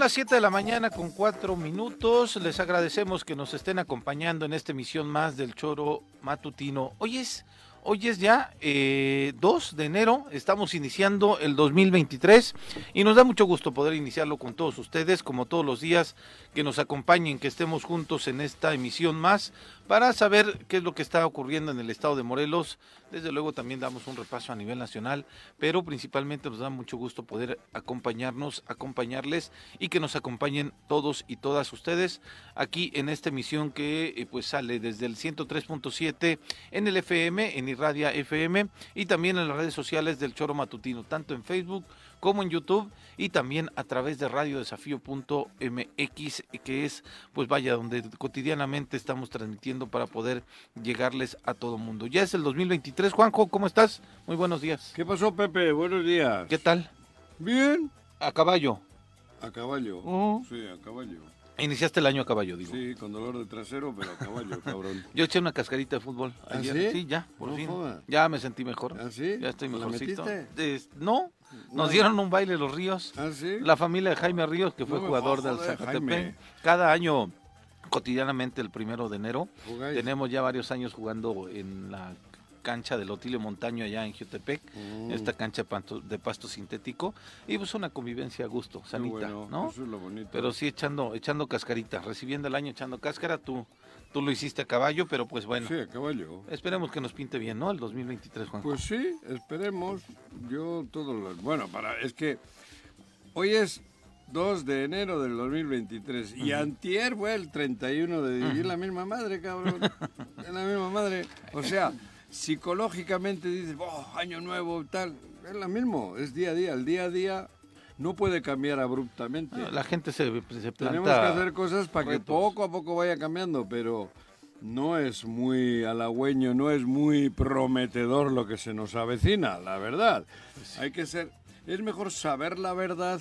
Las 7 de la mañana con 4 minutos. Les agradecemos que nos estén acompañando en esta emisión más del Choro Matutino. Hoy es, hoy es ya eh, 2 de enero, estamos iniciando el 2023 y nos da mucho gusto poder iniciarlo con todos ustedes, como todos los días, que nos acompañen, que estemos juntos en esta emisión más para saber qué es lo que está ocurriendo en el estado de Morelos. Desde luego también damos un repaso a nivel nacional, pero principalmente nos da mucho gusto poder acompañarnos, acompañarles y que nos acompañen todos y todas ustedes aquí en esta emisión que eh, pues sale desde el 103.7 en el FM, en Irradia FM y también en las redes sociales del Choro Matutino, tanto en Facebook como en YouTube y también a través de radiodesafío.mx, que es, pues vaya, donde cotidianamente estamos transmitiendo para poder llegarles a todo mundo. Ya es el 2023. Juanjo, ¿cómo estás? Muy buenos días. ¿Qué pasó, Pepe? Buenos días. ¿Qué tal? Bien. A caballo. A caballo. Oh. Sí, a caballo. Iniciaste el año a caballo, digo. Sí, con dolor de trasero, pero a caballo, cabrón. Yo eché una cascarita de fútbol ¿Ah, ayer. sí? ya, por No fin. Ya me sentí mejor. ¿Ah, sí? Ya estoy ¿La mejorcito. metiste? Es- no, nos No. dieron un baile los Ríos. ¿Ah, sí? La familia de Jaime Ríos, que fue No jugador del Zacatepec. Cada año, cotidianamente, el primero de enero, ¿Jugáis? tenemos ya varios años jugando en la cancha del Otilio Montaño allá en Jutepec, Mm. esta cancha de pasto, sintético, y pues una convivencia a gusto, sanita, bueno, ¿no? Eso es lo bonito. Pero sí echando, echando cascarita, recibiendo el año echando cáscara, tú, tú lo hiciste a caballo, pero pues bueno, Sí, a caballo. esperemos que nos pinte bien, ¿no? El 2023, Juan. Pues sí, esperemos. Yo todo lo... Bueno, para... Es que hoy es 2 de enero del 2023 y antier fue el 31 de... Y es la misma madre, cabrón. es la misma madre. O sea, psicológicamente dices, oh, año nuevo, tal. Es lo mismo, es día a día. El día a día no puede cambiar abruptamente. La gente se, se planta... Tenemos que hacer cosas para que poco a poco vaya cambiando, pero no es muy halagüeño, no es muy prometedor lo que se nos avecina, la verdad. Hay que ser, es mejor saber la verdad,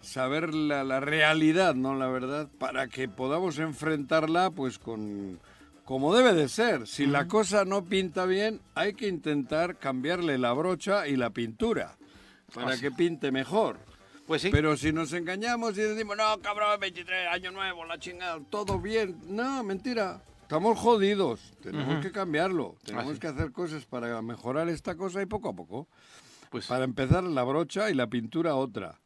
saber la, la realidad, no la verdad, para que podamos enfrentarla pues con como debe de ser. Si la cosa no pinta bien, hay que intentar cambiarle la brocha y la pintura para Así. que pinte mejor. Pues sí. Pero si nos engañamos y decimos, no, cabrón, 23, año nuevo, la chingada, todo bien. No, mentira. Estamos jodidos. Tenemos que cambiarlo. Tenemos Así. que hacer cosas para mejorar esta cosa y poco a poco. pues, Para empezar, la brocha y la pintura otra.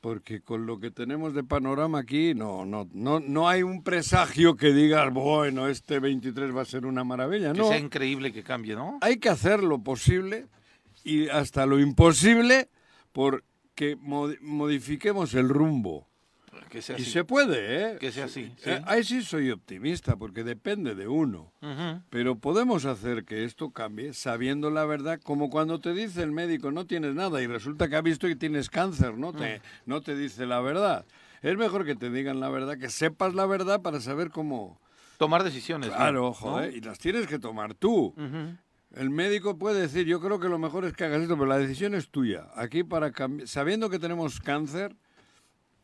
Porque con lo que tenemos de panorama aquí, no, no, no, no hay un presagio que digas, bueno, este 23 va a ser una maravilla. que No, sea increíble que cambie, ¿no? hay que hacer lo posible y hasta lo imposible por que mod- modifiquemos el rumbo. Que sea Y así. se puede, ¿eh? Que sea así, sí. Eh, Ahí sí soy optimista, porque depende de uno. Ujú. Pero podemos hacer que esto cambie sabiendo la verdad, como cuando te dice el médico no tienes nada y resulta que ha visto que tienes cáncer, no te, no te dice la verdad. Es mejor que te digan la verdad, que sepas la verdad para saber cómo... Tomar decisiones. ¿no? Claro, ¿No? joder, y las tienes que tomar tú. Ujú. El médico puede decir, yo creo que lo mejor es que hagas esto, pero la decisión es tuya. Aquí para sabiendo que tenemos cáncer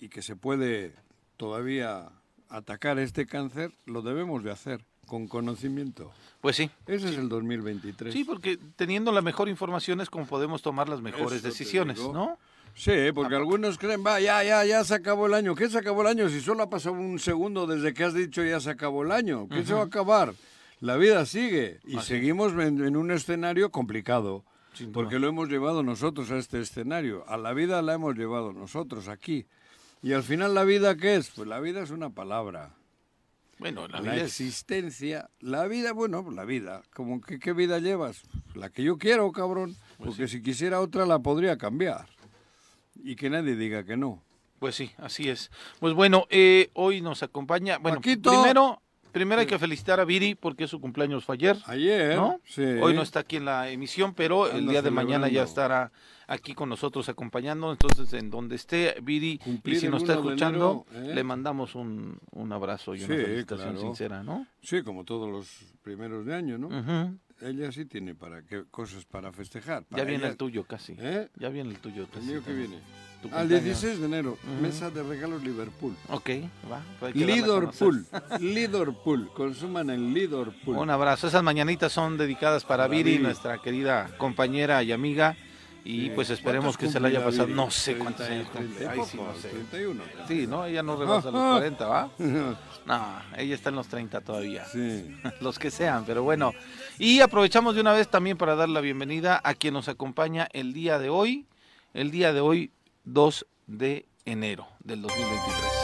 y que se puede todavía atacar este cáncer, lo debemos de hacer con conocimiento. Pues sí. Ese es el 2023. Sí, porque teniendo la mejor información es como podemos tomar las mejores Eso decisiones. ¿no? Sí, porque algunos creen, va, ya, ya, ya se acabó el año. ¿Qué se acabó el año? Si solo ha pasado un segundo desde que has dicho ya se acabó el año. ¿Qué se va a acabar? La vida sigue y seguimos en, en un escenario complicado. Sin duda. Porque lo hemos llevado nosotros a este escenario. A la vida la hemos llevado nosotros aquí. Y al final, ¿la vida qué es? Pues la vida es una palabra. Bueno, la La, vida es... existencia, la vida, bueno, la vida. Como que, ¿Qué vida llevas? La que yo quiero, cabrón. Pues Porque si quisiera otra la podría cambiar. Y que nadie diga que no. Pues sí, así es. Pues bueno, eh, hoy nos acompaña... Bueno, Paquito. primero, primero hay que felicitar a Viri porque su cumpleaños fue ayer. Ayer, ¿no? sí. Hoy no está aquí en la emisión, pero el Anda día de mañana ya estará aquí con nosotros acompañando. Entonces, en donde esté Viri, Cumplir y si el nos está 1 de escuchando, enero, ¿eh? le mandamos un, un abrazo y una felicitación claro. sincera, ¿no? Sí, como todos los primeros de año, ¿no? Ella sí tiene para qué cosas para festejar. Ya viene ella. el tuyo casi. ¿Eh? Ya viene el tuyo. ¿El casi mío que viene? Al cumpleaños. 16 de enero, mesa de regalos Liverpool. Ok, va. Liverpool. Liverpool, consuman en Liverpool. Un abrazo. Esas mañanitas son dedicadas para Para Viri, Viri. nuestra querida compañera y amiga. Y pues esperemos ¿Cuántos que se la haya pasado. No sé cuántos 30 y años cumple. 30 y Ay, sí, no sé. 31. Sí, ¿no? Ella no rebasa los Ajá. 40, ¿va? No, ella está en los 30 todavía. Sí. Los que sean, pero bueno. Y aprovechamos de una vez también para dar la bienvenida a quien nos acompaña el día de hoy. El día de hoy, 2 de enero del 2023.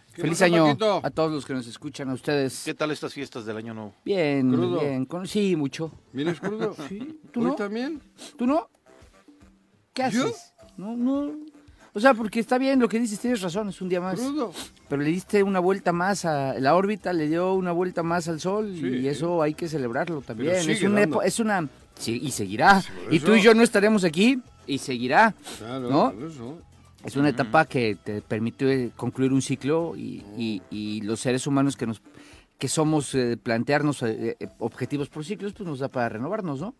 feliz pasa, año Paquito? a todos los que nos escuchan, a ustedes. ¿Qué tal estas fiestas del año nuevo? Bien, ¿Crudo? bien, con... sí, mucho. ¿Vienes crudo? Sí, ¿tú ¿Hoy no? también? ¿Tú no? ¿Qué ¿Yo? haces? No, no. O sea, porque está bien lo que dices, tienes razón, es un día más. ¿Crudo? Pero le diste una vuelta más a la órbita, le dio una vuelta más al sol Sí. y eso hay que celebrarlo también. Pero es, sigue una es una sí, y seguirá. Y tú y yo no estaremos aquí y seguirá. Claro, ¿No? por eso. Es una etapa que te permite concluir un ciclo y, y- y los seres humanos que nos que somos eh, plantearnos eh, eh, objetivos por ciclos, pues nos da para renovarnos, ¿no?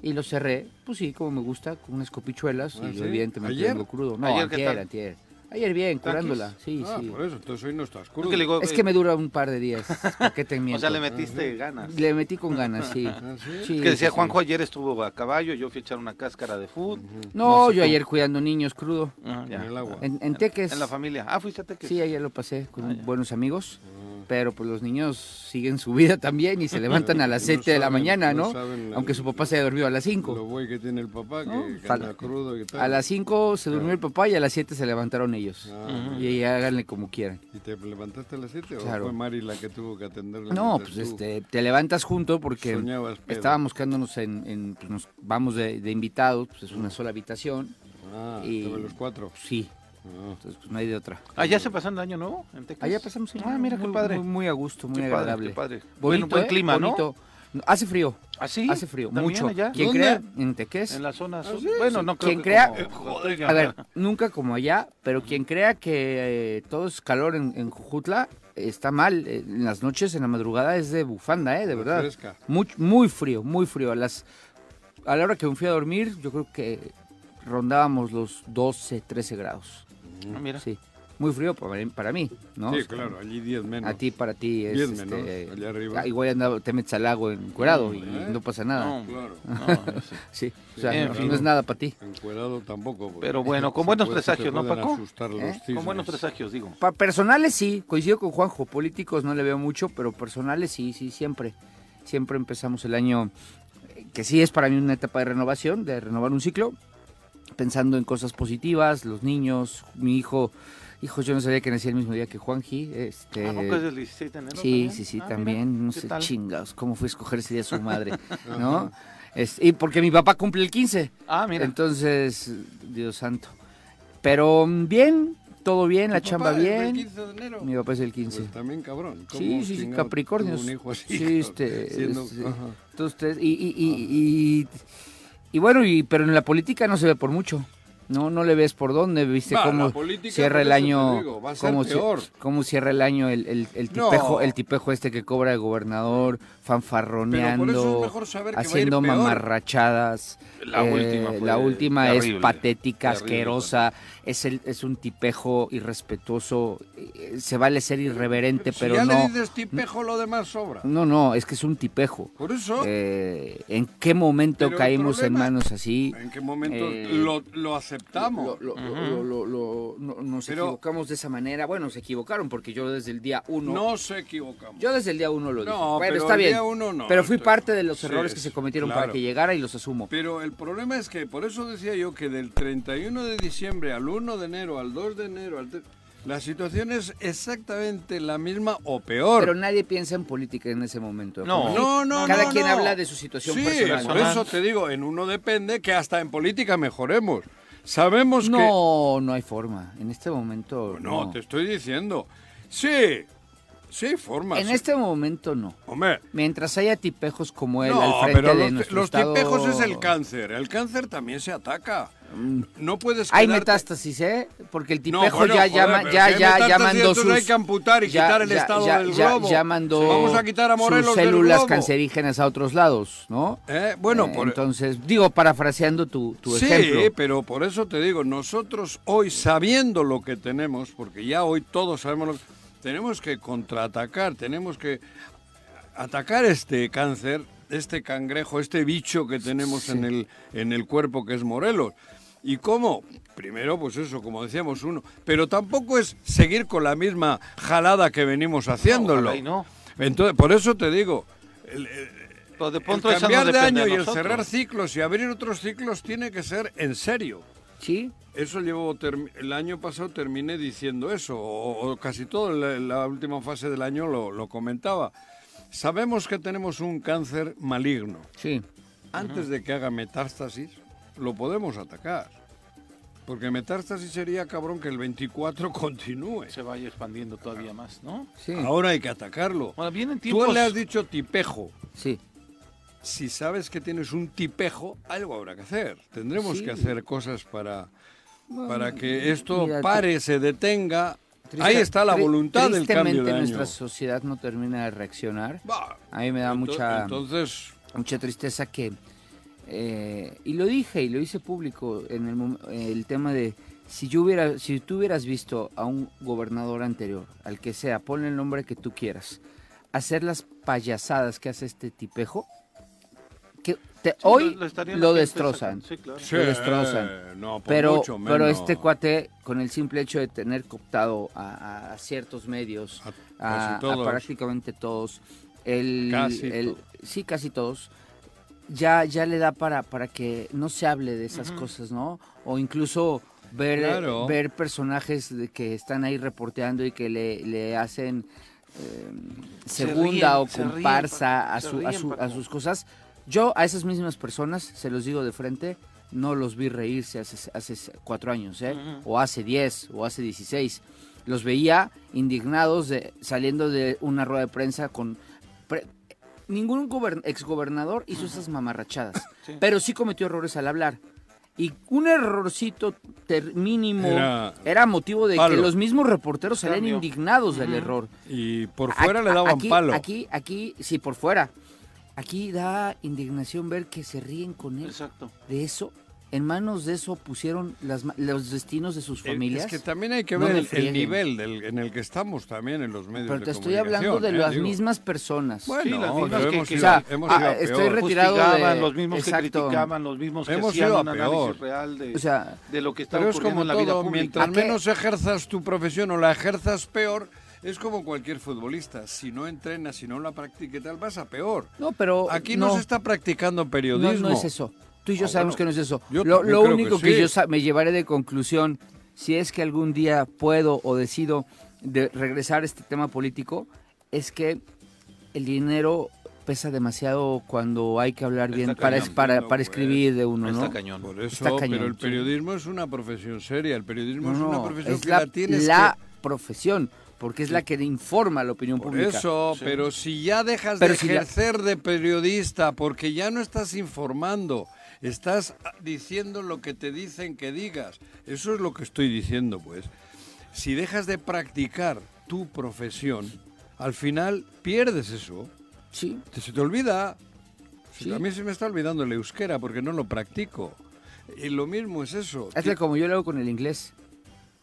Y los cerré, pues sí, como me gusta, con unas copichuelas Ah, y ¿sí? evidentemente ¿Ayer? crudo. No, ¿Ayer tal? antier. Ayer bien, curándola, sí, ah, sí. por eso, entonces hoy no estás Es que le digo, Es eh, que me dura un par de días, ¿por qué te o miento? sea, le metiste ganas. Le metí con ganas, sí. ¿Ah, sí? Sí, que decía sí. Juanjo ayer estuvo a caballo, yo fui a echar una cáscara de food. No, yo ayer cuidando niños crudo. Ah, ya. En el agua. En, en Teques. En la familia. Ah, fuiste a Teques. Sí, ayer lo pasé con Ah, buenos amigos. Pero pues los niños siguen su vida también y se levantan a las No 7 de la mañana, no ¿no? Aunque su papá se haya dormido a las Lo 5. güey que tiene el papá, que, No, que anda crudo y tal. A las 5 se durmió el papá y a las 7 se levantaron ellos. Ah, Y ahí háganle como quieran. ¿Y te levantaste a las 7 Claro. o fue Mari la que tuvo que atenderle? No, pues tú este, te levantas junto porque soñabas estábamos quedándonos en, en- pues, nos vamos de, de invitados, pues es una sola habitación. Ah, y- los cuatro. Sí, Ah. Entonces pues no hay de otra. Ah, ¿ya se pasó el año nuevo en Teques? Allá pasamos Ah, mira qué muy, padre. Muy, muy a gusto, muy Qué padre, agradable. qué padre. Bonito, Buen- buen ¿eh? clima, ¿no? Bonito. Hace frío. ¿Ah, sí? Hace frío, ¿También mucho. allá? Quien ¿Dónde? crea en Teques. En la zona sur. sí? Bueno, no creo que crea, como- a ver, nunca como allá, pero quien crea que eh, todo es calor en, en Jujutla está mal. Eh, En las noches, en la madrugada es de bufanda, eh, de verdad. Fresca. Muy, muy frío, muy frío. A las a la hora que me fui a dormir, yo creo que rondábamos los 12, 13 grados. Ah, mira. Sí, muy frío para, mí, ¿no? Sí, claro, allí 10 menos. A ti, para ti es. Diez este, menos, allá arriba. ah, igual andaba, te metes al lago encuerado y ¿eh? no pasa nada. No, Claro. no. Sí, o sea, En no, fin. no es nada para ti. Encuerado tampoco. porque Pero bueno, con buenos puede- presagios, ¿no, Paco? asustar los ¿Eh? Con buenos presagios, digo. Para personales sí, coincido con Juanjo, políticos no le veo mucho, pero personales sí, sí, siempre. Siempre empezamos el año, eh, que sí es para mí una etapa de renovación, de renovar un ciclo, pensando en cosas positivas, los niños, mi hijo, hijo, yo no sabía que nacía el mismo día que Juanji, este... ¿A poco es del 16 de enero? Sí, también? sí, sí, Ah, también, mira, no ¿qué sé, tal? chingados, cómo fue a escoger ese día su madre, ¿no? Es- y porque mi papá cumple el 15. Ah, mira. Entonces, Dios santo. Pero mm, bien, todo bien, la ¿Tu chamba bien. del 15 de enero? Mi papá es el 15. Pues también cabrón. ¿Cómo Sí, sí, sí, Capricornios. un hijo así, sí, este, Siendo- este, entonces, y, y, y, y, y bueno, y, pero en la política no se ve por mucho. No, no le ves por dónde, viste Va, cómo cierra el año, digo, cómo, cierra el año el, el, el No. tipejo, el tipejo este que cobra el gobernador, fanfarroneando, haciendo mamarrachadas. La eh, última fue la última es patética, terrible asquerosa, es el, es un tipejo irrespetuoso, eh, se vale ser irreverente, Si pero ya no. le dices tipejo, lo demás sobra. No, no, es que es un tipejo. Por eso, Eh, ¿En qué momento Pero caímos en manos así? ¿en qué momento eh, lo, lo aceptamos? Lo- lo- lo- lo- lo- no- nos Pero- equivocamos de esa manera. Bueno, se equivocaron porque yo desde el día uno. No se equivocamos. Yo desde el día uno lo dije. No, bueno, pero está el bien. día uno no, pero fui estoy- parte de los Sí, errores que se cometieron claro. para que llegara y los asumo. Pero el problema es que, por eso decía yo que del 31 de diciembre al 1 de enero, al 2 de enero, al tre- la situación es exactamente la misma o peor. Pero nadie piensa en política en ese momento. No. No, no, Cada no, quien no. habla de su situación sí, personal. por eso te digo, en uno depende que hasta en política mejoremos. Sabemos que... No, no hay forma. En este momento. No, no. te estoy diciendo. Sí, sí hay formas. En este momento no. Hombre, Mientras haya tipejos como él no, al frente pero de los, nuestro los estado- tipejos es el cáncer. El cáncer también se ataca. No puedes Hay quedarte- metástasis, ¿eh? Porque el No, tipejo bueno, ya, llama, ya, hay ya, ya mandó sus... hay que amputar y ya- quitar el estado del ya- globo. Ya mandó Vamos a quitar a Morelos sus del células globo. cancerígenas a otros lados, ¿no? Eh, Bueno, Eh, por- Entonces, digo, parafraseando tu, tu sí, ejemplo. pero por eso te digo, nosotros hoy sabiendo lo que tenemos, porque ya hoy todos sabemos lo que... Tenemos que contraatacar, tenemos que atacar este cáncer, este cangrejo, este bicho que tenemos en, el, en el cuerpo que es Morelos. ¿Y cómo? Primero, pues eso, como decíamos uno, pero tampoco es seguir con la misma jalada que venimos haciéndolo. no. Entonces, por eso te digo, el- el- cambiar de año y el cerrar ciclos y abrir otros ciclos tiene que ser en serio. Sí, Eso llevo term- el año pasado terminé diciendo eso, o, o casi todo en la, en la última fase del año lo, lo comentaba. Sabemos que tenemos un cáncer maligno. sí. Antes de que haga metástasis, lo podemos atacar. Porque metástasis sería, cabrón, que el 24 continúe. Se vaya expandiendo todavía más, ¿no? Sí, Ahora hay que atacarlo. Bueno, vienen Tú tiempos... le has dicho tipejo. sí. Si sabes que tienes un tipejo, algo habrá que hacer. Tendremos Sí. que hacer cosas para, para que esto mira, pare, se detenga. Triste- Ahí está la voluntad del cambio de año. nuestra sociedad no termina de reaccionar. Va. A mí me da mucha... Entonces, mucha tristeza que eh, y lo dije y lo hice público en el, el tema de si yo hubiera si tú hubieras visto a un gobernador anterior al que sea ponle el nombre que tú quieras hacer las payasadas que hace este tipejo te- Sí, hoy lo- destrozan Sí, claro. sí, lo destrozan. no, por pero mucho pero este cuate con el simple hecho de tener cooptado a, a ciertos medios A prácticamente todos el, Casi el- todos. sí casi todos ya ya le da para para que no se hable de esas cosas no o incluso ver Claro. ver personajes de que están ahí reporteando y que le, le hacen eh, Se segunda ríen, o se ríen, comparsa a, se su- a, su- a sus cosas yo a esas mismas personas se los digo de frente no los vi reírse hace, hace cuatro años ¿eh? o hace diez o hace dieciséis los veía indignados de, saliendo de una rueda de prensa con pre- ningún gobern- exgobernador hizo esas mamarrachadas Sí. pero sí cometió errores al hablar y un errorcito ter- mínimo era, Era motivo de palo. que los mismos reporteros salían indignados del error Y por fuera le daban aquí, palo. Aquí, aquí, sí, por fuera. Aquí da indignación ver que se ríen con él. Exacto. De eso, en manos de eso pusieron las, ma- los destinos de sus familias. Es que también hay que ver el, nivel del- en el que estamos también en los medios Pero de te estoy hablando de ¿eh? las Digo, mismas personas. Bueno, Sí, las mismas que- hemos que- ido, o sea, hemos ah, ido a estoy retirado de- los mismos exacto. que criticaban, los mismos que Hemos hacían un análisis real de, O sea, de lo que está Pero es ocurriendo como en la vida pública. mientras menos ejerzas tu profesión o la ejerzas peor, es como cualquier futbolista. Si no entrenas, si no la practica y tal, vas a peor. no, pero Aquí no, no, se está practicando no, periodismo. no es eso. Tú y yo Ah, sabemos bueno. que no es eso. Yo lo que único que, sí. yo me llevaré de conclusión, si es que algún día puedo o decido de regresar a este tema político, es que el dinero pesa demasiado cuando hay que hablar bien Está para, cañón, para, no, para pues. escribir de uno, Está ¿no? cañón. Por eso, Está cañón, pero el sí. periodismo es una profesión seria. El periodismo No, es una no, profesión es que la, la tienes la que... profesión, porque es la que informa a la opinión Por pública. eso, pero si ya dejas Pero de si ejercer de periodista, porque ya no estás informando, estás ah, diciendo lo que te dicen que digas. Eso es lo que estoy diciendo, pues. Si dejas de practicar tu profesión, al final pierdes eso. Sí, Te- Se te olvida. Se- Sí. A mí se me está olvidando el euskera porque no lo practico. Y lo mismo es eso. es la como yo lo hago con el inglés.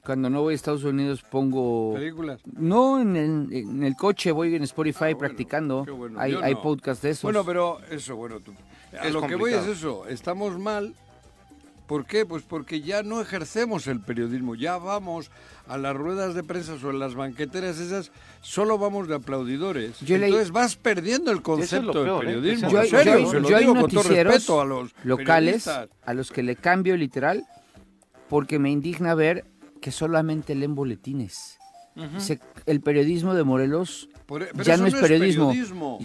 Cuando no voy a Estados Unidos pongo... Películas. No, en el, en el coche voy en Spotify Ah, bueno, practicando. qué bueno. Hay, Yo hay no. podcasts de esos. Bueno, pero eso, bueno, tú- a Es lo que voy es eso, estamos mal. ¿Por qué? Pues porque ya no ejercemos el periodismo, ya vamos a las ruedas de prensa o en las banqueteras esas, solo vamos de aplaudidores. Yo Entonces vas perdiendo el es concepto lo peor, del ¿eh? periodismo. yo, en hay- serio, yo hay- yo noticieros respeto a los locales a los que le cambio literal porque me indigna ver que solamente leen boletines. El periodismo de Morelos Por- e, pero ya eso no es periodismo.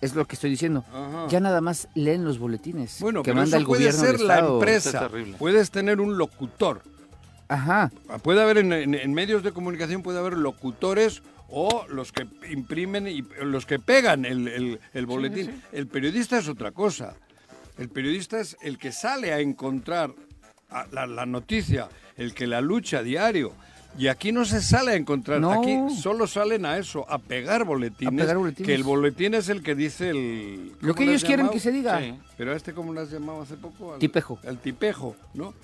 Es lo que estoy diciendo. Ajá. Ya nada más leen los boletines Bueno, que pero manda eso el puede gobierno ser del la Estado. empresa. Puedes tener un locutor. Ajá. Puede haber en, en- en medios de comunicación puede haber locutores o los que imprimen y los que pegan el, el- el boletín. El periodista es otra cosa. El periodista es el que sale a encontrar la, la noticia, el que la lucha a diario. Y aquí no se sale a encontrar, No. aquí solo salen a eso, a pegar boletines, A pegar boletines. que el boletín es el que dice el... Lo ¿cómo que ellos quieren que se diga. Sí. Pero a este, ¿cómo lo has llamado hace poco? Al- Tipejo. Al tipejo, ¿no?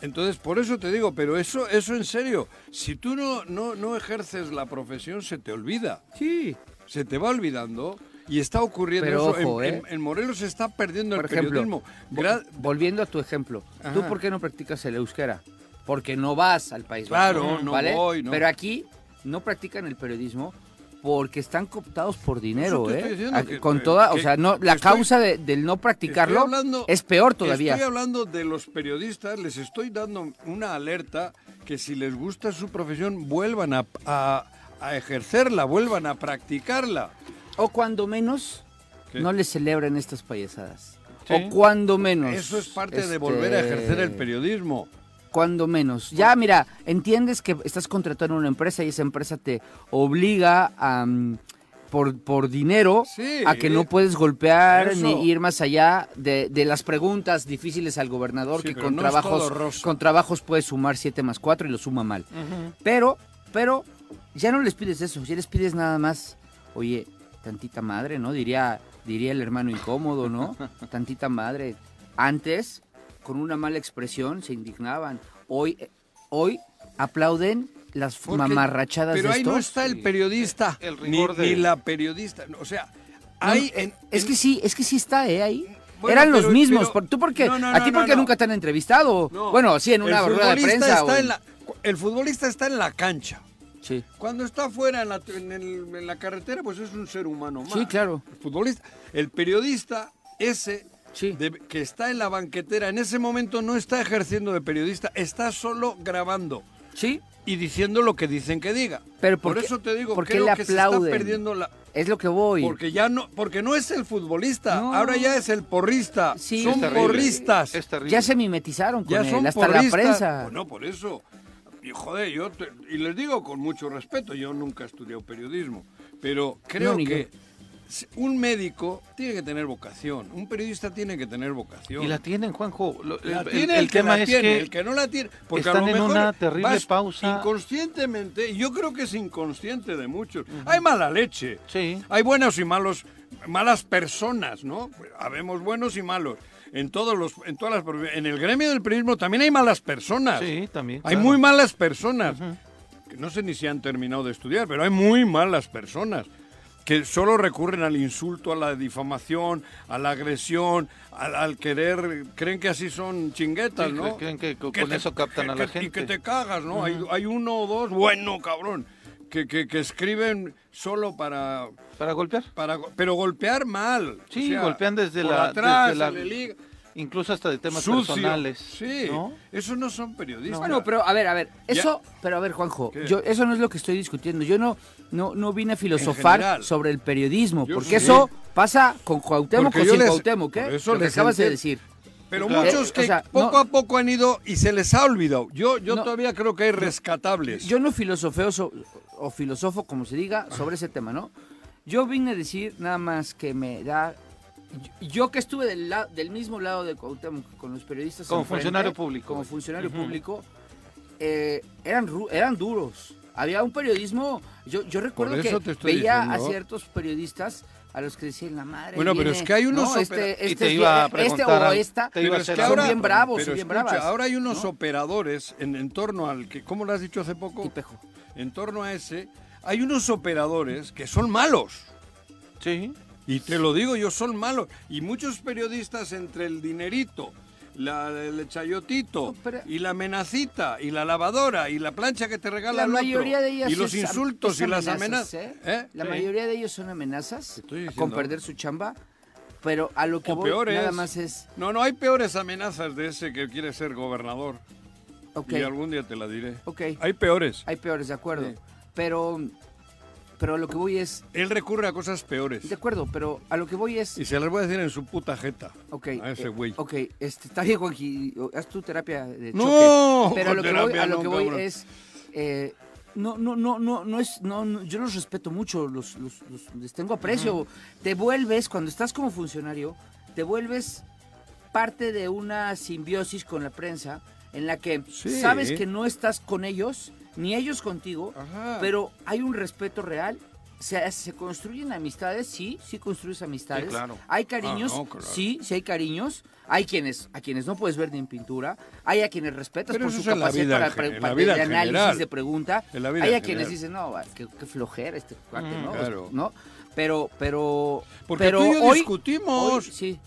Entonces, por eso te digo, pero eso, eso en serio, si tú no, no, no ejerces la profesión, se te olvida. Sí. Se te va olvidando y está ocurriendo Pero eso. ojo, en, ¿eh? en- en Morelos se está perdiendo Por el ejemplo, periodismo. Gra- volviendo a tu ejemplo, ¿tú por qué no practicas el euskera? Porque no vas al País Claro, Vasco, no ¿vale? voy, no. Pero aquí no practican el periodismo porque están cooptados por dinero, ¿eh? estoy diciendo A- que- Con que- toda, o sea, no, la estoy- causa de- del no practicarlo hablando- es peor todavía. Estoy hablando de los periodistas, les estoy dando una alerta que si les gusta su profesión, vuelvan a, a- a ejercerla, vuelvan a practicarla. O cuando menos ¿Qué? no les celebren estas payasadas. Sí. O cuando menos. Eso es parte de este, volver a ejercer el periodismo. Cuando menos. Ya, mira, entiendes que estás contratando a una empresa y esa empresa te obliga a, por, por dinero Sí. a que no puedes golpear Eso. ni ir más allá de, de las preguntas difíciles al gobernador Sí, que con no trabajos con trabajos puedes sumar 7 más 4 y lo suma mal. Pero, pero ya no les pides eso, ya les pides nada más, oye, tantita madre, ¿no? Diría, diría el hermano incómodo, ¿no? Tantita madre. Antes, con una mala expresión, se indignaban. Hoy, eh, hoy aplauden las Porque- mamarrachadas Pero de ahí no está el periodista, El ni, rigor de- ni la periodista. O sea, No, hay... en- es en- que sí, es que sí está, ¿eh? Ahí. Bueno, Eran los pero- mismos. pero- ¿Tú por qué? No, no, ¿A ti no, por qué no, nunca te han entrevistado? No. Bueno, sí, en una rueda de prensa. está o en en- la- el futbolista está en la cancha. Sí. Cuando está fuera en la, en el- en la carretera, pues es un ser humano más. Sí, claro. El futbolista. El periodista, ese Sí. de- que está en la banquetera, en ese momento no está ejerciendo de periodista, está solo grabando Sí, y diciendo lo que dicen que diga. Pero por ¿por eso te digo, por qué creo le que se está aplauden? perdiendo la es lo que voy. porque ya no porque no es el futbolista, No. ahora ya es el porrista. Sí. Son Es terrible. porristas. Ya se mimetizaron con ya él, son hasta la porristas. prensa. Bueno, por eso. Y joder, yo te- y les digo con mucho respeto, yo nunca he estudiado periodismo, pero creo No, que un médico tiene que tener vocación, un periodista tiene que tener vocación. Y la tienen, Juanjo. Lo- La el, tiene el el, que tema la es tiene, que el que no la tiene. Porque están a lo en una terrible vas pausa. Inconscientemente, yo creo que es inconsciente de muchos. Hay mala leche. Sí. Hay buenos y malos, malas personas, ¿no? Habemos buenos y malos. En todos los, en todas las en el gremio del periodismo también hay malas personas. Sí, también. Hay claro. muy malas personas. que no sé ni si han terminado de estudiar, pero hay muy malas personas que solo recurren al insulto, a la difamación, a la agresión, al, al querer, creen que así son chinguetas, Sí, ¿no? creen que con te- eso captan a la gente. Y que te cagas, ¿no? hay, hay uno o dos, bueno, cabrón, que, que, que escriben solo para, Para golpear. para... Pero golpear mal. Sí, o sea, golpean desde por la- atrás, desde la- se le liga. incluso hasta de temas sucio. personales. Sí, ¿no? esos no son periodistas. Bueno, pero a ver, a ver, Ya. eso, pero a ver, Juanjo, ¿Qué? yo eso no es lo que estoy discutiendo. Yo no no no vine a filosofar general. sobre el periodismo, Yo porque sí. eso pasa con Cuauhtémoc o sin les- Cuauhtémoc, ¿eh? eso Lo que acabas de decir. Pero Claro. muchos Eh, que o sea, poco no- a poco han ido y se les ha olvidado. Yo, yo No. todavía creo que hay rescatables. Yo no filosofeo so- o filosofo, como se diga, sobre ese tema, ¿no? Yo vine a decir nada más que me da... yo- que estuve del, la- del mismo lado de Cuauhtémoc con los periodistas Como enfrente, funcionario público. Como funcionario Ujú. público, eh, eran, eran duros. Había un periodismo... Yo, yo recuerdo que veía a diciendo. ciertos periodistas a los que decían la madre. Bueno, pero viene", es que hay unos ¿no? opera- este, Y este, te iba a este o esta te iba a hacer son ahora, bien bravos pero bien escucha, bravas. ahora hay unos ¿no? operadores en, en torno al que, ¿cómo lo has dicho hace poco? Tipejo. En torno a ese, hay unos operadores que son malos. Sí. Y te lo digo, yo son malos. Y muchos periodistas entre el dinerito, la, el chayotito, No, pero- y la amenacita, y la lavadora, y la plancha que te regala La el otro, mayoría de ellas y los es insultos es y las amenazas. ¿eh? ¿eh? La Sí. mayoría de ellos son amenazas Estoy diciendo. con perder su chamba, pero a lo que O voy peores. nada más es, No, no, hay peores amenazas de ese que quiere ser gobernador. Y algún día te la diré. ok, Hay peores. hay peores, de acuerdo, Sí. pero, pero a lo que voy es, Él recurre a cosas peores. de acuerdo, pero a lo que voy es, Y se las voy a decir en su puta jeta. ok, A ese eh, güey. ok, este, está bien, Juanji, haz tu terapia de choque, No, pero a lo que voy, a lo no, que voy es, eh, no, no, no, no, no es, no, no, yo los respeto mucho, los, los, los- les tengo aprecio. Te vuelves, cuando estás como funcionario, te vuelves parte de una simbiosis con la prensa en la que Sí. sabes que no estás con ellos, ni ellos contigo, Ajá. pero hay un respeto real. Se, se construyen amistades, sí, sí construyes amistades. Sí, claro. Hay cariños, Ah, no, claro. sí, sí hay cariños. Hay quienes, a quienes no puedes ver ni en pintura. Hay a quienes respetas Pero por su capacidad para, para- para- de análisis, general. de pregunta. En la vida hay a quienes general. dicen, no, qué, qué flojera este cuate, Mm, ¿no? claro. ¿no? Pero, pero, Porque pero tú y yo hoy, discutimos. hoy, sí.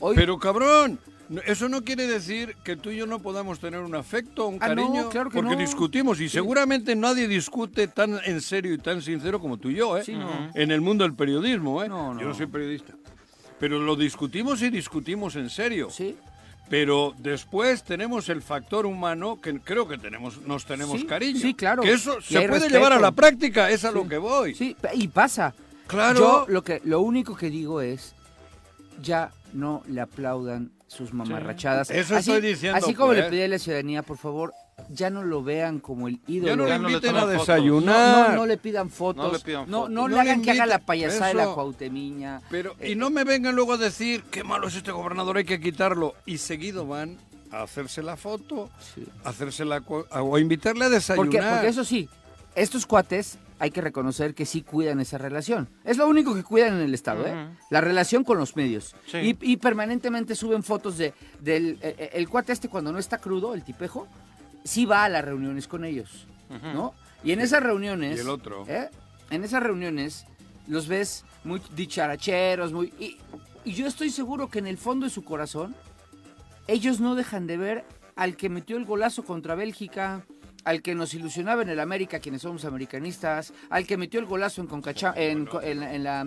Hoy, Pero cabrón, eso no quiere decir que tú y yo no podamos tener un afecto, un Ah, no, cariño, claro que porque no. discutimos y seguramente nadie discute tan en serio y tan sincero como tú y yo, ¿eh? Sí, no. En el mundo del periodismo, ¿eh? No, no. Yo no soy periodista. Pero lo discutimos y discutimos en serio. sí, Pero después tenemos el factor humano que creo que tenemos, nos tenemos Sí, cariño. sí, claro. Que eso se puede respeto. llevar a la práctica, es a lo que voy. sí, y pasa. Claro. Yo lo que, lo único que digo es, ya no le aplaudan sus mamarrachadas. Eso así, estoy diciendo, Así como le pues. pedí a la ciudadanía, por favor, ya no lo vean como el ídolo. Ya no le no le inviten a desayunar. No, no, no le pidan fotos. No le pidan fotos. no le No le hagan que haga la payasada de la cuautemiña. Pero, Eh, y no me vengan luego a decir qué malo es este gobernador, hay que quitarlo. Y seguido van a hacerse la foto, Sí. a hacerse la o a invitarle a desayunar. Porque, porque eso sí, estos cuates hay que reconocer que sí cuidan esa relación. Es lo único que cuidan en el Estado, ¿eh? La relación con los medios. Sí. Y, y permanentemente suben fotos de del eh, eh, el cuate este cuando no está crudo, el tipejo, sí va a las reuniones con ellos, ¿no? Y en esas reuniones... Y el otro. ¿eh? En esas reuniones los ves muy dicharacheros, muy... Y, y yo estoy seguro que en el fondo de su corazón ellos no dejan de ver al que metió el golazo contra Bélgica, al que nos ilusionaba en el América, quienes somos americanistas, al que metió el golazo en, Concacha, en, en, la- en la...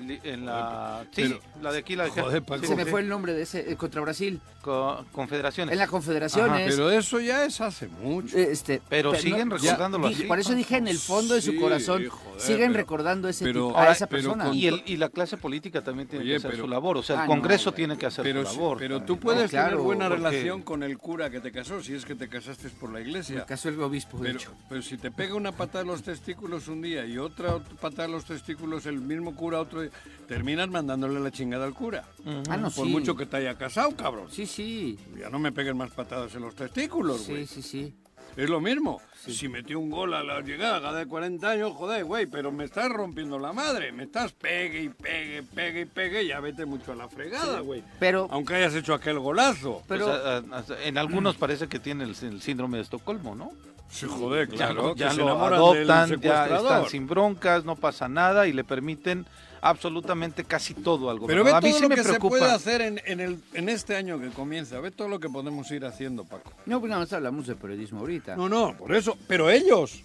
En la, sí, Pero- la de aquí, la de Joder, Paco. se me fue el nombre de ese, eh, contra Brasil, Co- confederaciones. en la Confederaciones. Pero eso ya es hace mucho. Este, Pero siguen no- recordándolo así. Por eso dije en el fondo de su Sí, corazón, joder, siguen pero- recordando ese pero- tipo- a ahora, esa persona. con- y, el, y la clase política también tiene Oye, que hacer pero- su labor. O sea, Ah, el no, Congreso tiene que hacer Pero, su labor. pero también, tú ¿no? puedes claro, tener buena porque- relación con el cura que te casó, si es que te casaste por la Me iglesia. casó el obispo, de Pero, hecho. pero si te pega una patada en los testículos un día y otra patada en los testículos el mismo cura otro día, terminas mandándole la chingada al cura. Ah, no, Por sí. mucho que te haya casado, cabrón. Sí, sí. Ya no me peguen más patadas en los testículos, Sí, güey. sí, sí. Es lo mismo. Si metió un gol a la llegada de 40 años, joder, güey, pero me estás rompiendo la madre. Me estás pegue y pegue, pegue y pegue, ya vete mucho a la fregada, güey. Pero, Aunque hayas hecho aquel golazo. Pues, pero a- a- en algunos parece que tiene el, el síndrome de Estocolmo, ¿no? Sí, joder, Ya, claro. ya que se lo enamoran adoptan, del ya están sin broncas, no pasa nada y le permiten absolutamente casi todo al Pero gobierno. ve a mí todo sí lo me que se preocupa. puede hacer en, en el, en este año que comienza. Ve todo lo que podemos ir haciendo, Paco. no, pues nada más hablamos de periodismo ahorita. No, no, por eso. Pero ellos,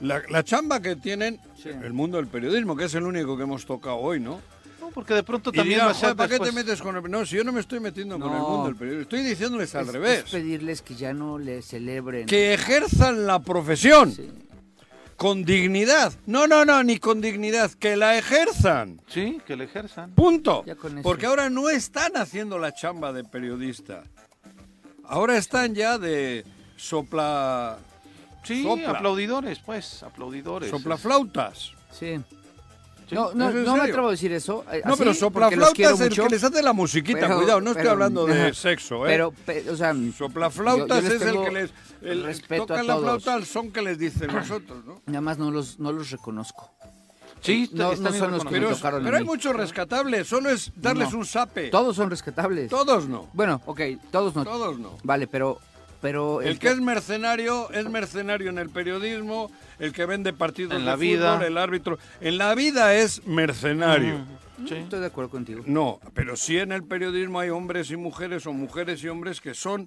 la, la chamba que tienen, Sí. el mundo del periodismo, que es el único que hemos tocado hoy, ¿no? No, porque de pronto también dirán, va a ser "Joder, ¿para qué te después". metes con el.? No, si yo no me estoy metiendo con el No. mundo del periodismo, estoy diciéndoles al Es- revés. es pedirles que ya no le celebren. Que ejerzan la profesión Sí. Con dignidad. No, no, no, ni con dignidad, que la ejerzan. Sí, que le ejerzan. Punto. Ya con eso. Porque ahora no están haciendo la chamba de periodista. Ahora están ya de sopla. Sí, Sopla. aplaudidores, pues, aplaudidores. soplaflautas. Sí. Sí, No, no, ¿es en no me atrevo a decir eso. eh, No, pero quiero es el mucho, que les hace la musiquita. pero- Cuidado, no estoy pero- hablando de ajá. sexo, ¿eh? Pero, pe- o sea, Soplaflautas yo- es el que les. El, respeto a tocan la flauta al son que les dicen los otros, ¿no? nada más no los, no los reconozco. Sí, No- no son los que me Pero, tocaron a pero hay muchos rescatables, solo es darles No. un sape. Todos son rescatables. Todos no. Bueno, ok, todos no. Todos no. Vale, pero... pero El que es mercenario es mercenario en el periodismo, el que vende partidos En de la fútbol, vida. el árbitro. En la vida es mercenario. Sí. Estoy de acuerdo contigo. No, pero sí en el periodismo hay hombres y mujeres o mujeres y hombres que son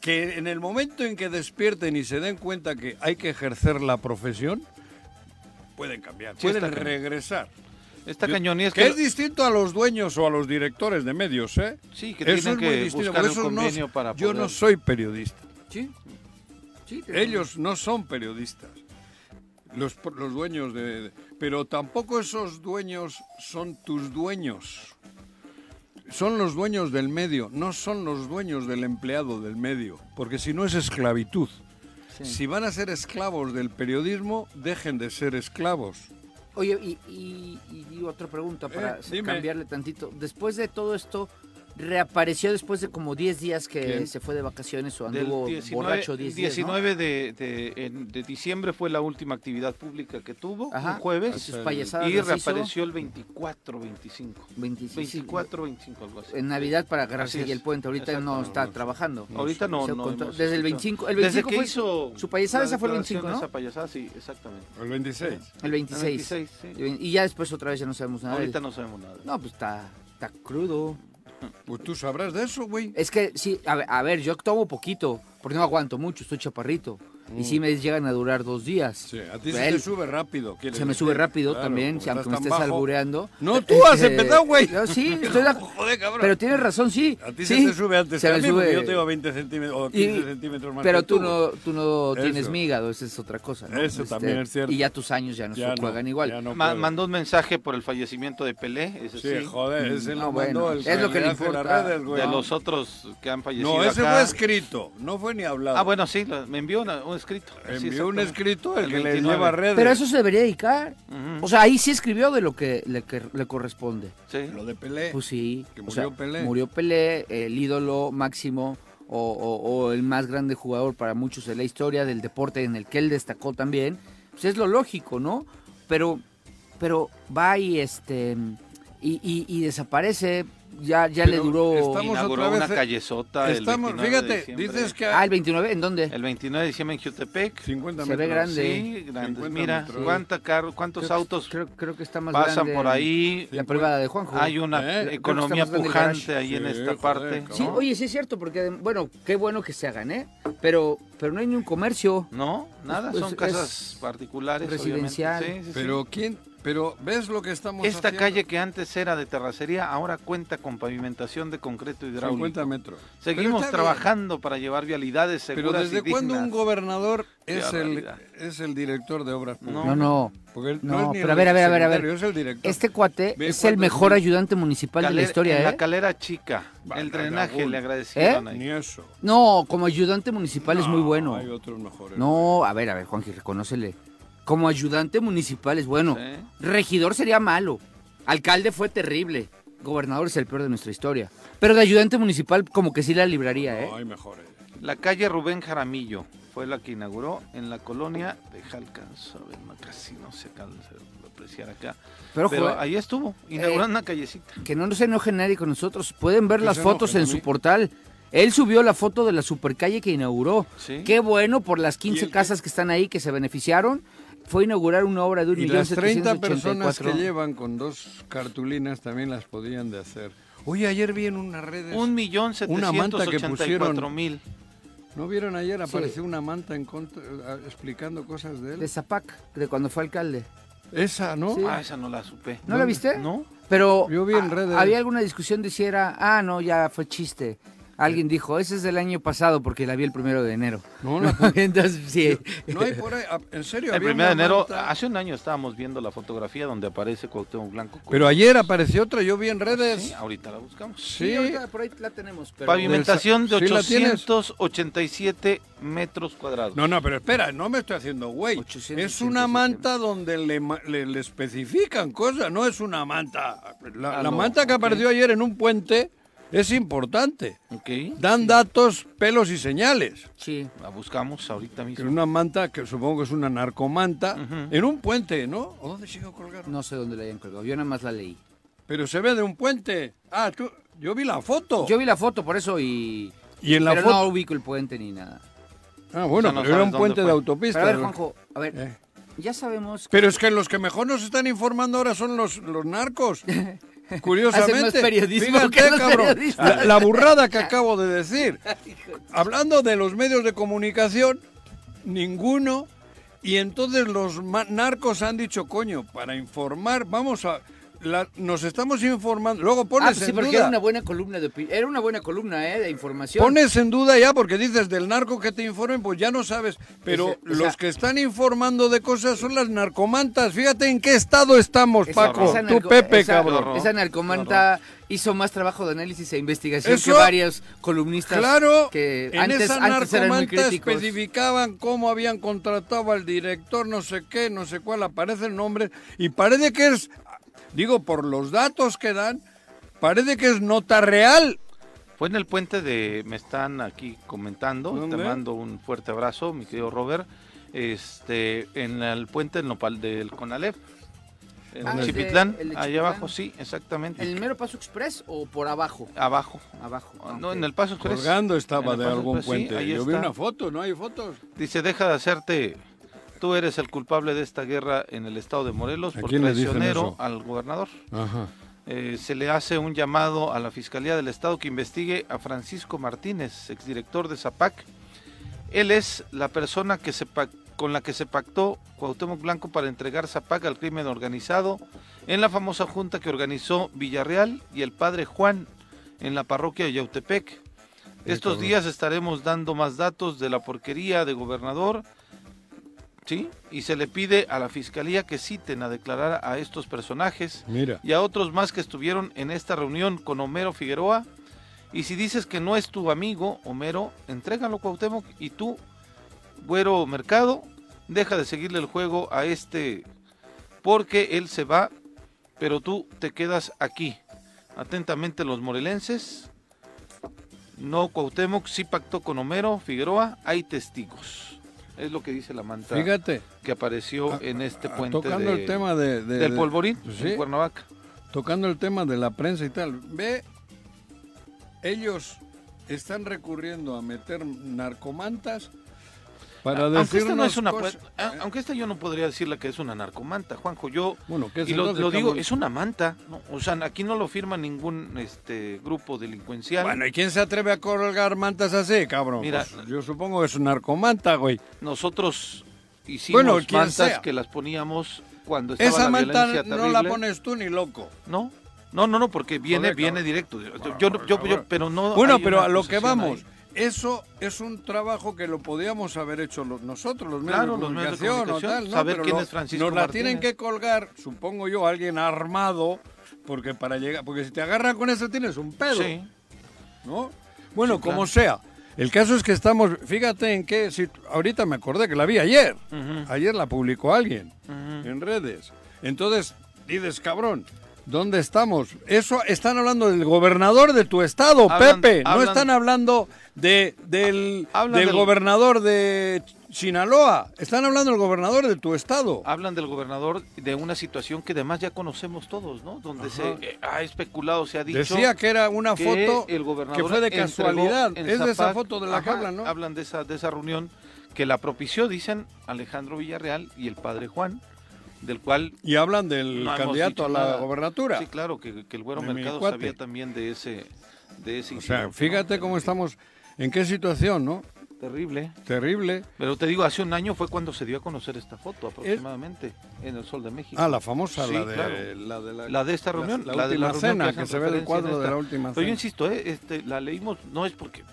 que en el momento en que despierten y se den cuenta que hay que ejercer la profesión, pueden cambiar, Sí, pueden cañón. Está cañón y es que que... es distinto a los dueños o a los directores de medios, ¿eh? Sí, que Eso tienen es que distinto. buscar un no- convenio para yo no soy periodista. Sí. Ellos no son periodistas. Los, los dueños de, de- Pero tampoco esos dueños son tus dueños. Son los dueños del medio, no son los dueños del empleado del medio. Porque si no es esclavitud. Sí. Si van a ser esclavos del periodismo, dejen de ser esclavos. Oye, y, y- y otra pregunta para Eh, cambiarle tantito. Después de todo esto, reapareció después de como 10 días que ¿Quién? se fue de vacaciones o anduvo 19, borracho 10 días, ¿no? 19 de, de, en- de diciembre fue la última actividad pública que tuvo, Ajá. un jueves, Sus payasadas y hizo reapareció el 24, 25. 26, 24, 25, algo así. En Navidad para agarrarse es. el puente. Ahorita no no, está no. trabajando. Ahorita no, Se no contó- hemos Desde el escuchado. 25, el Desde 25 que fue hizo su payasada, esa fue el declaración 25, de ¿no? Esa payasada, sí, exactamente. El 26. El 26. 26, sí. Y ya después otra vez ya no sabemos nada. de. Ahorita no sabemos nada. No, pues está, está crudo. Pues tú sabrás de eso, güey. Es que sí, a ver, yo tomo poquito, porque no aguanto mucho, estoy chaparrito. Y sí me llegan a durar dos días. Sí, a ti se Él- te sube rápido. Se me decir. sube rápido Claro, también, aunque me estés bajo. albureando. No, tú has Eh, empezado, güey. no, sí, estoy acuerdo. Joder, cabrón. Pero tienes razón, sí. A ti sí, se te sube antes se que a me mí, porque sube. yo tengo 20 centímetros o Y- 15 centímetros más Pero que tú no, tú no Eso. tienes mi hígado, esa es otra cosa. ¿no? Este, Eso también es cierto. Y ya tus años ya no Ya se no, juegan igual. ya no Ma- mandó un mensaje por el fallecimiento de Pelé, ese Sí, joder, ese No, lo bueno, mandó el es lo que le importa. de los otros que han fallecido No, ese fue escrito, no fue ni hablado. Ah, bueno, sí, me envió una- un escrito. Sí, Envió un exactamente. escrito el, El que le 29. lleva redes. Pero eso se debería dedicar. O sea, ahí sí escribió de lo que le, que le corresponde. Sí. Lo de Pelé. Pues sí. Que o murió sea, Pelé. Murió Pelé, el ídolo máximo o, o- o el más grande jugador para muchos de la historia del deporte en el que él destacó también. Pues es lo lógico, ¿no? Pero, pero va y este y, y- y desaparece. Ya, ya le duró. estamos Inauguró otra una vez- callezota Estamos, el 29 de fíjate, diciembre. dices que Ah, el 29, ¿en dónde? El 29 de diciembre en Jutepec. 50 Se ve metros. grande. Sí, grandes. 50 Mira, metros. cuánta carro, cuántos Creo- autos Creo, creo que está más pasan grande por ahí. La privada de Juanjo. Hay una Eh, economía grande pujante ahí en esta joder, parte. Sí, oye, sí es cierto, porque, bueno, qué bueno que se hagan, ¿eh? Pero, pero no hay ni un comercio. No, nada, Pues son es casas particulares. residencial. Sí, sí. Pero quién, pero ves lo que estamos Esta haciendo? calle que antes era de terracería ahora cuenta con pavimentación de concreto hidráulico. 50 metros. Seguimos Pero bien. trabajando para llevar vialidades Pero seguras desde y cuándo un gobernador es el, es el director de obras públicas? No, no. Porque él No, es ni pero a ver, a ver, a ver, a ver. secretario, Es el director. Este cuate es el mejor ayudante municipal de la historia, en ¿eh? la calera chica, el no, drenaje le agradecieron ahí. Ni eso. No, como ayudante municipal es muy No, bueno. Hay otros mejores. No, a ver, a ver, Juanji, reconócele. Como ayudante municipal es bueno. Sí. Regidor sería malo. Alcalde fue terrible. Gobernador es el peor de nuestra historia. Pero de ayudante municipal como que sí la libraría, ¿eh? No, hay mejores. La calle Rubén Jaramillo fue la que inauguró en la colonia de Jalcanzo. A ver, no, casi no se alcanza a apreciar acá. Pero, Pero joder, ahí estuvo, inaugurando una callecita. que no se enoje nadie con nosotros. Pueden ver Que las fotos en su portal. Él subió la foto de la supercalle que inauguró. Sí. Qué bueno por las Y 15 el que- casas que están ahí que se beneficiaron. Fue inaugurar una obra de un Y millón las 30 personas que 784. llevan con dos cartulinas también las podían de hacer. Oye, ayer vi en unas redes... Un millón Una manta que setecientos ochenta y cuatro pusieron- mil. ¿No vieron ayer? Sí. Apareció una manta en contra, explicando cosas de él. De Zapac, de cuando fue alcalde. Esa, ¿no? Sí. Ah, esa no la supe. ¿No la viste? No. Pero Yo vi en redes. había alguna discusión de si era, ah, no, ya fue chiste. Alguien dijo, ese es del año pasado porque la vi el primero de enero. No, la- Entonces, sí. No hay por ahí, ah, en serio. El primero de enero, manta. hace un año estábamos viendo la fotografía donde aparece Cuauhtémoc Blanco. Pero ayer apareció otra, yo vi en Sí, redes. ahorita la buscamos. Sí, ahorita por ahí la tenemos. Pero... Pavimentación de ¿Sí la tienes? 887 metros cuadrados. No, no, pero espera, no me estoy haciendo güey. 887. Es una manta donde le, ma- le- le especifican cosas, no es una manta. La, Ah, la no, manta que apareció ayer en un puente es importante. Ok. Dan datos, pelos y señales. Sí. La buscamos ahorita Que mismo. una manta, que supongo que es una narcomanta, Ujú. en un puente, ¿no? ¿O dónde sigo colgado? No sé dónde la hayan colgado. Yo nada más la leí. Pero se ve de un puente. Ah, tú, yo vi la foto. Yo vi la foto por eso y... y en la pero foto. no ubico el puente ni nada. Ah, bueno, O sea, no pero era un puente de autopista. Pero a ver. Juanjo, a ver, Eh. ya sabemos... Pero es que los que mejor nos están informando ahora son los, los narcos. Curiosamente. Fíjate, cabrón, la, la burrada que acabo de decir. Hablando de los medios de comunicación, ninguno. Y entonces los narcos han dicho, coño, para informar, vamos a... la- nos estamos informando. Luego Ah, pones pues sí, en porque duda. era una buena columna de Era una buena columna, ¿eh? De información. Pones en duda ya porque dices del narco que te informen, pues ya no sabes. Pero Ese- o sea- los que están informando de cosas son las narcomantas. Fíjate en qué estado estamos, Esa- Paco. esa Tú, Pepe, esa- cabrón. Esa narcomanta hizo más trabajo de análisis e investigación Eso- que varios columnistas Claro, que en antes, esa antes eran muy críticos. especificaban cómo habían contratado al director, no sé qué, no sé cuál, aparece el nombre. Y parece que es, digo, por los datos que dan, parece que es nota real. Fue en el puente de, me están aquí comentando, ¿Dónde? te mando un fuerte abrazo, mi querido Robert, este, en el puente del Nopal del Conalep, en Ah, Chipitlán, de Chipitlán. abajo, sí, exactamente, ¿En el mero Paso Express o por abajo? abajo, Abajo. ah, no, en el Paso Express. Colgando estaba de algún Express, sí, puente. ahí Yo vi una foto, ¿no hay fotos? Dice, deja de hacerte, tú eres el culpable de esta guerra en el estado de Morelos ¿A por traicionero al gobernador. Ajá. Eh, se le hace un llamado a la Fiscalía del Estado que investigue a Francisco Martínez, exdirector de ZAPAC. Él es la persona que se con la que se pactó Cuauhtémoc Blanco para entregar ZAPAC al crimen organizado en la famosa junta que organizó Villarreal y el padre Juan en la parroquia de Yautepec. Estos días estaremos dando más datos de la porquería de gobernador, ¿sí? Y se le pide a la Fiscalía que citen a declarar a estos personajes Mira. y a otros más que estuvieron en esta reunión con Homero Figueroa. Y si dices que no es tu amigo, Homero, entrégalo Cuauhtémoc y tú, Güero Mercado, deja de seguirle el juego a este porque él se va, pero tú te quedas aquí. Atentamente los morelenses. No Cuauhtémoc, sí pactó con Homero Figueroa, hay testigos. Es lo que dice la manta Fíjate. que apareció Ah, en este ah, puente Tocando de- el tema de, de- del de- polvorín Sí. en Cuernavaca. tocando el tema de la prensa y tal, ve, ellos están recurriendo a meter narcomantas para aunque esta no es una cosas- aunque esta yo no podría decirle que es una narcomanta Juanjo yo Bueno, ¿qué es y lo, lo digo es una manta ¿no? o sea aquí no lo firma ningún este grupo delincuencial Bueno, ¿y quién se atreve a colgar mantas así, cabrón? Mira- Pues yo supongo que es un narcomanta, güey. nosotros hicimos Bueno, mantas sea. que las poníamos cuando estaba Esa la manta violencia no la pones tú ni loco. no no no no porque viene Joder, viene directo yo, yo, yo- yo- pero no Bueno, pero una a lo que vamos, ahí. Eso es un trabajo que lo podíamos haber hecho los- nosotros, los medios, Claro, de, los medios de comunicación, o tal, ¿no? saber Pero quién lo- es Francisco Nos la Martínez. tienen que colgar, supongo yo, alguien armado, porque para llegar, porque si te agarran con eso tienes un pedo, sí ¿no? Bueno, Sí, como sea. El caso es que estamos, fíjate en qué, si, ahorita me acordé que la vi ayer, ayer la publicó alguien en redes. Entonces, dices, cabrón, ¿dónde estamos? Eso están hablando del gobernador de tu estado, Hablan- Pepe. No están hablando de, del, Hablan del del- gobernador de Sinaloa. Están hablando del gobernador de tu estado. hablan del gobernador de una situación que además ya conocemos todos, ¿no? Donde Ajá. se eh, ha especulado, se ha dicho. Decía que era una que foto el que gobernador fue de casualidad. en Es de esa foto de la que Ajá, hablan, ¿no? Hablan de esa, de esa reunión que la propició, dicen, Alejandro Villarreal y el padre Juan, del cual Y hablan del no candidato a la nada. gobernatura. Sí, claro, que, que el güero De mercado sabía también de ese, de ese O sea, fíjate ¿no? cómo estamos, en qué situación, ¿no? Terrible. Terrible. Pero te digo, hace un año fue cuando se dio a conocer esta foto, aproximadamente, en el Sol de México. Ah, la famosa, Sí, la, de, claro. la de la... La de esta reunión, La, la de la cena, que se ve el cuadro de la última Pero yo cena. insisto, ¿eh? este, la leímos, no es porque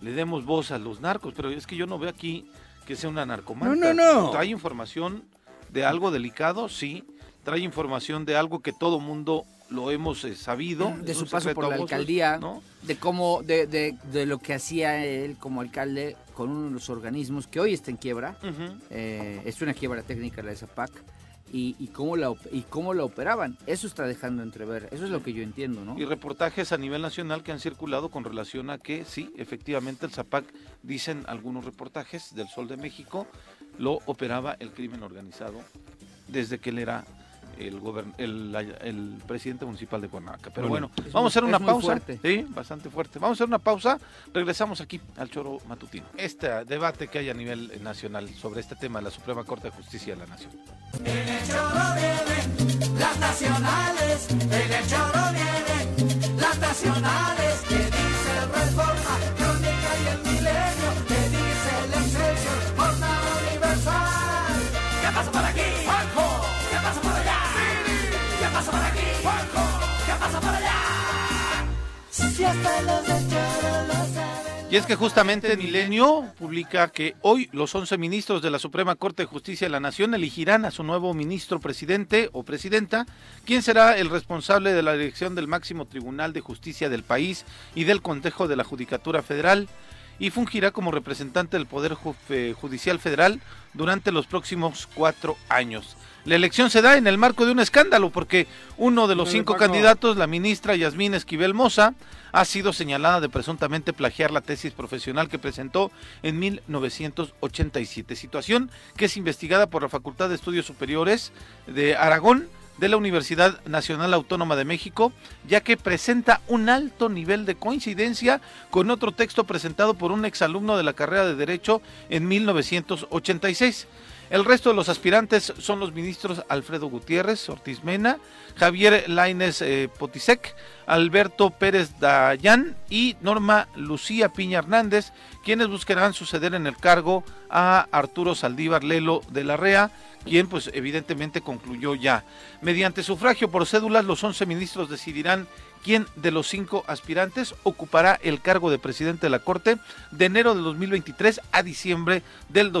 le demos voz a los narcos, pero es que yo no veo aquí que sea una narcomanta. No, no, no. Trae información de algo delicado, sí. Trae información de algo que todo mundo lo hemos eh, sabido. de es su paso por la alcaldía, ¿no? de cómo, de, de, de lo que hacía él como alcalde con uno de los organismos que hoy está en quiebra. Eh, es una quiebra técnica la de Zapac. Y, y cómo la y cómo la operaban. Eso está dejando entrever. Eso es lo que yo entiendo, ¿no? Y reportajes a nivel nacional que han circulado con relación a que sí, efectivamente el ZAPAC, dicen algunos reportajes del Sol de México, lo operaba el crimen organizado desde que él era el, el, el presidente municipal de Cuernavaca. Pero bueno, vamos a hacer una es muy pausa. fuerte. Sí, bastante fuerte. Vamos a hacer una pausa. Regresamos aquí al Choro Matutino. Este debate que hay a nivel nacional sobre este tema de la Suprema Corte de Justicia de la Nación. Las nacionales, en el choro vienen las nacionales Y es que justamente Milenio publica que hoy los 11 ministros de la Suprema Corte de Justicia de la Nación elegirán a su nuevo ministro presidente o presidenta, quien será el responsable de la elección del máximo Tribunal de Justicia del país y del Consejo de la Judicatura Federal y fungirá como representante del Poder eh, Judicial Federal durante los próximos cuatro años. La elección se da en el marco de un escándalo porque uno de los cinco candidatos, la ministra Yasmín Esquivel Moza, ha sido señalada de presuntamente plagiar la tesis profesional que presentó en 1987, situación que es investigada por la Facultad de Estudios Superiores de Aragón de la Universidad Nacional Autónoma de México, ya que presenta un alto nivel de coincidencia con otro texto presentado por un exalumno de la carrera de Derecho en 1986. El resto de los aspirantes son los ministros Alfredo Gutiérrez, Ortiz Mena, Javier Laines eh, Potisek, Alberto Pérez Dayán y Norma Lucía Piña Hernández, quienes buscarán suceder en el cargo a Arturo Saldívar Lelo de la REA, quien pues evidentemente concluyó ya. Mediante sufragio por cédulas, los 11 ministros decidirán quién de los cinco aspirantes ocupará el cargo de presidente de la Corte de enero del 2023 a diciembre del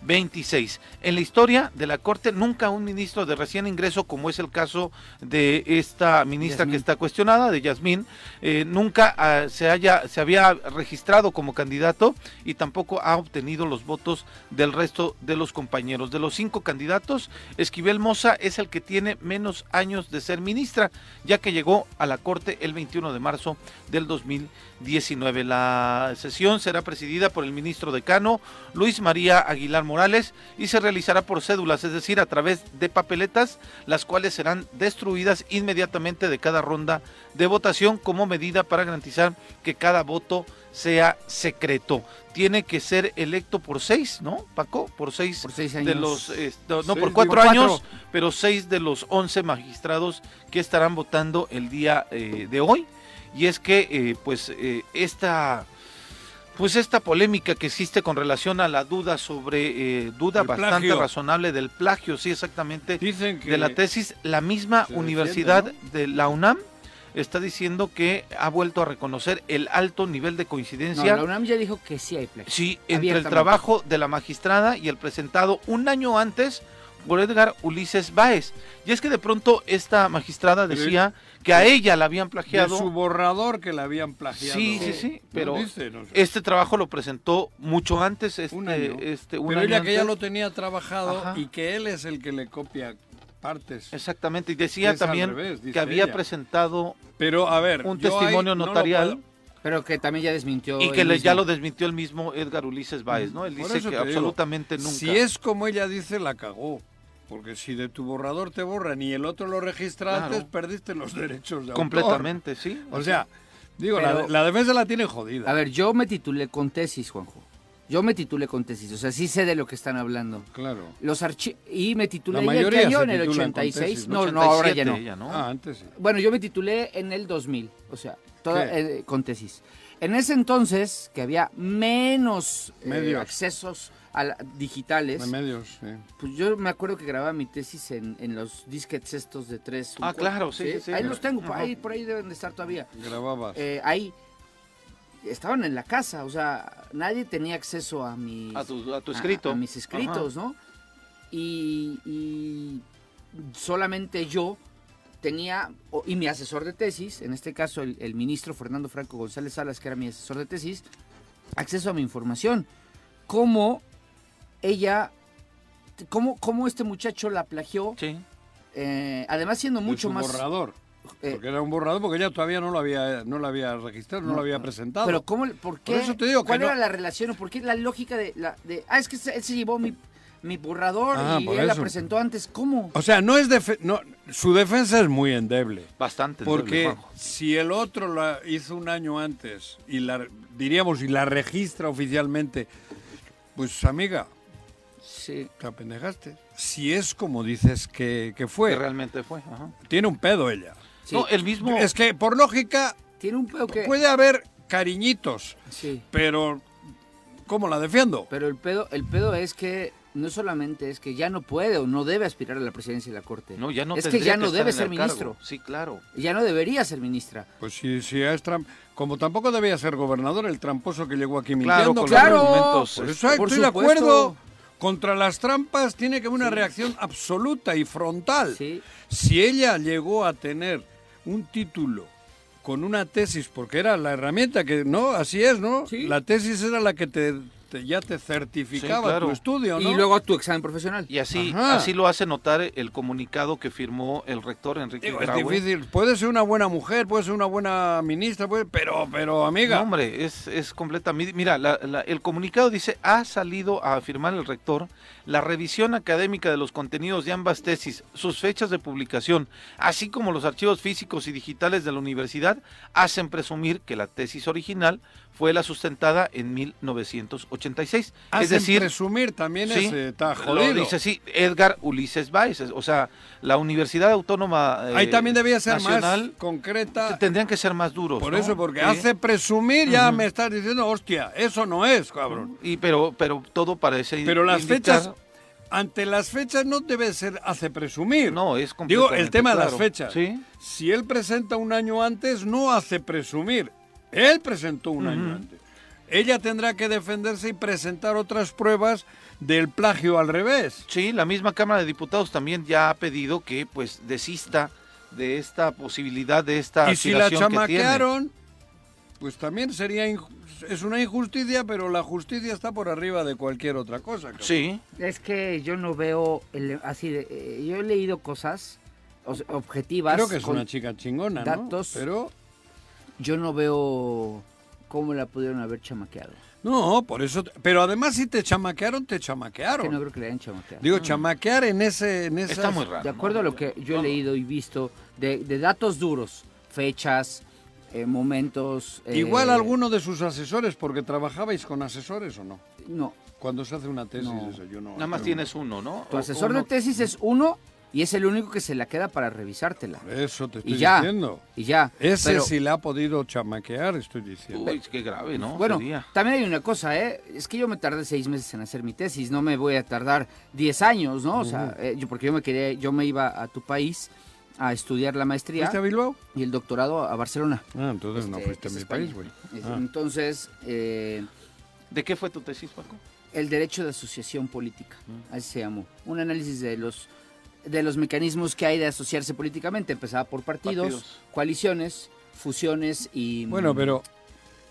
2026. En la historia de la Corte, nunca un ministro de recién ingreso, como es el caso de esta ministra Yasmín. que está cuestionada, de Yasmín, eh, nunca ah, se, haya, se había registrado como candidato y tampoco ha obtenido los votos del resto de los compañeros. De los cinco candidatos, Esquivel Moza es el que tiene menos años de ser ministra, ya que llegó a la Corte el 21 de marzo del 2019. La sesión será presidida por el ministro decano Luis María Aguilar Morales y se realizará por cédulas, es decir, a través de papeletas, las cuales serán destruidas inmediatamente de cada ronda de votación como medida para garantizar que cada voto sea secreto. Tiene que ser electo por seis, ¿no, Paco? Por seis, Por seis de años. los, eh, no, por cuatro digo, años, cuatro. pero seis de los once magistrados que estarán votando el día eh, de hoy. Y es que, eh, pues, eh, esta, pues esta polémica que existe con relación a la duda sobre, eh, duda El bastante plagio. razonable del plagio, sí, exactamente, Dicen que... de la tesis, la misma universidad defiende, de la UNAM está diciendo que ha vuelto a reconocer el alto nivel de No, coincidencia la UNAM ya dijo que sí hay plagio. Sí, entre el trabajo de la magistrada y el presentado un año antes por Edgar Ulises Báez. Y es que de pronto esta magistrada decía que a ella la habían de plagiado. su borrador que le habían plagiado. Sí, sí, sí, No pero dice, no sé. este trabajo lo presentó mucho antes, este, Un año. este, un Pero año ella que ya lo tenía trabajado Ajá. y que él es el que le copia partes. Exactamente, y decía Es también revés, que había ella. presentado Pero a ver, un testimonio notarial Pero que también ya desmintió. y él que le- ya lo desmintió el mismo Edgar Ulises Báez, ¿no? Él Por dice que digo, absolutamente nunca. Si es como ella dice, la cagó. Porque si de tu borrador te borran y el otro lo registraste, Claro. perdiste los derechos de autor. completamente, sí. O sea, digo, la, Pero- la defensa la tiene jodida. A ver, yo me titulé con tesis, Juanjo. Yo me titulé con tesis, o sea, sí sé de lo que están hablando. Claro. Los archi y me titulé La ¿y en qué mayoría se en el titulan con 86. tesis, no, no, ahora ya 87 no. Ah, antes sí. Bueno, yo me titulé en el 2000, o sea, eh, con tesis. En ese entonces, que había menos eh, accesos a la- digitales, De medios, sí. pues yo me acuerdo que grababa mi tesis en, en los disquets estos de tres. Ah, claro, sí, sí, sí. Ahí los tengo, por ahí, por ahí deben de estar todavía. Grababas. Eh, ahí estaban en la casa, o sea, nadie tenía acceso a mis, A tu, a tu escrito. a, a mis escritos, ¿no? Y, y solamente yo tenía, y mi asesor de tesis, en este caso el, el ministro Fernando Franco González Salas, que era mi asesor de tesis, acceso a mi información. ¿Cómo ella, cómo, cómo este muchacho la plagió? Sí. eh, además siendo mucho su más... borrador. eh, Porque era un borrador, porque ella todavía no lo había, no lo había registrado, no, lo había presentado. Pero cómo, ¿por qué? Por eso te digo que ¿Cuál no- era la relación o por qué la lógica de, la, de ah, es que él se llevó mi, mi borrador Ah, y por él la presentó antes? ¿Cómo? O sea, no es defe- no, su defensa es muy endeble. Bastante. Porque si el otro la hizo un año antes y la diríamos y la registra oficialmente, pues amiga, Sí. te apendejaste. Si es como dices que, que fue, Que realmente fue. ajá. tiene un pedo ella. sí. No, el mismo. Es que por lógica Tiene un pedo que... puede haber cariñitos, Sí. pero ¿cómo la defiendo? Pero el pedo, el pedo es que no solamente es que ya no puede o no debe aspirar a la presidencia de la Corte. No, ya no es que ya no debe ser cargo. ministro. Sí, claro. Ya no debería ser ministra. Pues si, si es tram- como tampoco debía ser gobernador el tramposo que llegó aquí Claro, mintiendo. con claro. los argumentos. Por eso Por estoy de acuerdo. Contra las trampas tiene que haber una reacción absoluta y frontal. Sí. Si ella llegó a tener un título con una tesis, porque era la herramienta que, ¿no? Así es, ¿no? Sí. La tesis era la que te, te- ya te certificaba Sí, claro. tu estudio, ¿no? Y luego tu examen profesional. Y así, Ajá. así lo hace notar el comunicado que firmó el rector Enrique Digo, es difícil. Puede ser una buena mujer, puede ser una buena ministra, puede- pero, pero amiga. No, hombre, es, es completa. mi- Mira, la- la- el comunicado dice, ha salido a afirmar el rector la revisión académica de los contenidos de ambas tesis, sus fechas de publicación, así como los archivos físicos y digitales de la universidad, hacen presumir que la tesis original fue la sustentada en 1986. Hacen es decir, presumir también sí, es, eh, está lo jodido. dice sí, Edgar Ulises Báez, o sea, la Universidad Autónoma eh, Ahí también debía ser Nacional, más concreta. tendrían que ser más duros. Por ¿no? eso, porque Sí. hace presumir, ya me estás diciendo, hostia, eso no es, cabrón. Y pero, pero todo parece Pero las indicar- fechas, ante las fechas no debe ser hace presumir. No, es Digo, el tema de las fechas. Sí. Si él presenta un año antes, no hace presumir. Él presentó un año antes. Ella tendrá que defenderse y presentar otras pruebas del plagio al revés. Sí, la misma Cámara de Diputados también ya ha pedido que pues desista de esta posibilidad de esta Y si la chamaquearon, pues también sería es una injusticia, pero la justicia está por arriba de cualquier otra cosa. Sí, Es que yo no veo el- así de, eh, yo he leído cosas objetivas. Creo que es con- una chica chingona, ¿no? datos. Pero Yo no veo cómo la pudieron haber chamaqueado. no, por eso. Pero además si te chamaquearon, te Que no chamaquearon. creo que le hayan chamaqueado. Digo, chamaquear en ese, en esas- está muy raro. De acuerdo a lo que yo he leído y visto de, de datos duros, fechas, eh, momentos. eh, Igual alguno de sus asesores, porque trabajabais con asesores o no. No, Cuando se hace una tesis, No. eso yo no. Nada más tienes uno, ¿no? tu asesor uno- de tesis es uno y es el único que se la queda para revisártela. Eso te estoy Y ya. diciendo. Y ya. Ese Pero- sí le ha podido chamaquear, estoy diciendo. Uy, qué grave, ¿no? Bueno, también hay una cosa, ¿eh? Es que yo me tardé seis meses en hacer mi tesis, no me voy a tardar diez años, ¿no? O sea, eh, yo, porque yo me quería, yo me iba a tu país a estudiar la maestría ¿Fuiste a Bilbao? y el doctorado a Barcelona. Ah, entonces no Este, fuiste a mi España. país, güey. Ah. Entonces, eh, ¿De qué fue tu tesis, Paco? el derecho de asociación política, Mm. así se llamó. Un análisis de los de los mecanismos que hay de asociarse políticamente. Empezaba por partidos, Partidos. coaliciones, fusiones y... Bueno, pero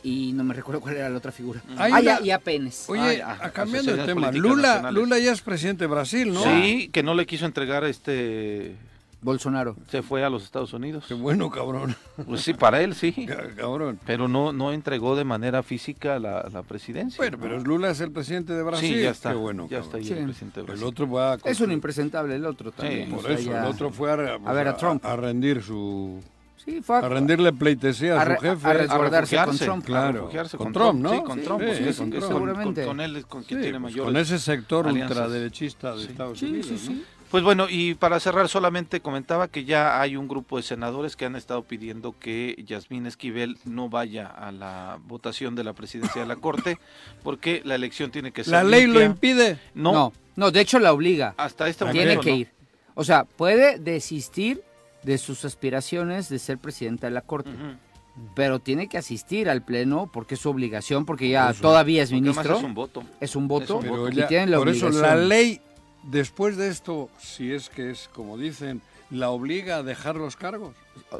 Y no me recuerdo cuál era la otra figura. Hay ah, una- ya, y APNs. Oye, ah, cambiando de tema, Lula, nacionales. Lula ya es presidente de Brasil, ¿no? Sí, que no le quiso entregar este... Bolsonaro. Se fue a los Estados Unidos. Qué bueno, cabrón. Pues sí, para él sí. Ca- cabrón. Pero no, no entregó de manera física la, la presidencia. Bueno, ¿no? pero Lula es el presidente de Brasil. Sí, ya está. Qué bueno, ya cabrón. está ahí Sí. el presidente de El Brasil. otro va a... Es un impresentable el otro también. Sí, o Por sea, eso, ya- el otro fue a, A ver a Trump. a rendir su... Sí, fue a, A rendirle pleitesía a, su jefe. a resguardarse con Trump. Claro. a refugiarse Con con, Trump, ¿no? Sí, con Sí, Trump. sí, porque con Seguramente. Con, con él es con quien Sí, tiene pues con ese sector alianzas. ultraderechista de Sí. Estados Sí, Unidos. sí, ¿no? Pues bueno, y para cerrar solamente comentaba que ya hay un grupo de senadores que han estado pidiendo que Yasmín Esquivel no vaya a la votación de la presidencia de la Corte porque la elección tiene que ser ¿La ley lo impide? No, No, no, de hecho la obliga. hasta este momento Tiene no. que ir. O sea, puede desistir de sus aspiraciones de ser presidenta de la Corte, pero tiene que asistir al Pleno porque es su obligación, porque ya todavía es ministro. es un voto. Es un voto Es un Pero y ya- tiene la por eso la ley, después de esto, si es que es como dicen, la obliga a dejar los cargos.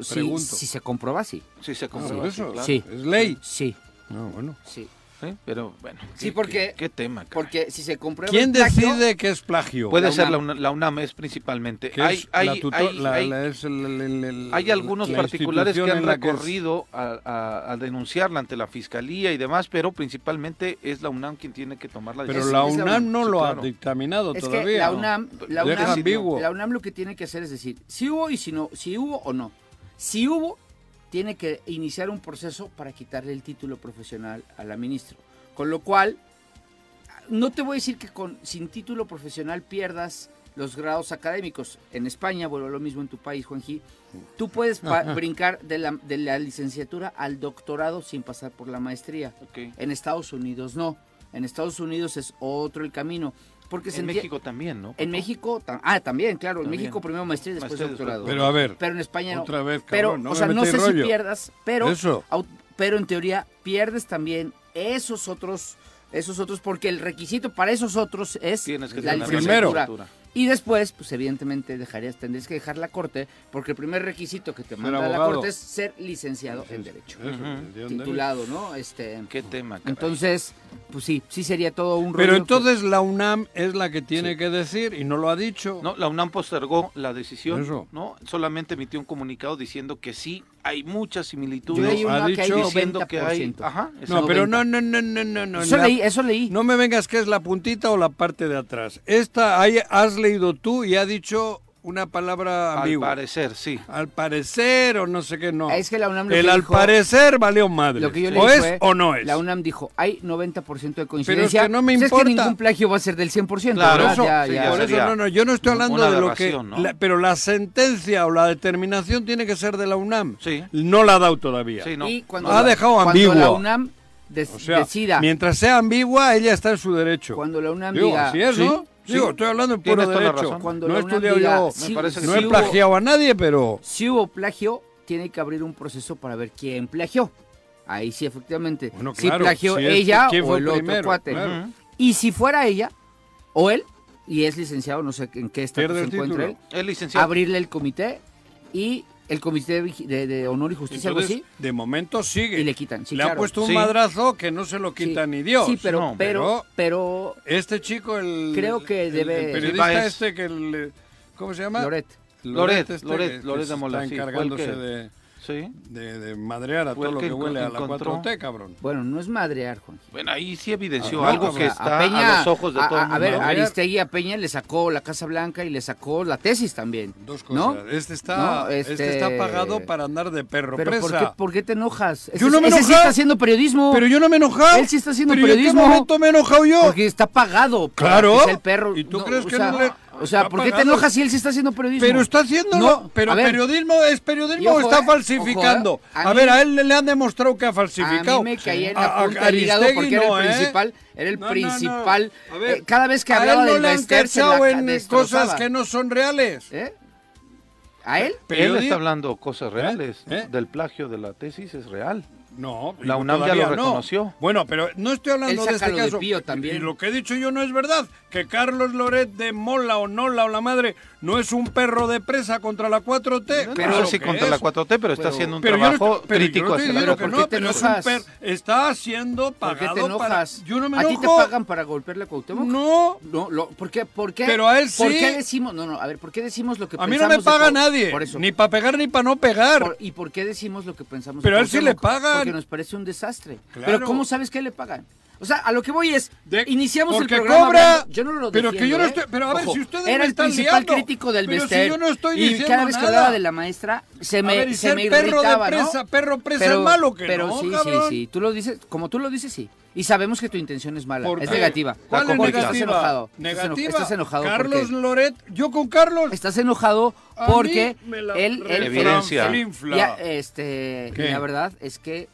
Pregunto. si se comprueba, sí. Sí, se Ah, sí, eso, claro. Sí. es ley. Sí, No, bueno. sí. Sí, pero bueno. Sí, qué- porque- Qué, qué tema, caray. Porque si se comprueba ¿Quién el plagio, decide que es plagio? Puede la ser la UNAM. UNAM, la UNAM es principalmente. Hay, hay, algunos la particulares que han es- recorrido a, a- a denunciarla ante la fiscalía y demás, pero principalmente es la UNAM quien tiene que tomar la Pero decisión. la es la UNAM no sí, lo claro. ha dictaminado es todavía. que la ¿no? UNAM, la Deja UNAM, ambiguo. la UNAM lo que tiene que hacer es decir, si hubo y si no, si hubo o no. Si hubo, tiene que iniciar un proceso para quitarle el título profesional a la ministra. Con lo cual, no te voy a decir que con, sin título profesional pierdas los grados académicos. En España, vuelvo a lo mismo en tu país, Juanji, tú puedes brincar de la, de la licenciatura al doctorado sin pasar por la maestría. Ok. En Estados Unidos no. En Estados Unidos es otro el camino. Porque En México también, ¿no? en México, tam- ah, también, claro, en. México primero maestría y después Maestría doctorado. Pero a ver, Pero en España no. otra vez, pero, cabrón, no o me sea, no sé si pierdas, pero, Eso. pero en teoría pierdes también esos otros, esos otros, porque el requisito para esos otros es Tienes que la tener Primero. Y después, pues evidentemente dejarías, tendrías que dejar la corte, porque el primer requisito que te manda la corte es ser licenciado en derecho, Eso, titulado, ¿no? Este, Qué tema, caray. entonces, pues sí, sí sería todo un Pero rollo entonces la UNAM es la que tiene que decir y no lo ha dicho. No, la UNAM postergó la decisión, Eso. ¿no? Solamente emitió un comunicado diciendo que sí hay muchas Yo similitudes. leí ha una que hay dicho- diciendo que hay, 90%. ajá, No, pero 90. no, no, no, no, no, no. Eso la- leí, eso leí. No me vengas que es la puntita o la parte de atrás. Esta hay- has leído tú y ha dicho una palabra al ambigua. parecer, sí. Al parecer o no sé qué, no. Es que la UNAM lo El que al dijo- parecer valió madre. Lo que yo leí o es fue, o no es. La UNAM dijo, hay 90% de coincidencia. que no me Pues es importa. que ningún plagio va a ser del 100%, Claro, ¿verdad? eso, Ya, sí, ya. ya Por eso no, no, yo no estoy hablando de lo que... ¿no? la- pero la sentencia o la determinación tiene que ser de la UNAM. Sí. No la ha dado todavía. Sí, no. Y cuando Ha la- dejado cuando ambiguo. la UNAM des- O sea, decida, mientras sea ambigua, ella está en su derecho. cuando la UNAM Digo, diga, así es, ¿no? Sí, Digo, estoy hablando en puro derecho. Cuando no he estudiado diga, yo, sí, Me parece que no he hubo- plagiado a nadie, pero... si hubo plagio, tiene que abrir un proceso para ver quién plagió. Ahí sí, efectivamente. Bueno, si claro, plagió si es- ella ¿quién o el otro primero? cuate. Claro. Y si fuera ella o él, y es licenciado, no sé en qué Pierde se encuentra él, Es licenciado. abrirle el comité y el comité de, vigi- de- de honor y justicia, algo así, de momento sigue. y le quitan. Sí, le ha puesto un Sí. madrazo que no se lo quita Sí. ni Dios. Sí, pero, No, pero, pero, Este chico, el... Creo que debe- El periodista este que... el- ¿Cómo se llama? Loret, Loret, este Loret, que Loret de Mola, Está encargándose que- de, Sí. de, de madrear a Fue todo el lo que que huele a la encontró. 4T, cabrón. bueno, no es madrear, Juan. Bueno, ahí sí evidenció Ah, algo no, que A está a, Peña, los ojos de a- todo el a- mundo. a ver, ¿no? Aristegui a Peña le sacó la Casa Blanca y le sacó la tesis también. Dos ¿no? cosas. Este, está, No, este... este- está pagado para andar de perro Pero ¿por presa. qué, por qué te enojas? Yo no me ese sí está haciendo periodismo. Pero yo no me he enojado. Él sí está haciendo ¿Pero ¿y en periodismo. qué momento me he enojado yo? Porque está pagado. para Claro. que sea el perro. ¿Y tú No, crees o que sea, no le- O sea, ¿por qué te enojas si él sí está haciendo periodismo? Pero está haciéndolo. No, pero a ver, periodismo es periodismo ojo, o está eh, falsificando. ojo, eh, a a ver, mí- a él le han demostrado que ha falsificado. A mí me caía en A- la a punta del hígado porque era no, el ¿eh? principal. Era el No, no, no. principal. A ver, eh, cada vez que a hablaba él no del le han cachado ca- en destrozaba. cosas que no son reales. ¿Eh? ¿A él? Él Periodi- está hablando cosas reales. ¿Eh? Del plagio de la tesis es real. No, La UNAM ya lo no. reconoció. Bueno, pero no estoy hablando de este de caso. Pío también. Y lo que he dicho yo no es verdad. Que Carlos Loret de Mola o Nola o la madre no es un perro de presa contra la 4T. no Claro si que contra es. la 4T, pero, está Pero- haciendo un Pero no trabajo pero crítico la Pero ¿por qué te pero es un per- está ¿Por qué pagado te enojas? para... Yo no me ¿A ti te pagan para golpearle a Cuauhtémoc? No. No, lo, ¿por qué? ¿Por qué? Pero a él ¿Por sí. qué decimos? No, no, a ver, ¿por qué decimos lo que A mí no pensamos me paga nadie. Por eso. Ni para pegar ni para no pegar. Por- ¿Y por qué decimos lo que pensamos? Pero a él sí le pagan. Porque nos parece un desastre. Claro. Pero ¿cómo sabes que le pagan? O sea, a lo que voy es, De- iniciamos el programa cobra, yo no lo pero que yo defiendo, no ¿eh? estoy- pero a ver, Ojo, si ustedes Era me el están principal liando. crítico del Pero si Bester. yo no estoy y diciendo cada vez que hablaba de la maestra, se me, a ver, y se ser me perro irritaba, de ¿no? presa, perro presa es malo que pero no, sí, cabrón. sí, sí. Tú lo dices, como tú lo dices, sí. Y sabemos que tu intención es mala, ¿Por es negativa. ¿Cuál es negativa? Estás enojado. Negativa. Estás enojado Carlos porque... Loret, yo con Carlos. Estás enojado A porque él, él, Evidencia. ya, este, la verdad es que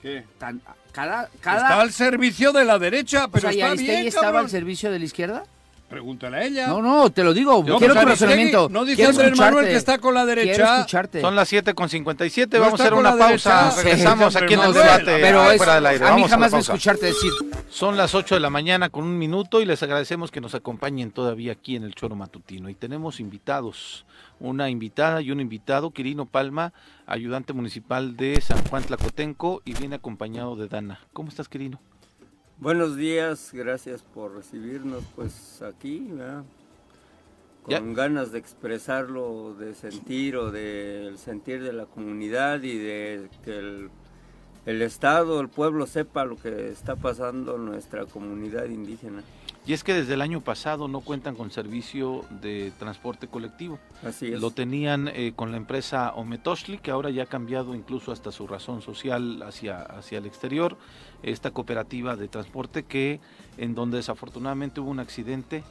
¿Qué? tan- cada, cada, Está al servicio de la derecha, o pero sea, y está Aristegui bien, estaba cabrón. al servicio de la izquierda. Pregúntale a ella. No, no, te lo digo. No, quiero pues tu razonamiento. no dice Andrés Manuel que está con la derecha. Quiero escucharte. Son las 7 con 57, No vamos a hacer una pausa. derecha. Regresamos Sí, aquí en el debate pero es, fuera del aire. a mí Vamos jamás la me escucharte decir. Son las 8 de la mañana con un minuto y les agradecemos que nos acompañen todavía aquí en el Choro Matutino. Y tenemos invitados, una invitada y un invitado, Quirino Palma, ayudante municipal de San Juan Tlacotenco y viene acompañado de Dana. ¿Cómo estás, Quirino? Buenos días, gracias por recibirnos pues aquí, ¿verdad? Ya. con ganas de expresarlo, de sentir o del sentir de la comunidad y de que el, el Estado, el pueblo sepa lo que está pasando en nuestra comunidad indígena. Y es que desde el año pasado no cuentan con servicio de transporte colectivo. Así es. Lo tenían eh, con la empresa Ometoshli, que ahora ya ha cambiado incluso hasta su razón social hacia, hacia el exterior. Esta cooperativa de transporte que, en donde desafortunadamente hubo un accidente,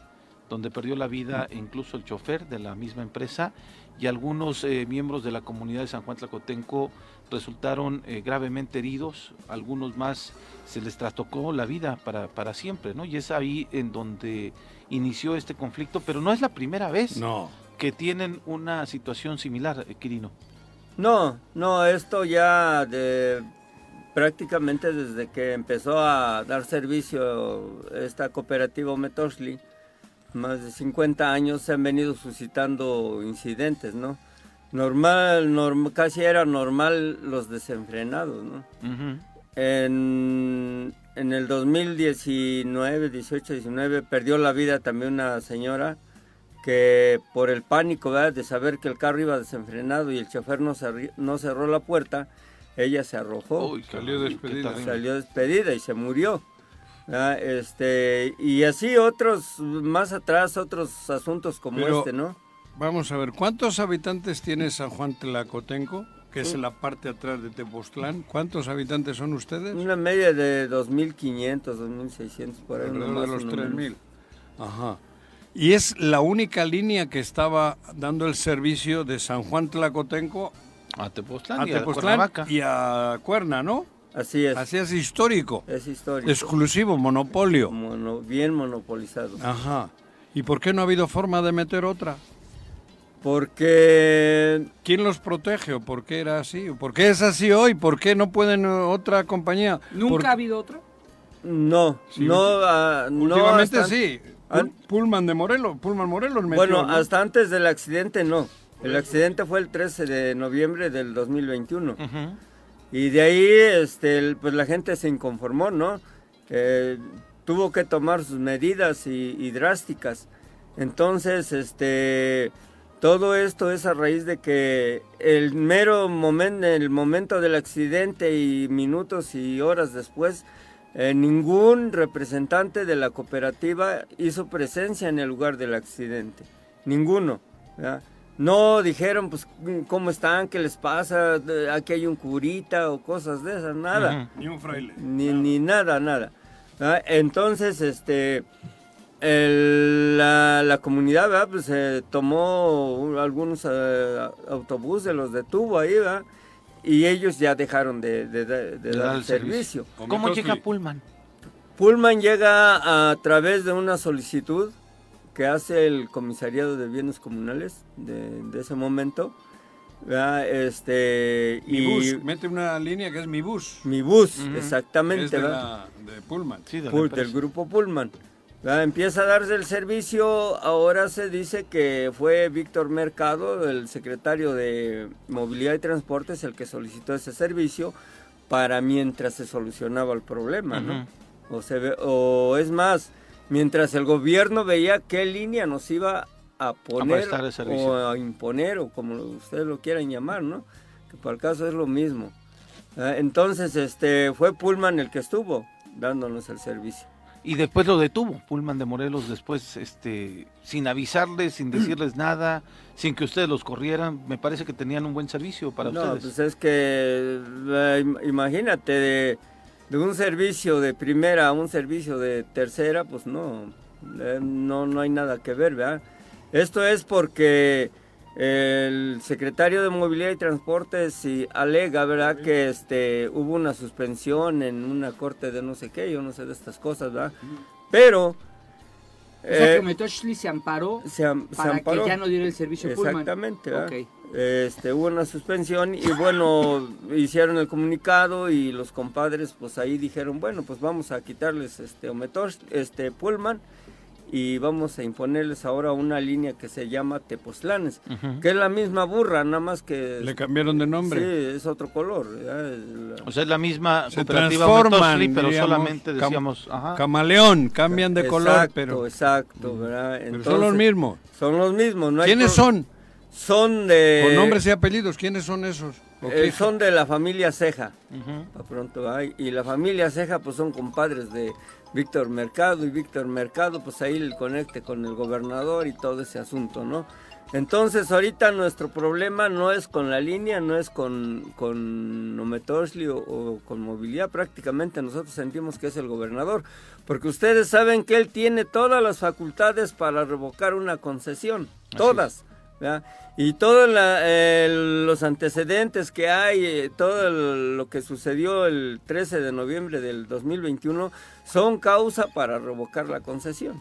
donde perdió la vida incluso el chofer de la misma empresa y algunos eh, miembros de la comunidad de San Juan Tlacotenco resultaron eh, gravemente heridos, algunos más se les trastocó la vida para, para siempre, ¿no? Y es ahí en donde inició este conflicto, pero no es la primera vez No. que tienen una situación similar, eh, Quirino. No, no, esto ya de prácticamente desde que empezó a dar servicio esta cooperativa Metoshli, más de 50 años se han venido suscitando incidentes, ¿no? Normal, norm- casi era normal los desenfrenados, ¿no? En, en el 2019, 18, 19, perdió la vida también una señora que por el pánico ¿verdad? de saber que el carro iba desenfrenado y el chofer no, cerri- no cerró la puerta, ella se arrojó, Uy, Salió despedida. terrible. salió despedida y se murió. ¿verdad? Este, y así otros, más atrás, otros asuntos como Pero- este, ¿no? Vamos a ver, ¿cuántos habitantes tiene San Juan Tlacotenco? Que es la parte atrás de Tepoztlán. ¿Cuántos habitantes son ustedes? Una media de 2.500, 2.600 por ahí. Alrededor no de los uno menos. 3.000. Ajá. Y es la única línea que estaba dando el servicio de San Juan Tlacotenco A Tepoztlán a y a Tepoztlán y a Cuerna, ¿no? Así es, Así es histórico, es histórico. exclusivo, monopolio. Mono- bien monopolizado. Ajá. ¿Y por qué no ha habido forma de meter otra? Porque ¿Quién los protege o por qué era así? ¿O ¿Por qué es así hoy? ¿Por qué no pueden eh, otra compañía? ¿Nunca Por- ha habido otro? no, Sí, no, no Últimamente hasta- sí. Pul- Pullman de Morelos, Pullman Morelos metió, Bueno, ¿no? hasta antes del accidente no. El accidente fue el 13 de noviembre del 2021. Ujú. Y de ahí, este, el- pues la gente se inconformó, ¿no? Eh, tuvo que tomar sus medidas y, y drásticas. Entonces, este, todo esto es a raíz de que el mero momento, el momento del accidente y minutos y horas después, eh, ningún representante de la cooperativa hizo presencia en el lugar del accidente. Ninguno. ¿verdad? No dijeron, pues, ¿cómo están? ¿Qué les pasa? Aquí hay un curita o cosas de esas, nada. Ni un fraile. Ni, ni nada, nada. ¿verdad? Entonces, este, el- la, la comunidad, ¿verdad? Pues eh, tomó un- algunos eh, autobuses, los detuvo ahí, ¿verdad? Y ellos ya dejaron de, de- de- de dar el servicio. ¿Cómo llega Pullman? Pullman llega a través de una solicitud que hace el comisariado de bienes comunales de, de ese momento. ¿verdad? Este, Mi y bus, mete una línea que es mi bus. mi bus, Ujú. exactamente, es de, ¿verdad? la- de Pullman. Sí, Pull- del grupo Pullman. ¿Verdad? Empieza a darse el servicio, ahora se dice que fue Víctor Mercado, el secretario de Movilidad y Transportes, el que solicitó ese servicio para mientras se solucionaba el problema, ¿no? o, se ve- o es más, mientras el gobierno veía qué línea nos iba a poner o a imponer, o como ustedes lo quieran llamar, ¿no? Que para el caso es lo mismo. Ah, Entonces, este, fue Pullman el que estuvo. dándonos el servicio. Y después lo detuvo Pullman de Morelos, después, este, sin avisarles, sin decirles nada, sin que ustedes los corrieran. Me parece que tenían un buen servicio para no, ustedes. pues es que im- imagínate de, de un servicio de primera a un servicio de tercera, pues no, eh, no, no hay nada que ver, ¿verdad? Esto es porque el secretario de Movilidad y Transporte sí alega, ¿verdad? Que este hubo una suspensión en una corte de no sé qué, yo no sé de estas cosas, ¿verdad? Pero O sea, eh, que Metochli se amparó se, am- se para amparó. que ya no diera el servicio Pullman. Exactamente, ¿verdad? Ok. Este, hubo una suspensión y bueno, hicieron el comunicado y los compadres pues ahí dijeron, bueno, pues vamos a quitarles este Ometor, este Pullman y vamos a imponerles ahora una línea que se llama Tepoztlanes, Ujú. que es la misma burra, nada más que Le cambiaron de nombre. sí, es otro color. El- O sea, es la misma Se cooperativa Motosli, pero diríamos, solamente cam- decíamos, ajá. Camaleón, cambian de color, exacto, pero, exacto, ¿verdad? pero son los Entonces, mismos. Son los mismos, no hay ¿Quiénes son? Son de Con nombres y apellidos, ¿quiénes son esos? ¿O eh, son de la familia Ceja. Ujú. Pa' pronto hay. Y la familia Ceja, pues son compadres de Víctor Mercado. Y Víctor Mercado, pues ahí el conecte con el gobernador y todo ese asunto, ¿no? Entonces, ahorita nuestro problema no es con la línea, no es con, con o, o con movilidad. Prácticamente nosotros sentimos que es el gobernador. Porque ustedes saben que él tiene todas las facultades para revocar una concesión. Todas. ¿Verdad? Y todos los antecedentes que hay, eh, todo el- lo que sucedió el 13 de noviembre del 2021 son causa para revocar la concesión.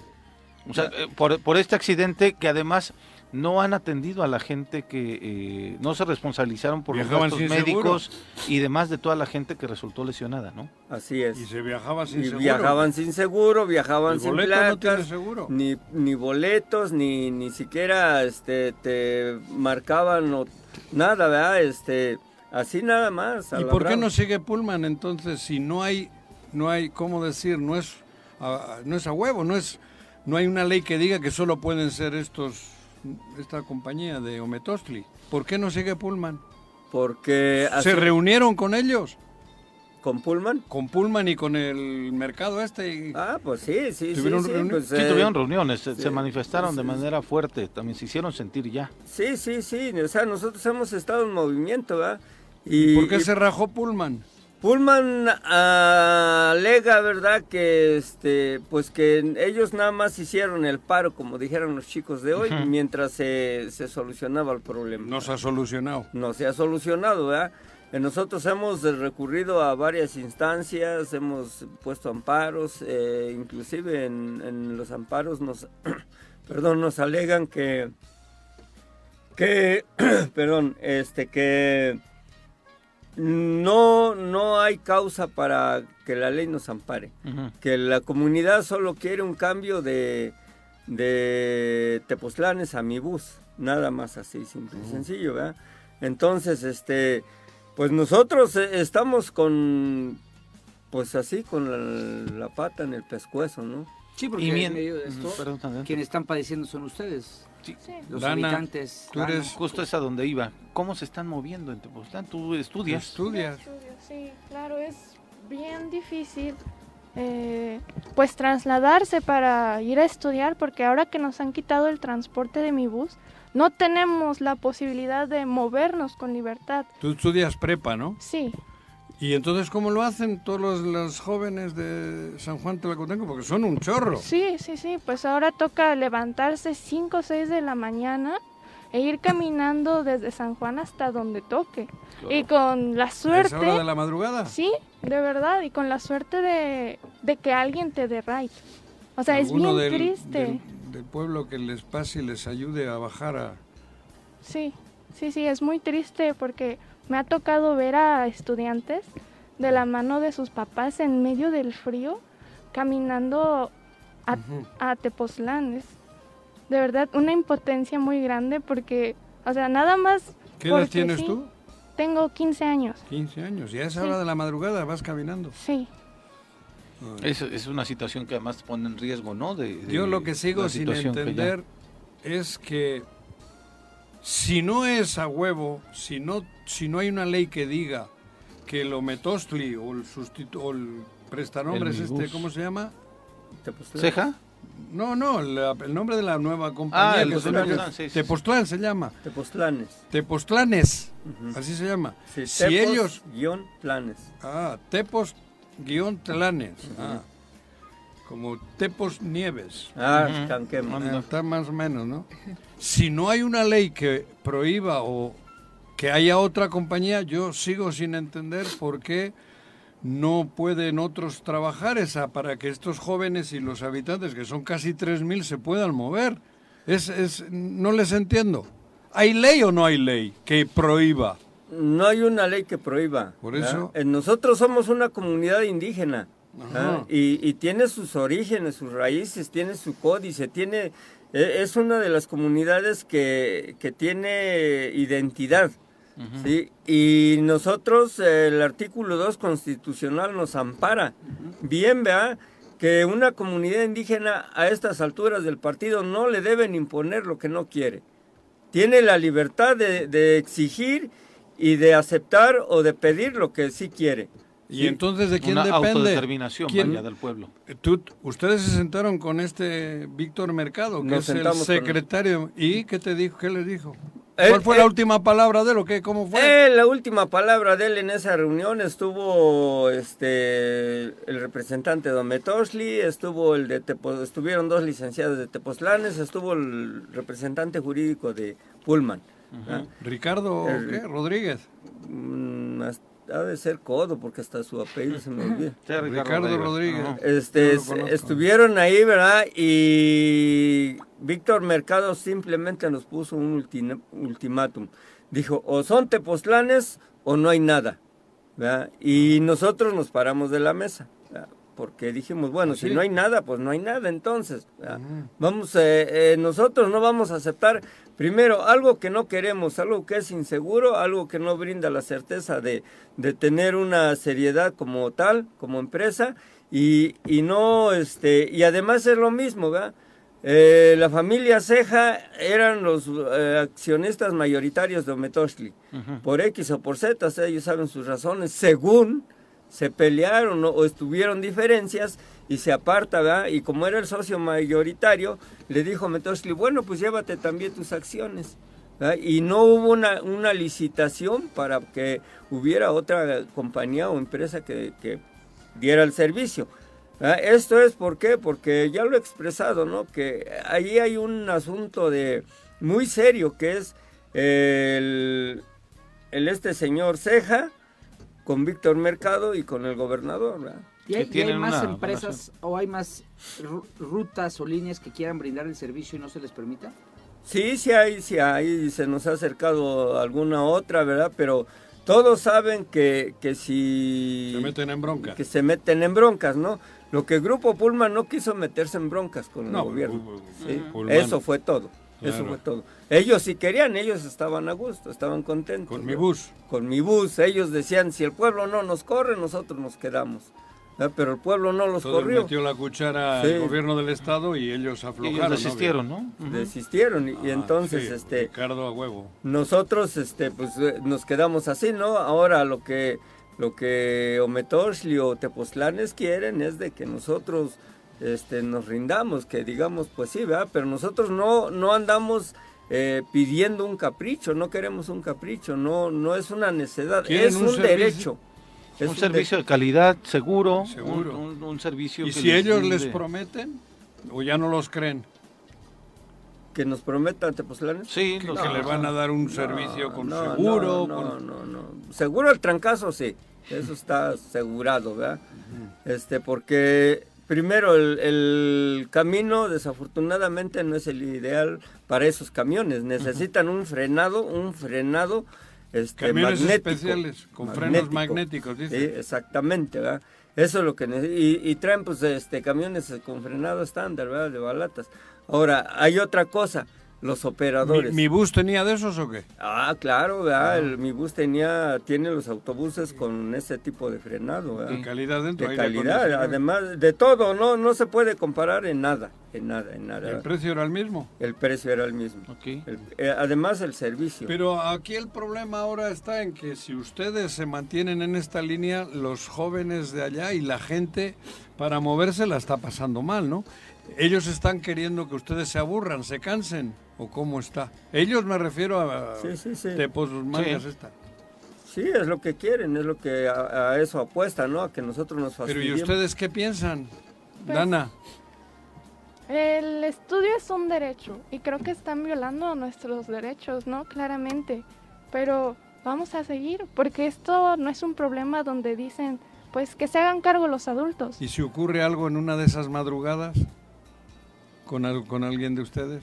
O sea, eh, por, por este accidente que además no han atendido a la gente que eh, no se responsabilizaron por Viajaban los gastos médicos y demás de toda la gente que resultó lesionada, ¿no? Así es. Y se viajaba sin Y seguro. viajaban sin seguro, viajaban sin no placas, tiene seguro. ni, ni boletos, ni, ni siquiera este, te marcaban o nada, ¿verdad? Este, así nada más. ¿Y por qué no sigue Pullman entonces si no hay, no hay, cómo decir, no es, a, no es a huevo, no es, no hay una ley que diga que solo pueden ser estos, esta compañía de Ometostli? ¿Por qué no sigue Pullman? Porque ¿Se reunieron con ellos? con Pullman. Con Pullman y con el mercado este. y- Ah, pues sí, sí, sí. ¿Tuvieron sí, reunión? pues, Sí, eh, tuvieron reuniones, se, sí, manifestaron de sí, manera fuerte, también se hicieron sentir ya. Sí, sí, sí, o sea, nosotros hemos estado en movimiento, ¿verdad? Y, ¿Por qué y se rajó Pullman? Pullman ah, alega, ¿verdad? Que este, pues que ellos nada más hicieron el paro, como dijeron los chicos de hoy, mientras se, se solucionaba el problema. No se ha solucionado. No se ha solucionado, ¿verdad? Eh, Nosotros hemos recurrido a varias instancias, hemos puesto amparos, eh, inclusive en, en los amparos nos, perdón, nos alegan que, que, perdón, este, que no, no hay causa para que la ley nos ampare, que la comunidad solo quiere un cambio de, de Tepoztlanes a mi bus, nada más así, simple y sencillo, ¿verdad? Entonces, este, pues nosotros eh, estamos con, pues así, con la, la pata en el pescuezo, ¿no? Sí, porque Y en bien- medio de esto, perdón, quienes están padeciendo son ustedes, Sí. los Dana, habitantes. tú Dana. eres- Justo es a donde iba. ¿Cómo se están moviendo en Tepoztlán? Tú estudias. Estudias. Sí, claro, es bien difícil eh, pues trasladarse para ir a estudiar porque ahora que nos han quitado el transporte de mi bus, no tenemos la posibilidad de movernos con libertad. Tú estudias prepa, ¿no? Sí, ¿Y entonces cómo lo hacen todos los, los jóvenes de San Juan Tlacotenco? Porque son un chorro. sí, sí, sí, pues ahora toca levantarse 5 o 6 de la mañana e ir caminando desde San Juan hasta donde toque. Y con la ¿A esa hora de suerte, la madrugada? sí, de verdad, y con la suerte de, de que alguien te dé ride. O sea, es ¿Alguno bien del, triste. Del, del pueblo que les pase y les ayude a bajar a... Sí, sí, sí, es muy triste porque me ha tocado ver a estudiantes de la mano de sus papás en medio del frío caminando a, Ujú. a Tepoztlán. Es de verdad una impotencia muy grande porque, o sea, nada más... ¿Qué edad porque tienes sí, tú? Tengo 15 años, 15 años. Y a esa Sí. hora de la madrugada vas caminando. sí. Es, es una situación que además pone en riesgo, ¿no? De, de Yo lo que sigo sin situación que ya- entender es que si no es a huevo, si no, si no hay una ley que diga que el ometostli o el, sustitu- o el prestanombres El este. ¿cómo se llama? ¿Ceja? No, no, la- el nombre de la nueva compañía. Ah, el que de se llama- sí, sí. Tepoztlán se llama. Tepoztlanes. Tepoztlanes, así se llama. Sí, si Tepos ellos... guion planes. Ah, Tepos guion Tlanes. Ah, como Tepos Nieves. Ah. Canquema. Anda. Eh, Está más o menos, ¿no? Si no hay una ley que prohíba o que haya otra compañía, yo sigo sin entender por qué no pueden otros trabajar esa para que estos jóvenes y los habitantes, que son casi 3.000, se puedan mover. Es, es, no les entiendo. ¿Hay ley o no hay ley que prohíba? No hay una ley que prohíba. Por eso- Eh, Nosotros somos una comunidad indígena. Y, y tiene sus orígenes, sus raíces, tiene su códice, tiene, es una de las comunidades que, que tiene identidad. ¿sí? Y nosotros, el artículo 2 constitucional nos ampara. Bien, vea que una comunidad indígena a estas alturas del partido no le deben imponer lo que no quiere. Tiene la libertad de, de exigir y de aceptar o de pedir lo que sí quiere. ¿Y Sí. entonces de quién Una depende? autodeterminación ¿Quién- vaya, del pueblo. Tú- ustedes se sentaron con este Víctor Mercado, que Nos es el él. secretario. ¿Y qué te dijo? ¿Qué le dijo? Él- ¿Cuál fue él- la última palabra de lo que cómo fue? Eh, la última palabra de él en esa reunión estuvo este el representante de Metosli, estuvo el de Tepo- estuvieron dos licenciados de Tepoztlanes, estuvo el representante jurídico de Pullman. ¿ah? Ricardo El- ¿qué? Rodríguez. Mm, has- ha de ser Codo porque hasta su apellido se me olvida. Sí, Ricardo Rodríguez. Este, estuvieron ahí, ¿verdad? Y Víctor Mercado simplemente nos puso un ultimátum. Dijo, o son tepoztlanes o no hay nada. ¿verdad? Y nosotros nos paramos de la mesa. ¿verdad? Porque dijimos, bueno, si no hay nada, pues no hay nada entonces. Vamos, eh, eh, nosotros no vamos a aceptar, primero, algo que no queremos, algo que es inseguro, algo que no brinda la certeza de, de tener una seriedad como tal, como empresa, y, y no, este, y además es lo mismo, ¿verdad? Eh, la familia Ceja eran los eh, accionistas mayoritarios de Ometoshli. Por X o por Z, ellos saben sus razones, según se pelearon o, estuvieron diferencias y se aparta. Y como era el socio mayoritario, le dijo Metoshli, bueno, pues llévate también tus acciones. Y no hubo una, una licitación para que hubiera otra compañía o empresa que, que diera el servicio. Esto es por qué, porque ya lo he expresado, ¿no? Que ahí hay un asunto de muy serio que es el, el este señor Ceja con Víctor Mercado y con el gobernador, ¿verdad? ¿Y hay, que y hay tienen más empresas o hay más ru- rutas o líneas que quieran brindar el servicio y no se les permita? Sí, sí hay, sí hay, se nos ha acercado alguna otra, ¿verdad? Pero todos saben que, que si... Se meten en bronca. Que se meten en broncas, ¿no? Lo que el Grupo Pullman no quiso meterse en broncas con No, el gobierno. Eso fue todo. Eso fue todo. Ellos si querían, ellos estaban a gusto, estaban contentos. Con mi bus. Con mi bus. Ellos decían, si el pueblo no nos corre, nosotros nos quedamos. ¿verdad? Pero el pueblo no los Entonces corrió. metió la cuchara Sí. al gobierno del estado y ellos Y aflojaron. ¿no? desistieron, ¿no? Desistieron y, y Ah, entonces sí, este Ricardo a huevo. nosotros este pues eh, nos quedamos así, ¿no? Ahora lo que lo que Ometoshli o Tepoztlanes quieren es de que nosotros este nos rindamos, que digamos pues sí, ¿verdad? Pero nosotros no no andamos eh, pidiendo un capricho, no queremos un capricho, no no es una necedad, ¿Quieren es un derecho. Es un servicio de calidad, seguro, Seguro. Un, un- un servicio ¿Y que si ellos les prometen o ya no los creen? que nos prometan Tepoztlanes. Sí, Que, los- que le van a dar un No, servicio con no, seguro. No, no, con- no, no. Seguro el trancazo sí, eso está asegurado, ¿verdad? Este, porque primero el, el camino desafortunadamente no es el ideal para esos camiones. Necesitan un frenado, un frenado este, Camiones magnético. especiales, con frenos magnéticos, dice. Sí, exactamente, ¿verdad? Eso es lo que y, y traen pues este camiones con frenado estándar, ¿verdad? De balatas. Ahora, hay otra cosa. Los ¿Mi, operadores. mi bus tenía de esos o qué? Ah, claro, ¿verdad? El- mi bus tenía, tiene los autobuses con ese tipo de frenado, ¿verdad? De calidad dentro. De calidad, además de todo, no, no se puede comparar en nada, en nada, en nada. ¿El precio era el mismo? El precio era el mismo. Ok. El- eh, además el servicio. Pero aquí el problema ahora está en que si ustedes se mantienen en esta línea, los jóvenes de allá y la gente para moverse la está pasando mal, ¿no? Ellos están queriendo que ustedes se aburran, se cansen, o cómo está. Ellos me refiero a Sí, sí, sí. Tepos mangas Sí. esta. Sí, es lo que quieren, es lo que a, a eso apuesta, ¿no? A que nosotros nos Pero ¿y fastidiemos. ustedes qué piensan? Pues- Dana, El estudio es un derecho y creo que están violando nuestros derechos, ¿no? Claramente. Pero vamos a seguir porque esto no es un problema donde dicen, pues que se hagan cargo los adultos. ¿y si ocurre algo en una de esas madrugadas con, al- con alguien de ustedes?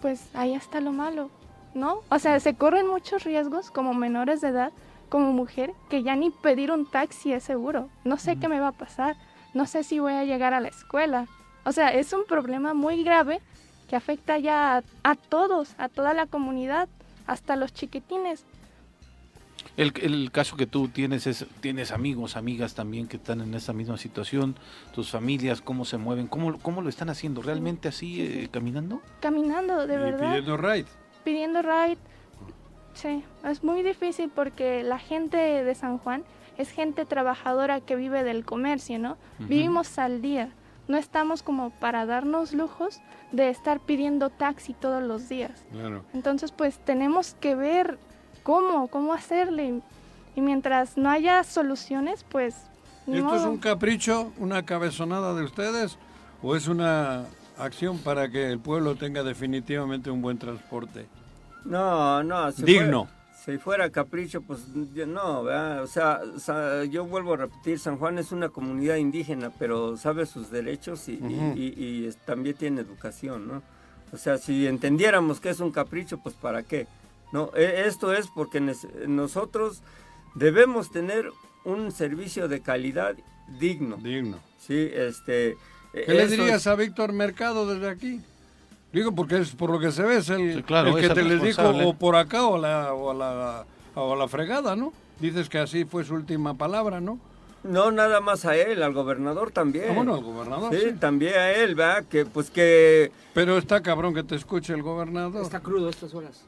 Pues ahí está lo malo, ¿no? O sea, se corren muchos riesgos como menores de edad, como mujer, que ya ni pedir un taxi es seguro. No sé qué me va a pasar, no sé si voy a llegar a la escuela. O sea, es un problema muy grave que afecta ya a, a todos, a toda la comunidad, hasta los chiquitines. El, el caso que tú tienes es, tienes amigos, amigas también que están en esa misma situación, tus familias, cómo se mueven, cómo, cómo lo están haciendo, realmente así, eh, caminando. Caminando, de y verdad. pidiendo ride. pidiendo ride. Sí, es muy difícil porque la gente de San Juan es gente trabajadora que vive del comercio, ¿no? Vivimos al día. No estamos como para darnos lujos de estar pidiendo taxi todos los días. Claro. Entonces, pues tenemos que ver cómo, cómo hacerle. Y mientras no haya soluciones, pues ni ¿Esto es modo. un capricho, una cabezonada de ustedes o es una acción para que el pueblo tenga definitivamente un buen transporte? No, no. Si Digno. Fuera, si fuera capricho, pues no, ¿verdad? O sea, sa- yo vuelvo a repetir, San Juan es una comunidad indígena, pero sabe sus derechos y, y- Ujú. y- y es- también tiene educación, ¿no? O sea, si entendiéramos que es un capricho, pues ¿para qué? No, E- esto es porque nosotros debemos tener un servicio de calidad digno. Digno. Sí, este... ¿Qué le dirías es- a Víctor Mercado desde aquí? Digo, porque es por lo que se ve, es el, Sí, claro, el que es el te les dijo o por acá o a la, o, a la, o a la fregada, ¿no? Dices que así fue su última palabra, ¿no? No, nada más a él, al gobernador también. Ah, bueno, al gobernador, Sí, sí. también a él, ¿verdad? Que pues que... Pero está cabrón que te escuche el gobernador. Está crudo estas horas.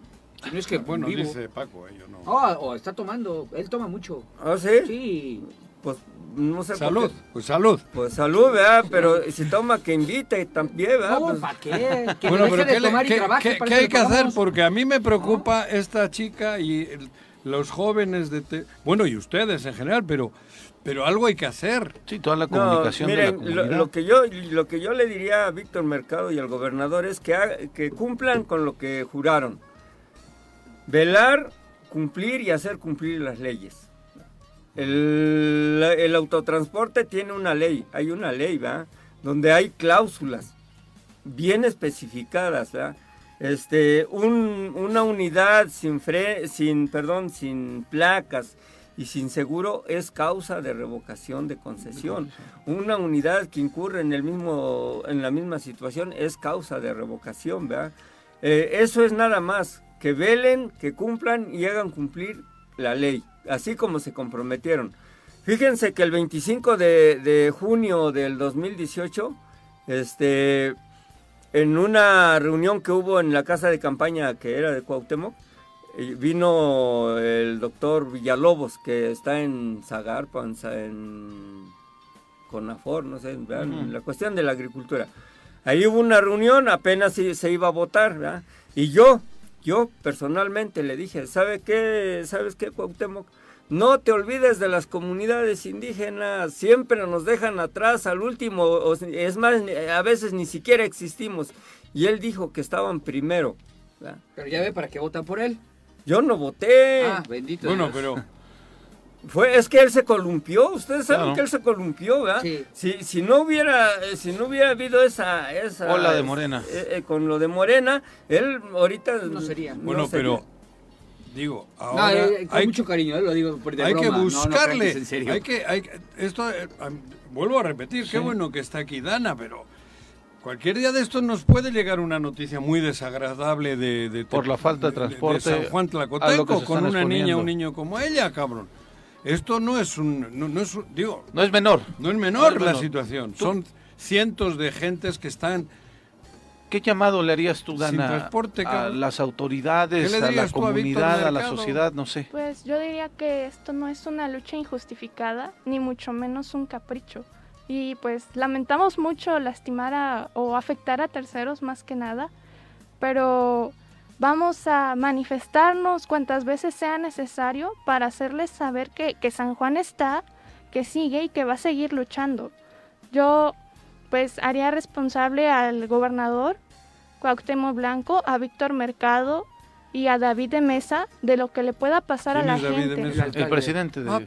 No es que bueno, vivo. dice Paco, eh, yo no. Oh, o está tomando. Él toma mucho. ¿Ah, sí? Sí. Pues no sé por Salud, qué. pues salud. Pues salud, ¿verdad? Pero si toma que invite también, ¿verdad? No, Pues, ¿para qué? Que Bueno, deje pero de ¿qué, tomar y trabaje qué- qué hay que hacer? Porque a mí me preocupa esta chica y el- los jóvenes de... Te- bueno, y ustedes en general, pero, pero algo hay que hacer. Sí, toda la no, comunicación de la miren, lo, lo que yo lo que yo le diría a Víctor Mercado y al gobernador es que, ha- que cumplan con lo que juraron. Velar, cumplir y hacer cumplir las leyes. El, el autotransporte tiene una ley, hay una ley, ¿verdad? Donde hay cláusulas bien especificadas, ¿verdad? Este, un- una unidad sin fre, sin, perdón, sin placas y sin seguro es causa de revocación de concesión. Una unidad que incurre en el mismo, en la misma situación es causa de revocación, ¿verdad? Eh, eso es nada más, que velen, que cumplan y hagan cumplir la ley, así como se comprometieron. Fíjense que el 25 de, de junio del 2018, este, en una reunión que hubo en la casa de campaña que era de Cuauhtémoc, eh, vino el doctor Villalobos, que está en Zagarpa, en, en Conafor, no sé. Ujú. la cuestión de la agricultura. Ahí hubo una reunión, apenas se, se iba a votar, ¿verdad? Y yo, yo personalmente le dije, ¿sabe qué? ¿Sabes qué, Cuauhtémoc? No te olvides de las comunidades indígenas, siempre nos dejan atrás al último, es más, a veces ni siquiera existimos. Y él dijo que estaban primero. ¿verdad? Pero ya ve para qué votan por él. Yo no voté. Ah, bendito. Bueno, Dios. pero Fue, es que él se columpió, ustedes saben Claro. que él se columpió, ¿verdad? Sí. Si, si no hubiera, eh, si no hubiera habido esa, esa Ola de Morena. eh, eh, con lo de Morena, él ahorita No sería. no bueno, sería. pero digo, No, ahora eh, con hay, mucho cariño, lo digo por de hay que broma. No, que buscarle. es en serio. hay que, hay que- esto, eh, vuelvo a repetir, qué bueno que está aquí Dana, pero Cualquier día de estos nos puede llegar una noticia muy desagradable de, de- Por la falta de transporte, San Juan Tlacoteco con una niña un niño como ella, cabrón. Esto no es un, no, no es un- digo, No es menor. no es menor No es la menor. situación. Tú- Son cientos de gentes que están ¿Qué llamado le harías tú, Dana, transporte, a las autoridades, ¿Qué le a la tú a comunidad, a la sociedad? No sé. Pues yo diría que esto no es una lucha injustificada, ni mucho menos un capricho. Y pues lamentamos mucho lastimar a, o afectar a terceros más que nada, pero vamos a manifestarnos cuantas veces sea necesario para hacerles saber que, que San Juan está, que sigue y que va a seguir luchando. Yo pues haría responsable al gobernador Cuauhtémoc Blanco, a Víctor Mercado y a David de Mesa de lo que le pueda pasar a ¿Quién la gente. Mesa? El presidente de... Ah.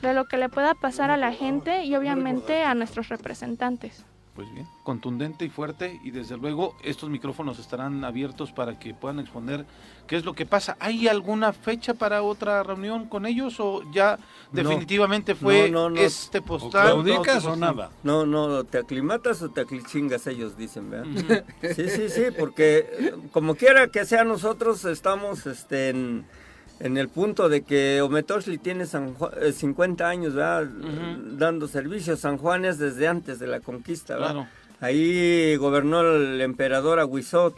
De lo que le pueda pasar a la gente y obviamente a nuestros representantes. Pues bien, contundente y fuerte y desde luego estos micrófonos estarán abiertos para que puedan exponer qué es lo que pasa. ¿Hay alguna fecha para otra reunión con ellos o ya definitivamente fue No, no, no. este O postal? claudicas o postal? nada. No, no, te aclimatas o te aclichingas, ellos dicen, ¿verdad? Sí, sí, sí, porque como quiera que sea nosotros estamos este, en, en el punto de que Ometoshli tiene San Ju- eh, 50 años, ¿verdad? Ujú. Dando servicios. San Juan es desde antes de la conquista, ¿verdad? Claro. Ahí gobernó el emperador Aguizot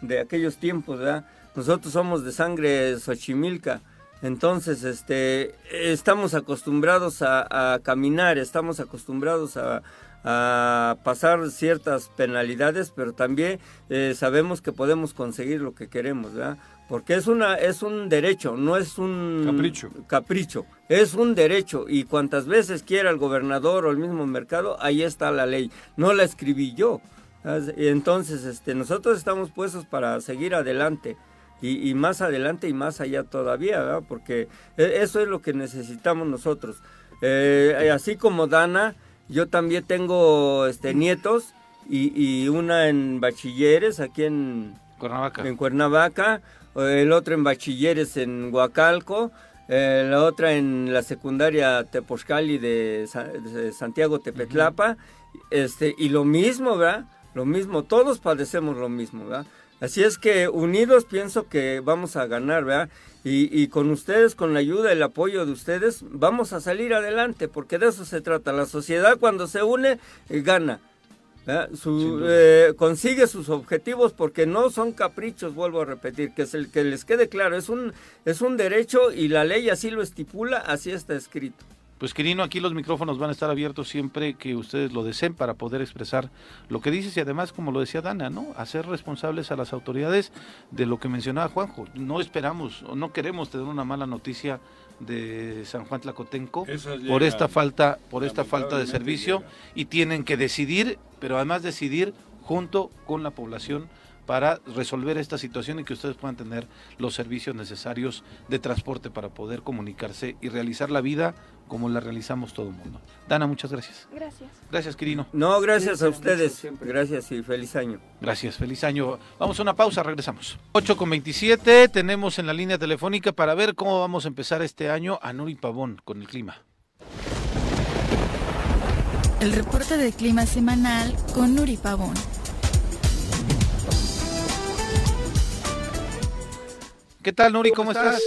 de aquellos tiempos, ¿verdad? Nosotros somos de sangre Xochimilca. Entonces, este, estamos acostumbrados a, a caminar, estamos acostumbrados a, a pasar ciertas penalidades, pero también eh, sabemos que podemos conseguir lo que queremos, ¿verdad? Porque es una es un derecho, no es un Capricho. capricho, es un derecho y cuantas veces quiera el gobernador o el mismo mercado, ahí está la ley. No la escribí yo. Entonces, este, nosotros estamos puestos para seguir adelante y, y más adelante y más allá todavía, ¿verdad? Porque e- eso es lo que necesitamos nosotros. Eh, así como Dana, yo también tengo este, nietos y, y una en bachilleres aquí en, Cuernavaca. en Cuernavaca, el otro en bachilleres en Huacalco, eh, la otra en la secundaria Sa- de Santiago Tepetlapa, este, y lo mismo, ¿verdad? Lo mismo, todos padecemos lo mismo, ¿verdad? Así es que unidos pienso que vamos a ganar, ¿verdad? Y, y con ustedes, con la ayuda, el apoyo de ustedes, vamos a salir adelante, porque de eso se trata. La sociedad cuando se une, eh, gana. Su- eh, consigue sus objetivos porque no son caprichos, vuelvo a repetir, que, es el, que les quede claro, es un, es un derecho y la ley así lo estipula, así está escrito. Pues Quirino, aquí los micrófonos van a estar abiertos siempre que ustedes lo deseen para poder expresar lo que dices y además, como lo decía Dana, ¿no? Hacer responsables a las autoridades de lo que mencionaba Juanjo. No esperamos o no queremos tener una mala noticia de San Juan Tlacotenco por esta falta por esta falta de servicio llegan. y tienen que decidir, pero además decidir junto con la población para resolver esta situación y que ustedes puedan tener los servicios necesarios de transporte para poder comunicarse y realizar la vida como la realizamos todo el mundo. Dana, muchas gracias. Gracias. Gracias, Quirino. No, gracias Sí, a ustedes, siempre. gracias y feliz año. Gracias, feliz año. Vamos a una pausa, regresamos. 8 con 27, tenemos en la línea telefónica para ver cómo vamos a empezar este año a Nuri Pavón con el clima. El reporte de clima semanal con Nuri Pavón. ¿Qué tal, Nuri? ¿Cómo, ¿Cómo estás? estás?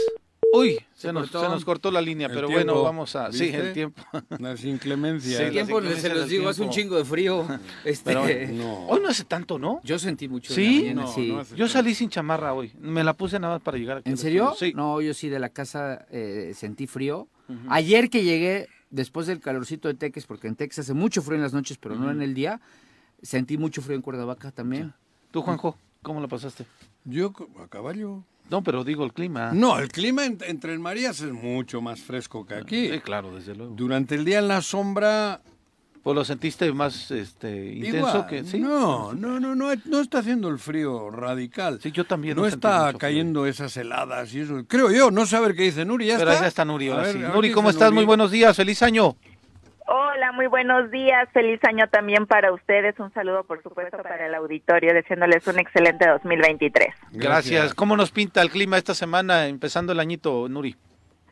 Uy, se, Se nos, cortó. se nos cortó la línea, El pero tiempo, bueno, vamos a... Sí, el tiempo. Las inclemencias. Sí, El tiempo, las se los digo, hace un chingo de frío. Este, Pero- No. Hoy no hace tanto, ¿no? Yo sentí mucho. en ¿Sí? la mañana, No, sí. no Yo salí sin chamarra hoy. Me la puse nada más para llegar aquí. ¿En serio? Sí. No, yo sí de la casa eh, sentí frío. Ayer que llegué, después del calorcito de Texas, porque en Texas hace mucho frío en las noches, pero no en el día, sentí mucho frío en Cuernavaca también. ¿Tú, Juanjo, cómo la pasaste? Yo a caballo. No, pero digo el clima. No, el clima en- entre Marías es mucho más fresco que aquí. Sí, claro, desde luego. Durante el día en la sombra. Pues lo sentiste más este, intenso igual. que... Sí, No, no, no, no, no está haciendo el frío radical. Sí, yo también. no está frío. cayendo esas heladas y eso. Creo yo, no saber qué dice Nuri. ¿Ya Pero está? ya está Nuri, ahora ver, sí. Nuri, ¿cómo estás? Nuri. Muy buenos días, feliz año. Hola, muy buenos días. Feliz año también para ustedes. Un saludo, por supuesto, para el auditorio, deseándoles un excelente 2023. Gracias. ¿Cómo nos pinta el clima esta semana, empezando el añito, Nuri?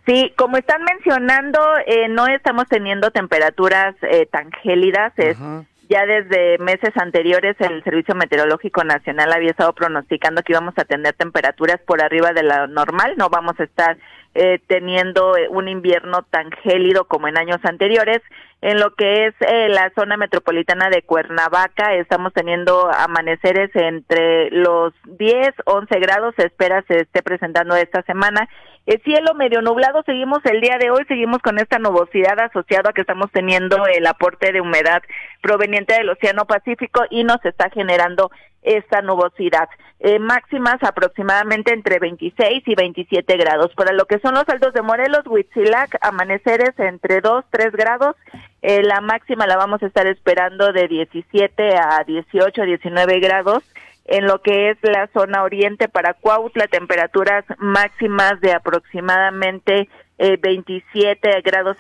Sí, como están mencionando, eh, no estamos teniendo temperaturas eh, tan gélidas. Es Ajá. ya desde meses anteriores el Servicio Meteorológico Nacional había estado pronosticando que íbamos a tener temperaturas por arriba de la normal, no vamos a estar eh, teniendo eh, un invierno tan gélido como en años anteriores. En lo que es eh, la zona metropolitana de Cuernavaca, estamos teniendo amaneceres entre los 10, 11 grados, se espera se esté presentando esta semana. El cielo medio nublado, seguimos el día de hoy, seguimos con esta nubosidad asociada a que estamos teniendo el aporte de humedad proveniente del Océano Pacífico y nos está generando esta nubosidad. Eh, máximas aproximadamente entre 26 y 27 grados. Para lo que son los altos de Morelos, Huitzilac, amaneceres entre 2, 3 grados. Eh, la máxima la vamos a estar esperando de 17 a 18, 19 grados. En lo que es la zona oriente para Cuautla, temperaturas máximas de aproximadamente eh, 27 grados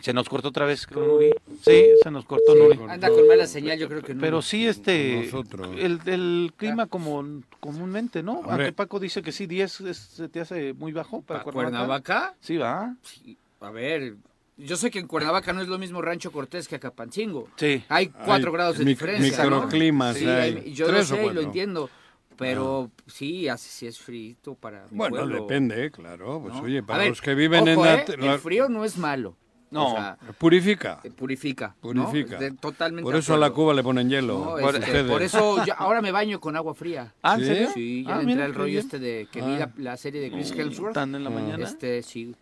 Se nos cortó otra vez con Nuri. Sí, se nos cortó Nuri. Anda con mala señal, yo creo que no. Pero sí, este, Nosotros. el, el clima como comúnmente, ¿no? Hombre. Aunque Paco dice que sí, 10 es- se te hace muy bajo para ¿Para Cuernavaca. Cuernavaca? Sí, va. Sí, A ver, yo sé que en Cuernavaca no es lo mismo Rancho Cortés que Acapancingo. Sí. Hay cuatro Hay grados de mic- diferencia. ¿no? microclimas Sí, hay, yo lo sé y lo entiendo. Pero sí, hace sí es frito para mi Bueno, pueblo, depende, claro. Pues ¿no? oye, para ver, los que viven en la, ¿eh? El frío no es malo. No. O sea, Purifica. eh, purifica. ¿no? Purifica. De- totalmente Por eso a la. Cuba le ponen hielo. No, por este, por eso yo ahora me baño con agua fría. Ah, ¿en ¿Sí? serio? Sí, ya Ah, entré qué rollo bien. este de que vi Ah. la, la serie de Chris Hemsworth. Tan en la Ah. mañana. Este, sí.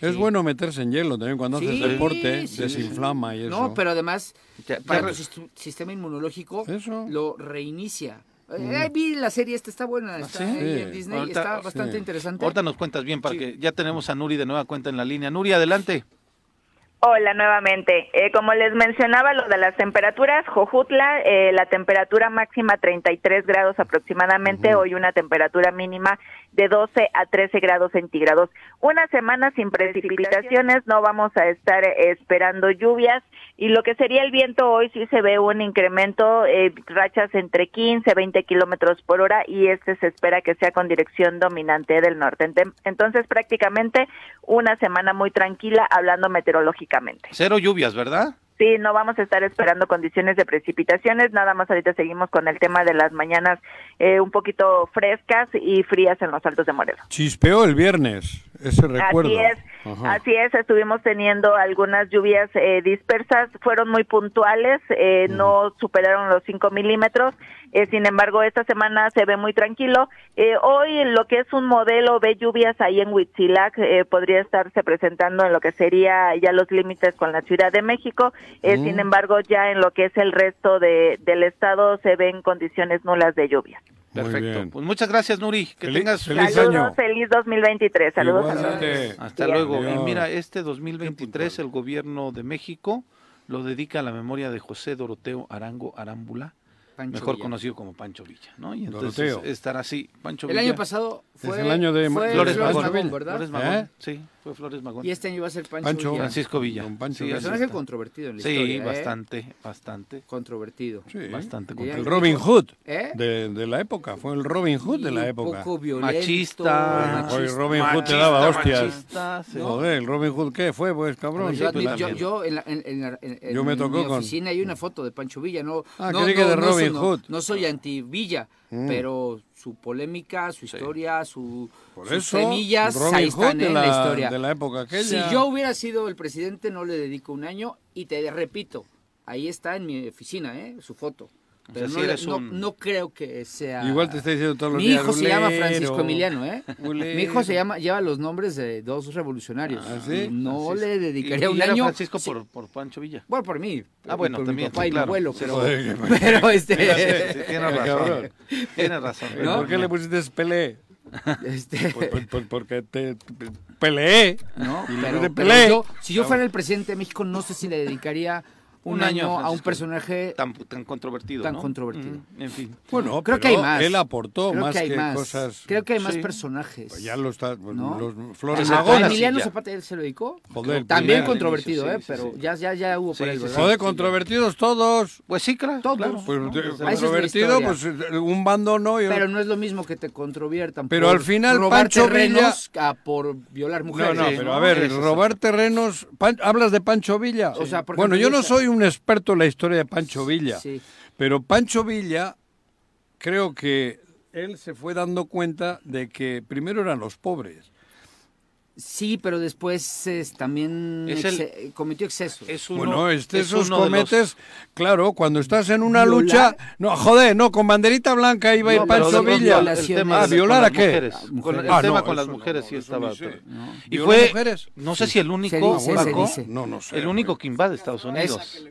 Es sí. bueno meterse en hielo también cuando Sí, haces deporte, sí. desinflama y eso. No, pero además, Ya- para ya tu sistema inmunológico Eso. lo reinicia. Eh, eh, vi la serie, esta está buena, está ¿sí? ahí en. Disney, Ahorita- está bastante sí. interesante. Ahorita nos cuentas bien para Sí. que ya tenemos a Nuri de nueva cuenta en la línea. Nuri, adelante. Hola nuevamente. Eh, como les mencionaba, lo de las temperaturas, Jojutla, eh, la temperatura máxima 33 grados aproximadamente, hoy una temperatura mínima de 12 a 13 grados centígrados. Una semana sin precipitaciones, no vamos a estar eh, esperando lluvias y lo que sería el viento hoy sí se ve un incremento, eh, rachas entre 15 20 kilómetros por hora y este se espera que sea con dirección dominante del norte. Entonces prácticamente una semana muy tranquila hablando Cero lluvias, ¿verdad? Sí, no vamos a estar esperando condiciones de precipitaciones, nada más ahorita seguimos con el tema de las mañanas eh, un poquito frescas y frías en los altos de Morelos. Chispeó el viernes, ese recuerdo. Así es, Ajá. así es, estuvimos teniendo algunas lluvias eh, dispersas, fueron muy puntuales, eh, no superaron los 5 milímetros, eh, sin embargo esta semana se ve muy tranquilo. Eh, hoy lo que es un modelo de lluvias ahí en Huitzilac podría estarse presentando en lo que sería ya los límites con la Ciudad de México, Mm. sin embargo ya en lo que es el resto de, del estado se ven condiciones nulas de lluvia. Perfecto. Pues muchas gracias, Nuri. Que Feliz- tengas feliz Saludos, año. feliz 2023, saludos. a todos. Igualmente. Hasta luego. Y mira, este 2023 el gobierno de México lo dedica a la memoria de José Doroteo Arango Arámbula, Pancho mejor Villa. conocido como Pancho Villa, ¿no? Y entonces Doroteo. estará así, Pancho El Villa. año pasado fue, el año de- fue Flores Flores Magón, Magón, ¿verdad? Flores Magón, ¿Eh? sí, fue Flores Magón. Y este año va a ser Pancho, Pancho. Villa. Francisco Villa. Don Pancho Sí, Personaje está. controvertido en la Sí, historia. ¿eh? bastante, bastante. Controvertido. Sí. Bastante Bien. El. Robin Hood ¿Eh? de, de la época, fue el Robin Hood de la un época. poco violento. Machista. Oye, Robin Hood te Machista, daba hostias. machista, sí. Joder, el Robin Hood, ¿qué fue, pues, cabrón? Yo, pues, yo- en, la, en, en la- en- en Yo me tocó mi con- oficina hay una foto de Pancho Villa. No, Ah, no, creí que no, de no Robin soy- no- Hood. No, soy anti-Villa, Mm. pero su polémica, su historia, su, Por sus eso, semillas, Robin ahí Hood están de ¿eh? en la, la historia. de la época aquella. Si yo hubiera sido el presidente, no le dedico un año y te repito, ahí está en mi oficina, ¿eh? Su foto. Pero sea, no, si le- eres no, un- no creo que sea... Igual te está diciendo todos los Mi días. hijo se llama "Ulero, Francisco Emiliano, ¿eh? ulero". Mi hijo se llama, lleva los nombres de dos revolucionarios. ¿Ah, sí? Y no es. le Y- dedicaría y un era año. Francisco Sí. por, por Pancho Villa. Bueno, por mí. Ah, bueno, por también, Mi papá sí, y claro. mi abuelo, pero. pero este. Sí, tienes razón. Tienes razón. ¿Y ¿Por qué le pusiste Pelé? este Por- por- por- porque te peleé. no, Y pero, pero yo, si yo fuera el presidente de México, no sé si le dedicaría un, Un año, año, a un personaje. Tan, tan controvertido. Tan ¿no? controvertido. Mm, en fin. Bueno, Creo pero que hay más. Él aportó Creo más que hay más. cosas. Creo que hay más Sí. personajes. Pues ya lo está. pues, ¿no? Los Flores Magón. Ahora ¿A sí Emiliano. Zapata él se lo dedicó? Joder, También controvertido, ¿eh? sí, pero sí. Ya, ya, ya hubo por ahí, sí, ¿verdad? sí. Joder, Sí, controvertidos todos. Pues sí, claro. Todos. claro, Pues ¿no? controvertido, pues un bando no. y Pero no es lo mismo que te controviertan. Pero por al final robar Pancho terrenos a por violar No, mujeres. no, Sí, pero ¿no? a ver, robar terrenos. ¿Hablas de Pancho Villa? Bueno, yo no soy un un experto en la historia de Pancho Villa. Sí. Pero Pancho Villa, creo que él se fue dando cuenta de que primero eran los pobres. Sí, pero después es, también Es el- exce- cometió excesos. Es uno, bueno, este, es esos los- cometes, claro, cuando estás en una Violar. lucha, no, joder, no, con banderita blanca iba a ir No, Pancho Villa. el tema Ah, ¿violar con a las qué? mujeres. A Con el. Ah, tema no, con las no, mujeres sí estaba. Y ¿Violó fue, mujeres? no sé si el único, dice, Paco, dice. No, no sé. el único que invade Estados Unidos.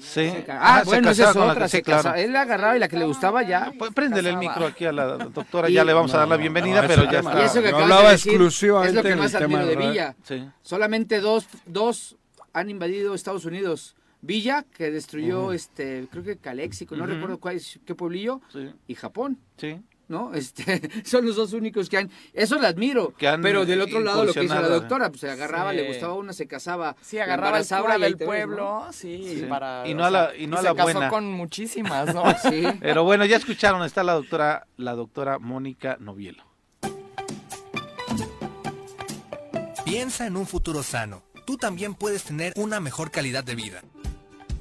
Sí. Ah, se bueno, esa es la otra. que- se claro. Él la agarraba y la que le gustaba ya. Pues préndele el micro aquí a la doctora, Y- ya le vamos a dar la bienvenida, no, pero ya está. Y eso que hablaba de decir exclusivamente es lo que más tema admiro de Villa. Sí. Solamente dos, dos han invadido Estados Unidos. Villa, que destruyó, este, creo que Calexico, no recuerdo cuál, es- qué pueblillo, Sí, y Japón, sí. ¿No? Este, son los dos únicos que han, eso lo admiro, Que han pero del otro lado lo que hizo la doctora, pues se agarraba, Sí. le gustaba una, se casaba, Sí, la agarraba el cura y del te ves, ¿no? pueblo, sí, Sí. para... Y no a la- y no a se la casó buena. con muchísimas, ¿no? Sí. Pero bueno, ya escucharon, está la doctora, la doctora Mónica Novielo. Piensa en un futuro sano. Tú también puedes tener una mejor calidad de vida.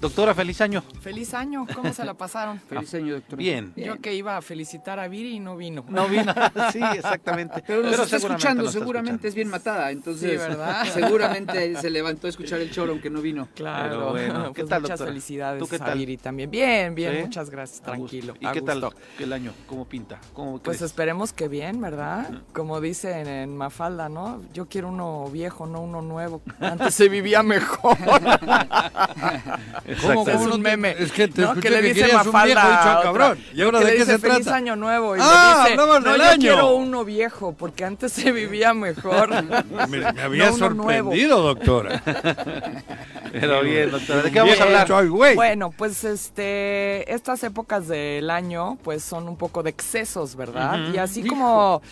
Doctora, feliz año. Feliz año, ¿cómo se la pasaron? Feliz año, doctora. Bien. Yo que iba a felicitar a Viri y no vino. No vino. sí, exactamente. Pero nos está escuchando, nos está seguramente escuchando. es bien matada, entonces Sí, ¿verdad? seguramente se levantó a escuchar el choro aunque no vino. Claro, Pero bueno, ¿qué pues tal, muchas doctora? felicidades ¿Tú qué a tal? Viri también. Bien, bien, ¿Sí? muchas gracias, A tranquilo. ¿Y a qué tal el año? ¿Cómo pinta? ¿Cómo Pues crees? esperemos que bien, ¿verdad? Como dicen en Mafalda, ¿no? Yo quiero uno viejo, no uno nuevo. Antes se vivía mejor. ¿Cómo, Es cómo un meme. Es que te ¿no? escuché que le que dice Mafalda viejo dicho, a "Ah, otra, cabrón". ¿Y ahora de qué se feliz trata? año nuevo y Ah, le dice, no, del yo año". quiero uno viejo porque antes se vivía mejor. Me, me había No sorprendido, doctora. Pero bien, doctora. ¿De qué vamos a Bien, hablar? soy güey. Bueno, pues este, estas épocas del año, pues son un poco de excesos, ¿verdad? Y así como,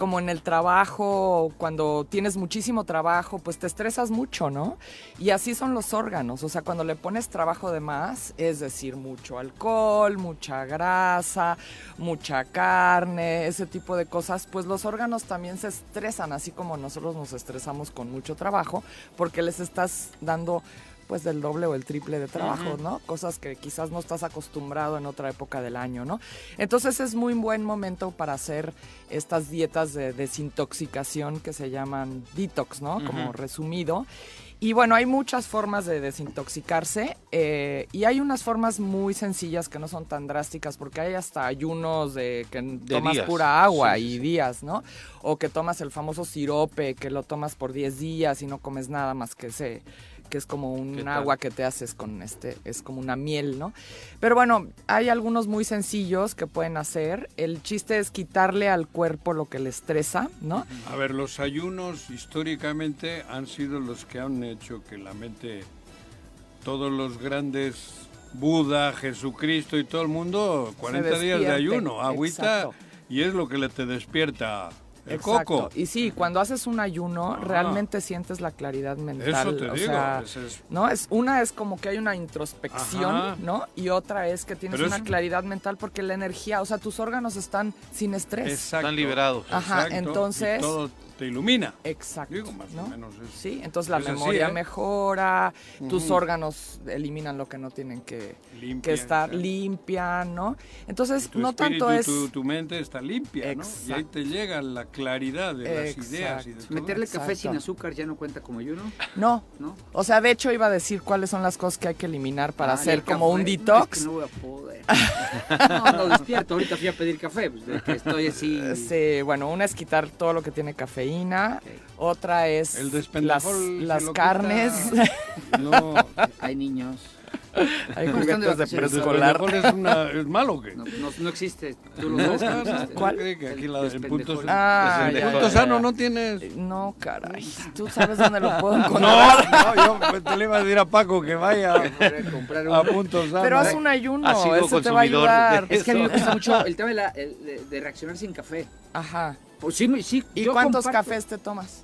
como en el trabajo, cuando tienes muchísimo trabajo, pues te estresas mucho, ¿no? Y así son los órganos, o sea, cuando le pones trabajo de más, es decir, mucho alcohol, mucha grasa, mucha carne, ese tipo de cosas, pues los órganos también se estresan, así como nosotros nos estresamos con mucho trabajo, porque les estás dando pues del doble o el triple de trabajo. ¿no? Cosas que quizás no estás acostumbrado en otra época del año, ¿no? Entonces es muy buen momento para hacer estas dietas de desintoxicación que se llaman detox, ¿no? Como resumido. Y bueno, hay muchas formas de desintoxicarse eh, y hay unas formas muy sencillas que no son tan drásticas porque hay hasta ayunos de que tomas días. pura agua Sí, y sí. días, ¿no? O que tomas el famoso sirope que lo tomas por 10 días y no comes nada más que ese que es como ¿Qué un agua que te haces con este, es como una miel, ¿no? Pero bueno, hay algunos muy sencillos que pueden hacer. El chiste es quitarle al cuerpo lo que le estresa, ¿no? A ver, los ayunos históricamente han sido los que han hecho que la mente, todos los grandes, Buda, Jesucristo y todo el mundo, 40 días de ayuno, agüita, exacto. y es lo que le te despierta el Exacto. coco. Y sí, cuando haces un ayuno, Ajá. realmente sientes la claridad mental. Eso te o digo, sea, es- ¿no? Es, una es como que hay una introspección, Ajá. ¿no? Y otra es que tienes Pero una es- claridad mental porque la energía, o sea, tus órganos están sin estrés. Exacto. Están liberados. Ajá, Exacto, entonces- y todo te ilumina. Exacto. Digo, más ¿no? o menos es- Sí, entonces la así, memoria ¿eh? mejora, tus órganos eliminan lo que no tienen que, que Limpia, estar, exacto. limpian, ¿no? Entonces, Tu no espíritu, tanto es... tu, tu mente está limpia, ¿no? Y ahí Exacto. te llega la claridad de las Exacto. ideas y de todo. Meterle café Exacto. sin azúcar ya no cuenta como ayuno, No, ¿no? o sea, de hecho iba a decir cuáles son las cosas que hay que eliminar para Ah, hacer como un café. detox. Es que no voy a poder. No, no despierto. Ahorita fui a pedir café, pues de que estoy así. Sí, bueno, una es quitar todo lo que tiene cafeína, Ok. otra es El las, las carnes. No, Hay niños. hay ¿Cómo están de juguetes de el preescolar. es, una, es malo o qué? No, no, no existe. ¿Tú lo no existe? ¿Cuál? ¿Cree que aquí El la, en despendejol. puntos, Ah, ya, el ya, punto ya. sano no tienes. No, caray, tú sabes dónde lo puedo No, encontrar. no, yo pues, te le iba a decir a Paco que vaya a comprar a uno. punto sano. Pero haz un ayuno, eso te va a ayudar. Es que a mí me gusta mucho el tema de, la- el- de, de reaccionar sin café. Ajá. Pues sí, me- sí. ¿Y yo cuántos comparto. cafés te tomas?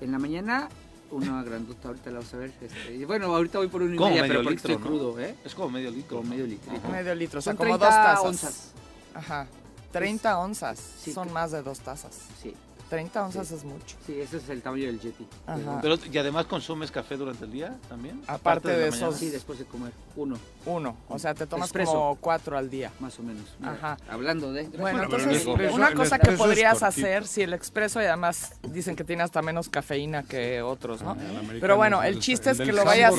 En la mañana, Una grandota, ahorita la vas a ver. este, bueno, ahorita voy por una y media, medio pero porque litro, estoy ¿no? crudo, ¿eh? Es como medio litro. Como medio litro. Medio litro, o sea, Son como 30 dos tazas. onzas. Ajá. 30 onzas. Sí, Son más de dos tazas. Sí. 30 onzas es mucho. Sí, ese es el tamaño del Yeti. Ajá. Pero, ¿Y además consumes café durante el día también? Aparte de mañana? esos- Sí, después de comer. Uno, Uno. O sea, te tomas como cuatro al día. más o menos. Mira, Ajá. Hablando de... Bueno, Bueno, entonces, expreso- una cosa que podrías hacer, si el expreso y además dicen que tiene hasta menos cafeína que otros, ¿no? Ah, Pero bueno, el chiste es que lo vayas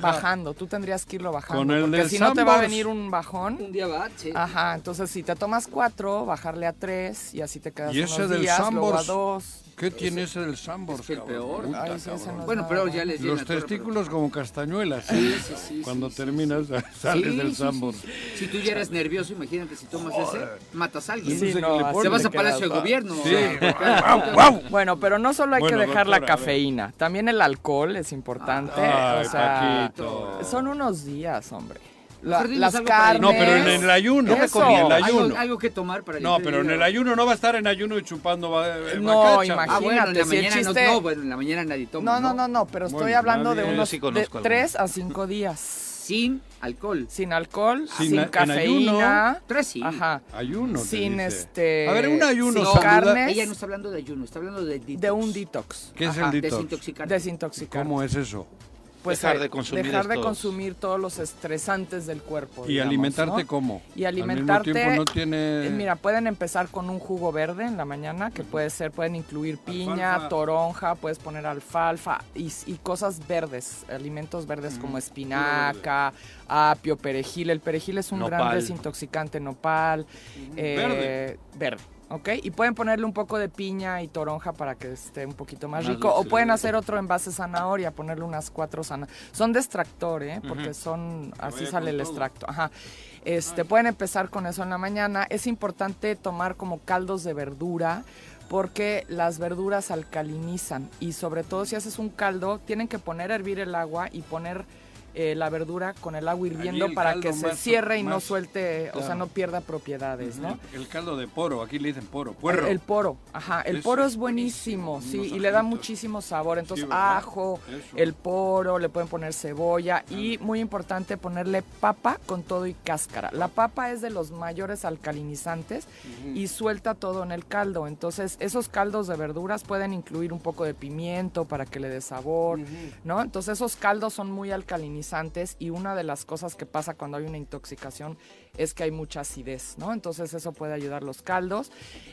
bajando. Tú tendrías que irlo bajando. Con el porque del si no te va a venir un bajón. Un día va, sí. Ajá, entonces si te tomas cuatro, bajarle a tres y así te quedas ¿Y ese unos del? Dos. ¿Qué tiene ese del Sambor? es el peor. Puta, Ay, sí, ese cabrón. no es Bueno, pero ya les Los testículos como castañuelas. Sí, sí, sí, Cuando sí, terminas sales Sí, del Sambor. sí, sí. Si tú ya eres nervioso, imagínate si tomas ese, matas a alguien. No. Te vas a Palacio de Gobierno. Bueno, pero no solo hay Bueno, que dejar la doctora, cafeína, también el alcohol es importante. Ay, o sea, Paquito. son unos días, hombre. La- las algo carnes. No, pero en el ayuno. Eso. En el algo, ayuno. algo que tomar para No, limpiar pero en el ayuno no va a estar en ayuno y chupando eh, No, bacacha. imagínate. Ah, bueno, en la si el mañana chiste- no, no, bueno, en la mañana nadie toma. No, no, no, no, pero estoy Bueno, hablando de unos sí de. 3 a 5 días. Sin alcohol. Sin alcohol, Sin cafeína. Tres sí. Ajá. Ayuno. te Sin dice. este. A ver, un ayuno sin carnes. Ella no está hablando de ayuno, está hablando de detox. De un detox. ¿Qué es el detox? Desintoxicar. Desintoxicar. ¿Cómo es eso? Pues Dejar eh, de consumir dejar de estos- consumir todos los estresantes del cuerpo. ¿Y digamos, alimentarte ¿no? cómo? Y Al mismo alimentarte. tiempo no tiene... eh, Mira, pueden empezar con un jugo verde en la mañana, que puede ser, pueden incluir piña, Alfalfa. toronja, puedes poner alfalfa y, y cosas verdes, alimentos verdes como espinaca, apio, perejil. El perejil es un gran Nopal. desintoxicante, nopal, eh, Verde. verde. ¿Ok? Y pueden ponerle un poco de piña y toronja para que esté un poquito más, Más rico. O pueden hacer otro envase zanahoria, ponerle unas cuatro zanahorias. Son de extractor, ¿eh? Porque son, así sale el todo. extracto. Ajá. Este, pueden empezar con eso en la mañana. Es importante tomar como caldos de verdura porque las verduras alcalinizan y sobre todo si haces un caldo tienen que poner a hervir el agua y poner eh, la verdura con el agua hirviendo el para que se más- cierre y no suelte, o sea, no pierda propiedades, ¿no? El caldo de poro, aquí le dicen poro, puerro. El poro, ajá, el Eso poro es buenísimo, sí, y le da muchísimo sabor. Entonces, ajo, Eso. el poro, le pueden poner cebolla y muy importante ponerle papa con todo y cáscara. La papa es de los mayores alcalinizantes y suelta todo en el caldo. Entonces, esos caldos de verduras pueden incluir un poco de pimiento para que le dé sabor, ¿no? Entonces, esos caldos son muy alcalinizantes y una de las cosas que pasa cuando hay una intoxicación es que hay mucha acidez, ¿no? Entonces eso puede ayudar los caldos.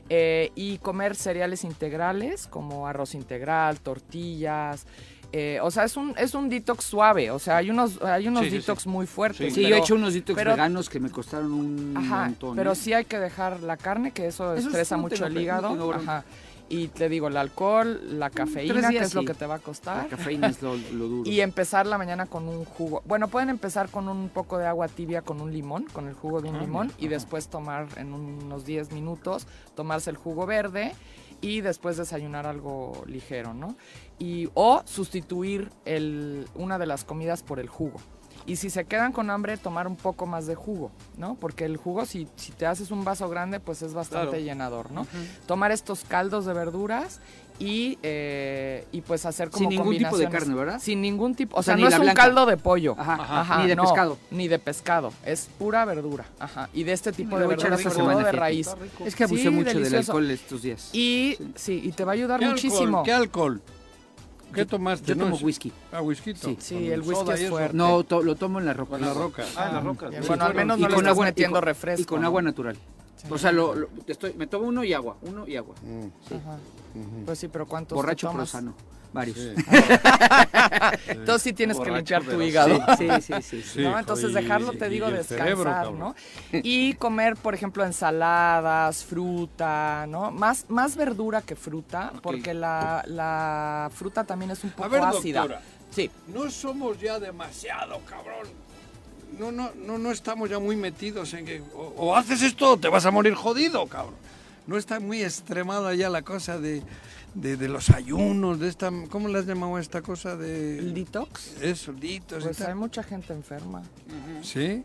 Eh, y comer cereales integrales como arroz integral, tortillas. eh, o sea, es un, es un detox suave. O sea, hay unos, hay unos Sí, detox sí. muy fuertes. Sí, yo he hecho unos detox pero- veganos que me costaron un Ajá, montón. pero ¿eh? sí hay que dejar la carne, que eso, Eso estresa mucho el hígado. Ajá. Y te digo, el alcohol, la cafeína, que es lo que te va a costar. La cafeína es lo, lo duro. Y empezar la mañana con un jugo. Bueno, pueden empezar con un poco de agua tibia con un limón, con el jugo de un limón, y después tomar en unos 10 minutos, tomarse el jugo verde y después desayunar algo ligero, ¿no? Y, o sustituir el, una de las comidas por el jugo. Y si se quedan con hambre, tomar un poco más de jugo, ¿no? Porque el jugo, si, si te haces un vaso grande, pues es bastante Claro. llenador, ¿no? Tomar estos caldos de verduras y, eh, y pues hacer como Sin ningún tipo de carne, ¿verdad? Sin ningún tipo, o, O sea, no es un caldo de pollo. Ajá, ni de no, pescado. Ni de pescado, es pura verdura. Ajá. Y de este tipo de verduras, sobre todo de raíz. Es que abusé Sí, mucho del alcohol estos días. Y sí. y te va a ayudar ¿Qué muchísimo. Alcohol? ¿Qué alcohol? ¿Qué tomaste? Yo tomo whisky. Ah, whisky. Sí. Sí, el whisky es fuerte. No, to- lo tomo en la roca. En la roca. Ah, en la roca. Sí. bueno, al menos Y no le con estás metiendo con- refresco. Y con agua natural. O sea, lo, lo- estoy, me tomo uno y agua, uno y agua. Mm, Ajá. Pues sí, pero ¿cuántos te Borracho tomas? sano. Varios. sí. Entonces sí tienes que limpiar tu hígado. Sí, sí, sí, sí. Sí, ¿no? Entonces dejarlo, y- te y digo, descansar, cerebro. ¿no? Y comer, por ejemplo, ensaladas, fruta, ¿no? Más, más verdura que fruta, porque la, la fruta también es un poco A ver, ácida. doctora. Sí. No somos ya demasiado, cabrón. No, no, no, no estamos ya muy metidos en que o, o haces esto o te vas a morir jodido, cabrón. No está muy extremada ya la cosa de, de, de los ayunos, de esta, ¿cómo le has llamado a esta cosa de ¿El detox? eso, ditos y Pues hay mucha gente enferma. ¿Sí?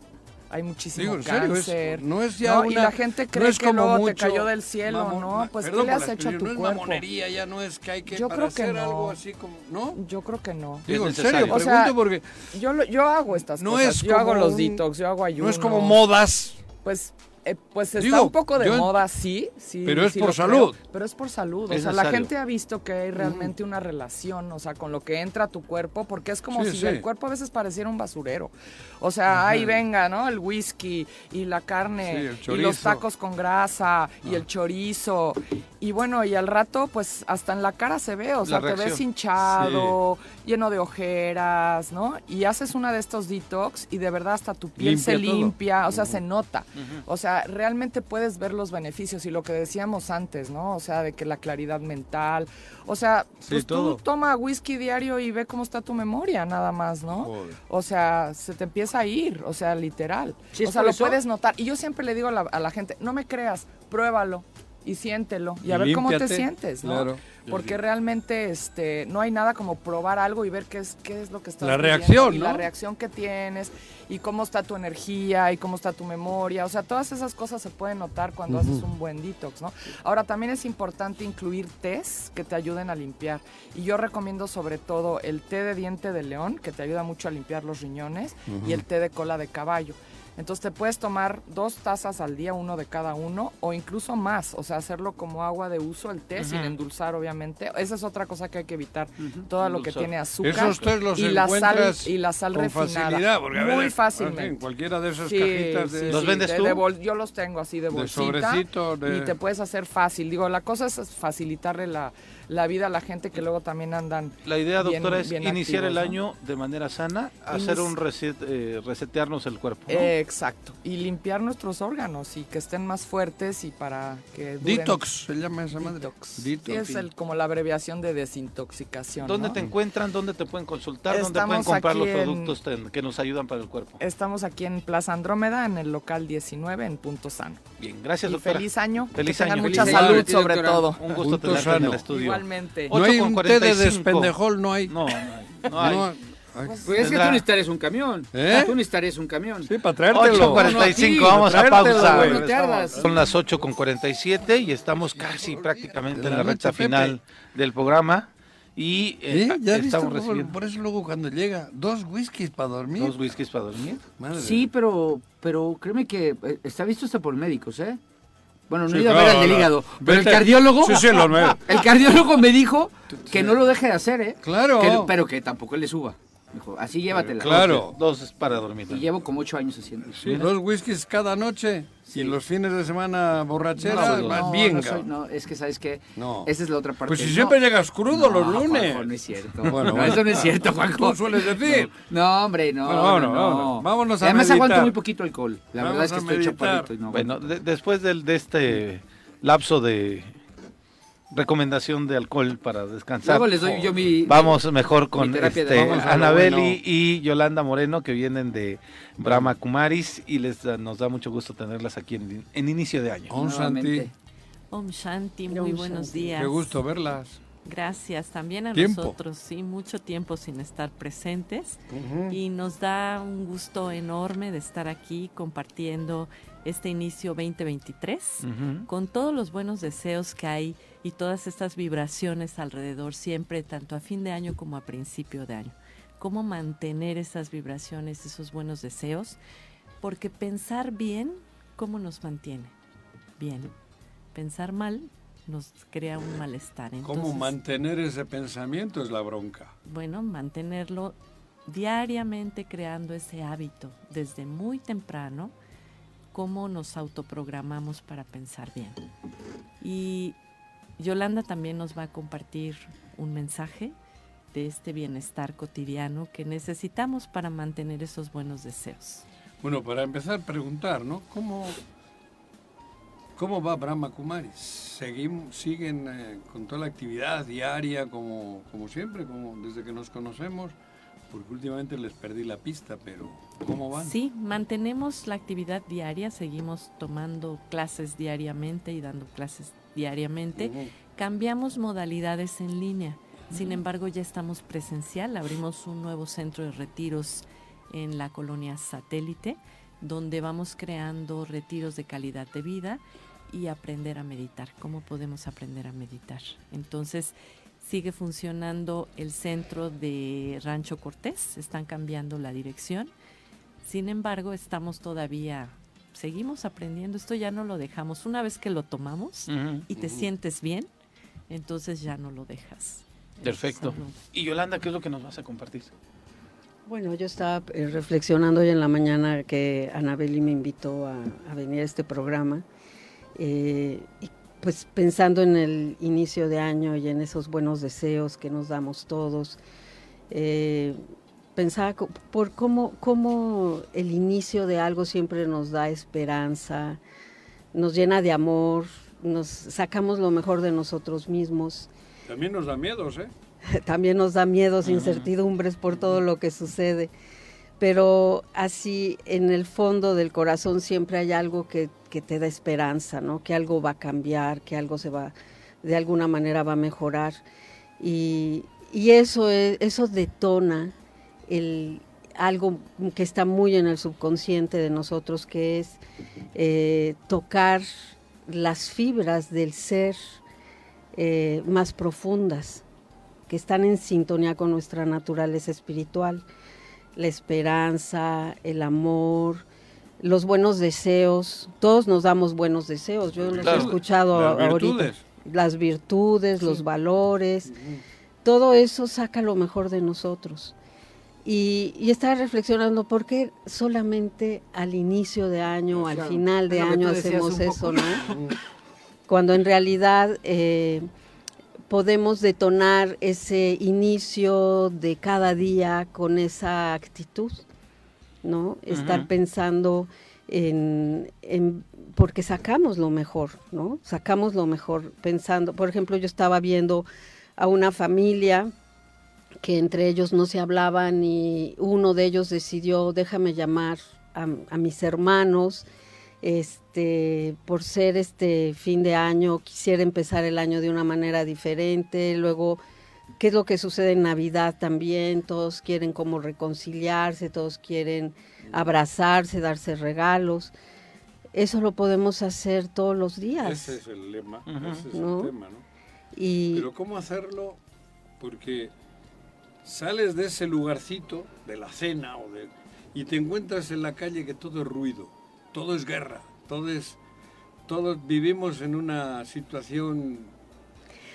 hay muchísimo Digo, en serio, es- cáncer. no es ya ¿no? Y una- la gente no cree es que como luego mucho te cayó del cielo, mamón- ¿no? Pues perdón ¿qué le has hecho a tu no es cuerpo? mamonería, ya no es que hay que Yo para creo que hacer no. algo así como, ¿no? Yo creo que no. Digo, en serio, O pregunto sea, porque Yo, lo- yo hago estas No cosas. es yo hago los un- detox, yo hago ayuno. no es como modas. Pues, eh, pues está Digo, un poco de yo- moda, sí, sí. Pero es sí por creo, salud. pero es por salud. Es o sea, la gente ha visto que hay realmente una relación, o sea, con lo que entra a tu cuerpo, porque es como Sí, si sí. el cuerpo a veces pareciera un basurero. O sea, ahí venga, ¿no? El whisky y la carne Sí, y los tacos con grasa y el chorizo. Y bueno, y al rato, pues hasta en la cara se ve, o sea, te ves hinchado, lleno de ojeras, ¿no? Y haces una de estos detox y de verdad hasta tu piel se Limpia todo. limpia, o sea, se nota. O sea, realmente puedes ver los beneficios y lo que decíamos antes, ¿no? O sea, de que la claridad mental, o sea, Sí, pues todo. tú toma whisky diario y ve cómo está tu memoria, nada más, ¿no? Joder. O sea, se te empieza a ir, o sea, literal. ¿Sí es o sea, lo eso? puedes notar. Y yo siempre le digo a la, a la gente, no me creas, pruébalo y siéntelo y a Y ver cómo te sientes, ¿no? claro. Porque realmente este no hay nada como probar algo y ver qué es qué es lo que estás La reacción, y ¿no? la reacción que tienes y cómo está tu energía y cómo está tu memoria, o sea, todas esas cosas se pueden notar cuando haces un buen detox, ¿no? Ahora también es importante incluir tés que te ayuden a limpiar y yo recomiendo sobre todo el té de diente de león que te ayuda mucho a limpiar los riñones y el té de cola de caballo. Entonces te puedes tomar dos tazas al día, uno de cada uno, o incluso más, o sea, hacerlo como agua de uso, el té, sin endulzar, obviamente. Esa es otra cosa que hay que evitar, todo lo que tiene azúcar Esos tres los y la sal encuentras y la sal con refinada. facilidad, porque a Muy ver, fácilmente. en fin, cualquiera de esas Sí, cajitas de, sí, ¿Los sí, vendes de- tú? de bol- yo los tengo así de de bolsita. sobrecito, de... Y te puedes hacer fácil. Digo, la cosa es facilitarle la, la vida a la gente que luego también andan. La idea, bien- doctora, es bien iniciar el año de manera sana, hacer Inici- un reset, eh, resetearnos el cuerpo. ¿no? Eh, exacto. Y limpiar nuestros órganos y que estén más fuertes y para que. duren- Detox, se llama esa madre. Detox. Detox. Es el, como la abreviación de desintoxicación. ¿Dónde ¿no? te encuentran? ¿Dónde te pueden consultar? ¿Dónde pueden comprar los en- productos que nos ayudan para el cuerpo? Estamos aquí en Plaza Andrómeda, en el local 19, en Punto Sano. Bien, gracias, Y doctora. feliz año. Feliz que tengan año. mucha Feliz año. salud, sobre todo. Un gusto tenerte en el estudio. Igualmente. No hay 8 con un té de 45. despendejol, no hay. No, no hay. No hay. No, Pues es que tú necesitarías un camión. ¿Eh? Tú necesitarías un camión. Sí, para traértelo. 8.45, No, no, vamos a pausa. güey. No. Son las 8 con 47 y estamos casi prácticamente De en la la recta final del programa. Y eh, ¿Eh? ¿Ya estamos Por, recibiendo por eso luego cuando llega, dos whiskies para dormir. dos whiskies para dormir. Madre. Sí, pero, pero créeme que eh, está visto hasta por médicos, ¿eh? Bueno, no Sí, he ido a ver al del no. hígado, pero el cardiólogo, Sí, sí, lo nuevo. el cardiólogo me dijo que no lo deje de hacer, ¿eh? Claro. Que- pero que tampoco le suba. Dijo, así llévatela. Claro. Dos es para dormir. Y llevo como ocho años haciendo. Sí, dos whiskies cada noche. Y los fines de semana borrachera, No, más no, bien. no, no, es que sabes que No. esa es la otra parte. Pues si No. siempre llegas crudo los lunes. Juanjo, no es cierto. Bueno, No, bueno. eso no es cierto, Juanjo. Tú sueles decir. No, hombre, no. Bueno, no, vámonos, no. vámonos. Vámonos a Además meditar. aguanto muy poquito alcohol. La Vamos verdad es que estoy chaparrito y no Bueno, de- después del- de este lapso de recomendación de alcohol para descansar. Luego les doy yo mi... Vamos mejor con este, Anabel bueno. y, Yolanda Moreno que vienen de Brahma Kumaris y les da- nos da mucho gusto tenerlas aquí en, en inicio de año. Om. Nuevamente. Om Shanti, muy buenos días. Qué gusto verlas. Gracias también a Tiempo. nosotros, sí, mucho tiempo sin estar presentes y nos da un gusto enorme de estar aquí compartiendo este inicio 2023 Ujú. con todos los buenos deseos que hay y todas estas vibraciones alrededor siempre, tanto a fin de año como a principio de año. Cómo mantener esas vibraciones, esos buenos deseos, porque pensar bien, ¿cómo nos mantiene? Bien. Pensar mal nos crea un malestar. ¿Cómo mantener ese pensamiento es la bronca? bueno, mantenerlo diariamente creando ese hábito desde muy temprano, cómo nos autoprogramamos para pensar bien. Y Yolanda también nos va a compartir un mensaje de este bienestar cotidiano que necesitamos para mantener esos buenos deseos. Bueno, para empezar, preguntar, ¿no? ¿Cómo, cómo va Brahma Kumaris? ¿Seguim- ¿Siguen eh, con toda la actividad diaria como, como siempre, como desde que nos conocemos? Porque últimamente les perdí la pista, pero ¿cómo van? Sí, mantenemos la actividad diaria, seguimos tomando clases diariamente y dando clases diariamente. Cambiamos modalidades en línea. Sin embargo, ya estamos presencial. Abrimos un nuevo centro de retiros en la colonia satélite. donde vamos creando retiros de calidad de vida y aprender a meditar. ¿Cómo podemos aprender a meditar? Entonces, sigue funcionando el centro de Rancho Cortés, están cambiando la dirección. Sin embargo, estamos todavía, seguimos aprendiendo, esto ya no lo dejamos. Una vez que lo tomamos y te sientes bien, entonces ya no lo dejas. Perfecto. Y Yolanda, ¿qué es lo que nos vas a compartir? Bueno, yo estaba eh, reflexionando hoy en la mañana que Anabeli me invitó a, a venir a este programa, eh, y pues pensando en el inicio de año y en esos buenos deseos que nos damos todos, eh, pensaba por cómo, cómo el inicio de algo siempre nos da esperanza, nos llena de amor, nos sacamos lo mejor de nosotros mismos. También nos da miedos, ¿eh? también nos da miedos, incertidumbres por todo lo que sucede. Pero así en el fondo del corazón siempre hay algo que, que te da esperanza, ¿no? Que algo va a cambiar, que algo se va, de alguna manera va a mejorar. Y, y eso, es- eso detona el, algo que está muy en el subconsciente de nosotros, que es eh, tocar las fibras del ser eh, más profundas que están en sintonía con nuestra naturaleza espiritual, la esperanza, el amor, los buenos deseos. Todos nos damos buenos deseos. Yo los Claro, he escuchado las ahorita. virtudes. Las virtudes, los valores, todo eso saca lo mejor de nosotros. Y, y estaba reflexionando por qué solamente al inicio de año, al Claro, final de año hacemos eso. ¿no? Cuando en realidad eh, podemos detonar ese inicio de cada día con esa actitud, ¿no? Estar pensando en, en- porque sacamos lo mejor, ¿no? Sacamos lo mejor pensando, por ejemplo, yo estaba viendo a una familia que entre ellos no se hablaban y uno de ellos decidió, déjame llamar a, a mis hermanos, este, por ser este fin de año, quisiera empezar el año de una manera diferente, luego, ¿qué es lo que sucede en Navidad también? Todos quieren como reconciliarse, todos quieren abrazarse, darse regalos. Eso lo podemos hacer todos los días. Ese es el lema, ese es ¿No? el tema, ¿no? Y Pero ¿cómo hacerlo? Porque sales de ese lugarcito, de la cena, o de, y te encuentras en la calle que todo es ruido, todo es guerra, todo es... Todos vivimos en una situación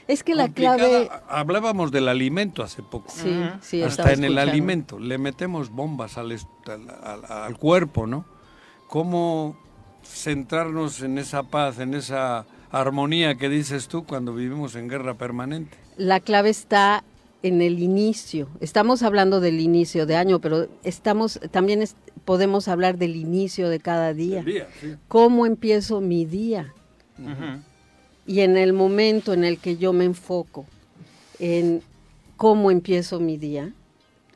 es que la complicada. clave... Hablábamos del alimento hace poco. Sí, sí, Hasta en el alimento. Le metemos bombas al, est- al, al- al cuerpo, ¿no? ¿Cómo centrarnos en esa paz, en esa armonía que dices tú cuando vivimos en guerra permanente? La clave está en el inicio. Estamos hablando del inicio de año, pero estamos también es- podemos hablar del inicio de cada día. día, sí. ¿Cómo empiezo mi día? Y en el momento en el que yo me enfoco en cómo empiezo mi día,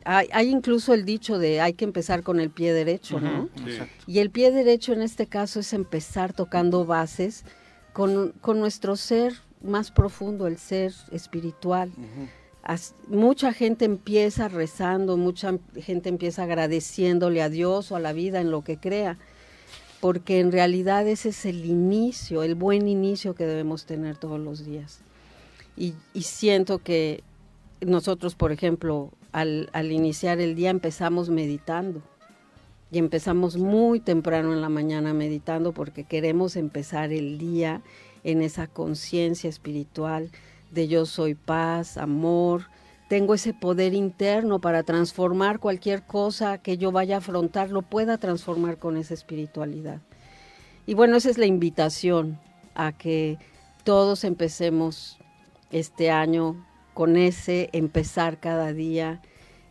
hay, hay incluso el dicho de hay que empezar con el pie derecho, ¿no? Exacto. Y el pie derecho en este caso es empezar tocando bases con, con nuestro ser más profundo, el ser espiritual. As- mucha gente empieza rezando, mucha gente empieza agradeciéndole a Dios o a la vida en lo que crea, porque en realidad ese es el inicio, el buen inicio que debemos tener todos los días. Y, siento que nosotros, por ejemplo, al iniciar el día empezamos meditando. Y empezamos muy temprano en la mañana meditando porque queremos empezar el día en esa conciencia espiritual de yo soy paz, amor, tengo ese poder interno para transformar cualquier cosa que yo vaya a afrontar, lo pueda transformar con esa espiritualidad. Y bueno, esa es la invitación a que todos empecemos este año con ese empezar cada día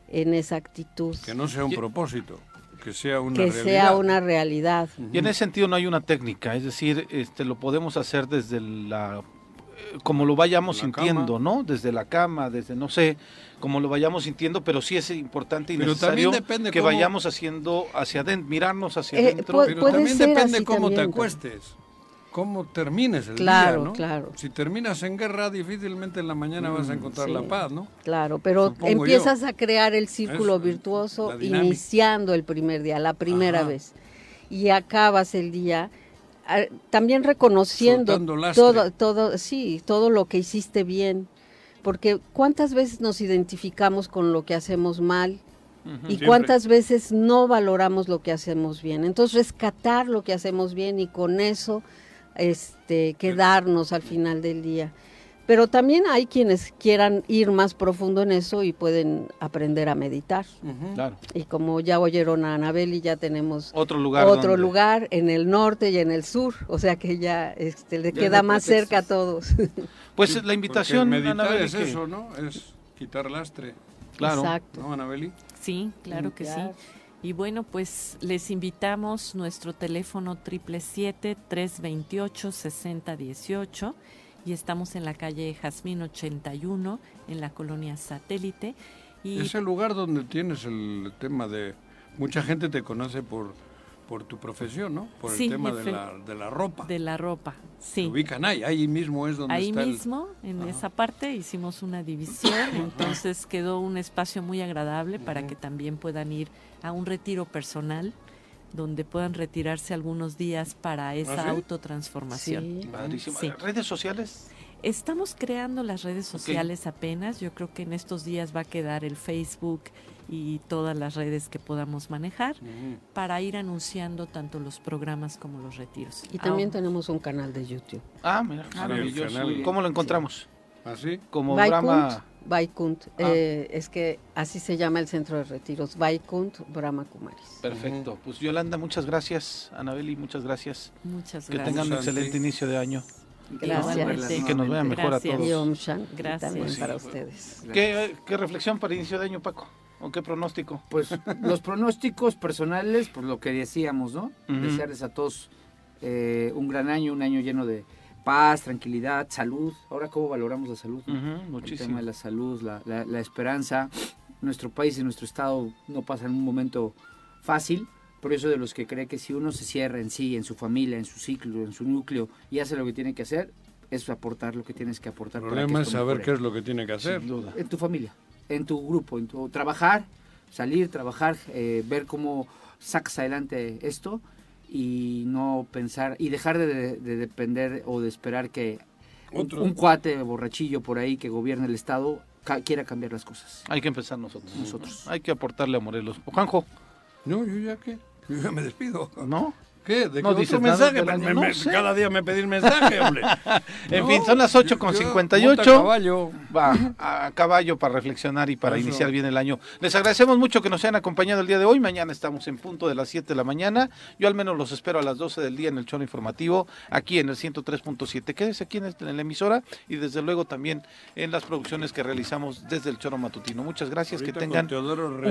en esa actitud. Que no sea un propósito, que sea una que realidad. sea una realidad. Y en ese sentido no hay una técnica, es decir, este lo podemos hacer desde la como lo vayamos sintiendo, cama. ¿no? Desde la cama, desde no sé, como lo vayamos sintiendo, pero sí es importante y Pero necesario depende que cómo- vayamos haciendo hacia adentro, mirarnos hacia Eh, adentro. Pero también depende cómo te acuestes, cómo termines el Claro, día, ¿no? claro. Si terminas en guerra, difícilmente en la mañana vas a encontrar sí. la paz, ¿no? Claro, pero Supongo empiezas a crear el círculo virtuoso iniciando el primer día, la primera Ajá. vez. y acabas el día también reconociendo todo, todo, sí, todo lo que hiciste bien, porque cuántas veces nos identificamos con lo que hacemos mal y Siempre. cuántas veces no valoramos lo que hacemos bien. Entonces rescatar lo que hacemos bien y con eso este quedarnos al final del día. Pero también hay quienes quieran ir más profundo en eso y pueden aprender a meditar. Claro. Y como ya oyeron a Anabel y ya tenemos Otro lugar otro donde- lugar en el norte y en el sur, o sea que ya este, le Ya queda más pretextos. cerca a todos. Pues la invitación, Anabel, es que- eso, ¿no? Es quitar lastre. Claro. Exacto. ¿No, Anabeli? Sí, claro que sí. Y bueno, pues les invitamos nuestro teléfono 777-328-6018 y estamos en la calle Jazmín 81 en la colonia Satélite. Y Es el lugar donde tienes el tema de... Mucha gente te conoce por, por tu profesión, ¿no? Por Sí, el tema de la, de la ropa. de la ropa, sí. ubican ahí, ahí mismo es donde Ahí está el- mismo, en esa parte, hicimos una división, entonces quedó un espacio muy agradable para que también puedan ir a un retiro personal donde puedan retirarse algunos días para esa sí? autotransformación. Sí. Sí. ¿Redes sociales? Estamos creando las redes sociales apenas. Yo creo que en estos días va a quedar el Facebook y todas las redes que podamos manejar para ir anunciando tanto los programas como los retiros. Y también Ah, tenemos un canal de YouTube. Ah, mira, Sí, maravilloso. ¿Cómo lo encontramos? ¿Así? Como Vaikunt, Brahma... Vaikunt, Ah. eh, es que así se llama el centro de retiros, Vaikunt Brahma Kumaris. Perfecto. Pues Yolanda, muchas gracias. Anabeli, muchas gracias. Muchas Que gracias. tengan un excelente inicio de año. Gracias. Y que nos vaya mejor Gracias. a todos. Gracias. también Pues sí, para pues. ustedes. ¿Qué, ¿Qué reflexión para inicio de año, Paco? ¿O qué pronóstico? Pues los pronósticos personales, pues lo que decíamos, ¿no? Desearles a todos eh, un gran año, un año lleno de paz, tranquilidad, salud. Ahora, ¿cómo valoramos la salud? Ujú, El muchísimo. tema de la salud, la, la- la esperanza. Nuestro país y nuestro estado no pasan un momento fácil. Por eso de los que cree que si uno se cierra en sí, en su familia, en su ciclo, en su núcleo y hace lo que tiene que hacer, es aportar lo que tienes que aportar. El problema es saber mejore. qué es lo que tiene que hacer. Sin duda. En tu familia, en tu grupo, en tu trabajar, salir, trabajar, eh, ver cómo sacas adelante esto y no pensar y dejar de, de depender o de esperar que un, Otro. un cuate borrachillo por ahí que gobierne el estado ca- quiera cambiar las cosas. Hay que empezar nosotros. Nosotros. Hay que aportarle a Morelos. Juanjo, No, yo ya qué. Yo ya me despido. ¿no? ¿Qué? ¿De No qué dices otro mensaje? me- no. Cada día me pedís mensaje, hombre. En No, fin, son las 8 con yo- 58. monta caballo. Va a caballo para reflexionar y para Eso. iniciar bien el año. Les agradecemos mucho que nos hayan acompañado el día de hoy. Mañana estamos en punto de las 7 de la mañana. Yo al menos los espero a las 12 del día en el choro informativo, aquí en el 103.7. Quédese aquí en, este- en la emisora y desde luego también en las producciones que realizamos desde el choro matutino. Muchas gracias, Ahorita que tengan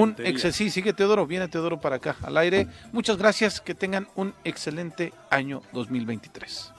un ex sí, sigue Teodoro, viene Teodoro para acá al aire. Muchas gracias, que tengan un excelente año 2023.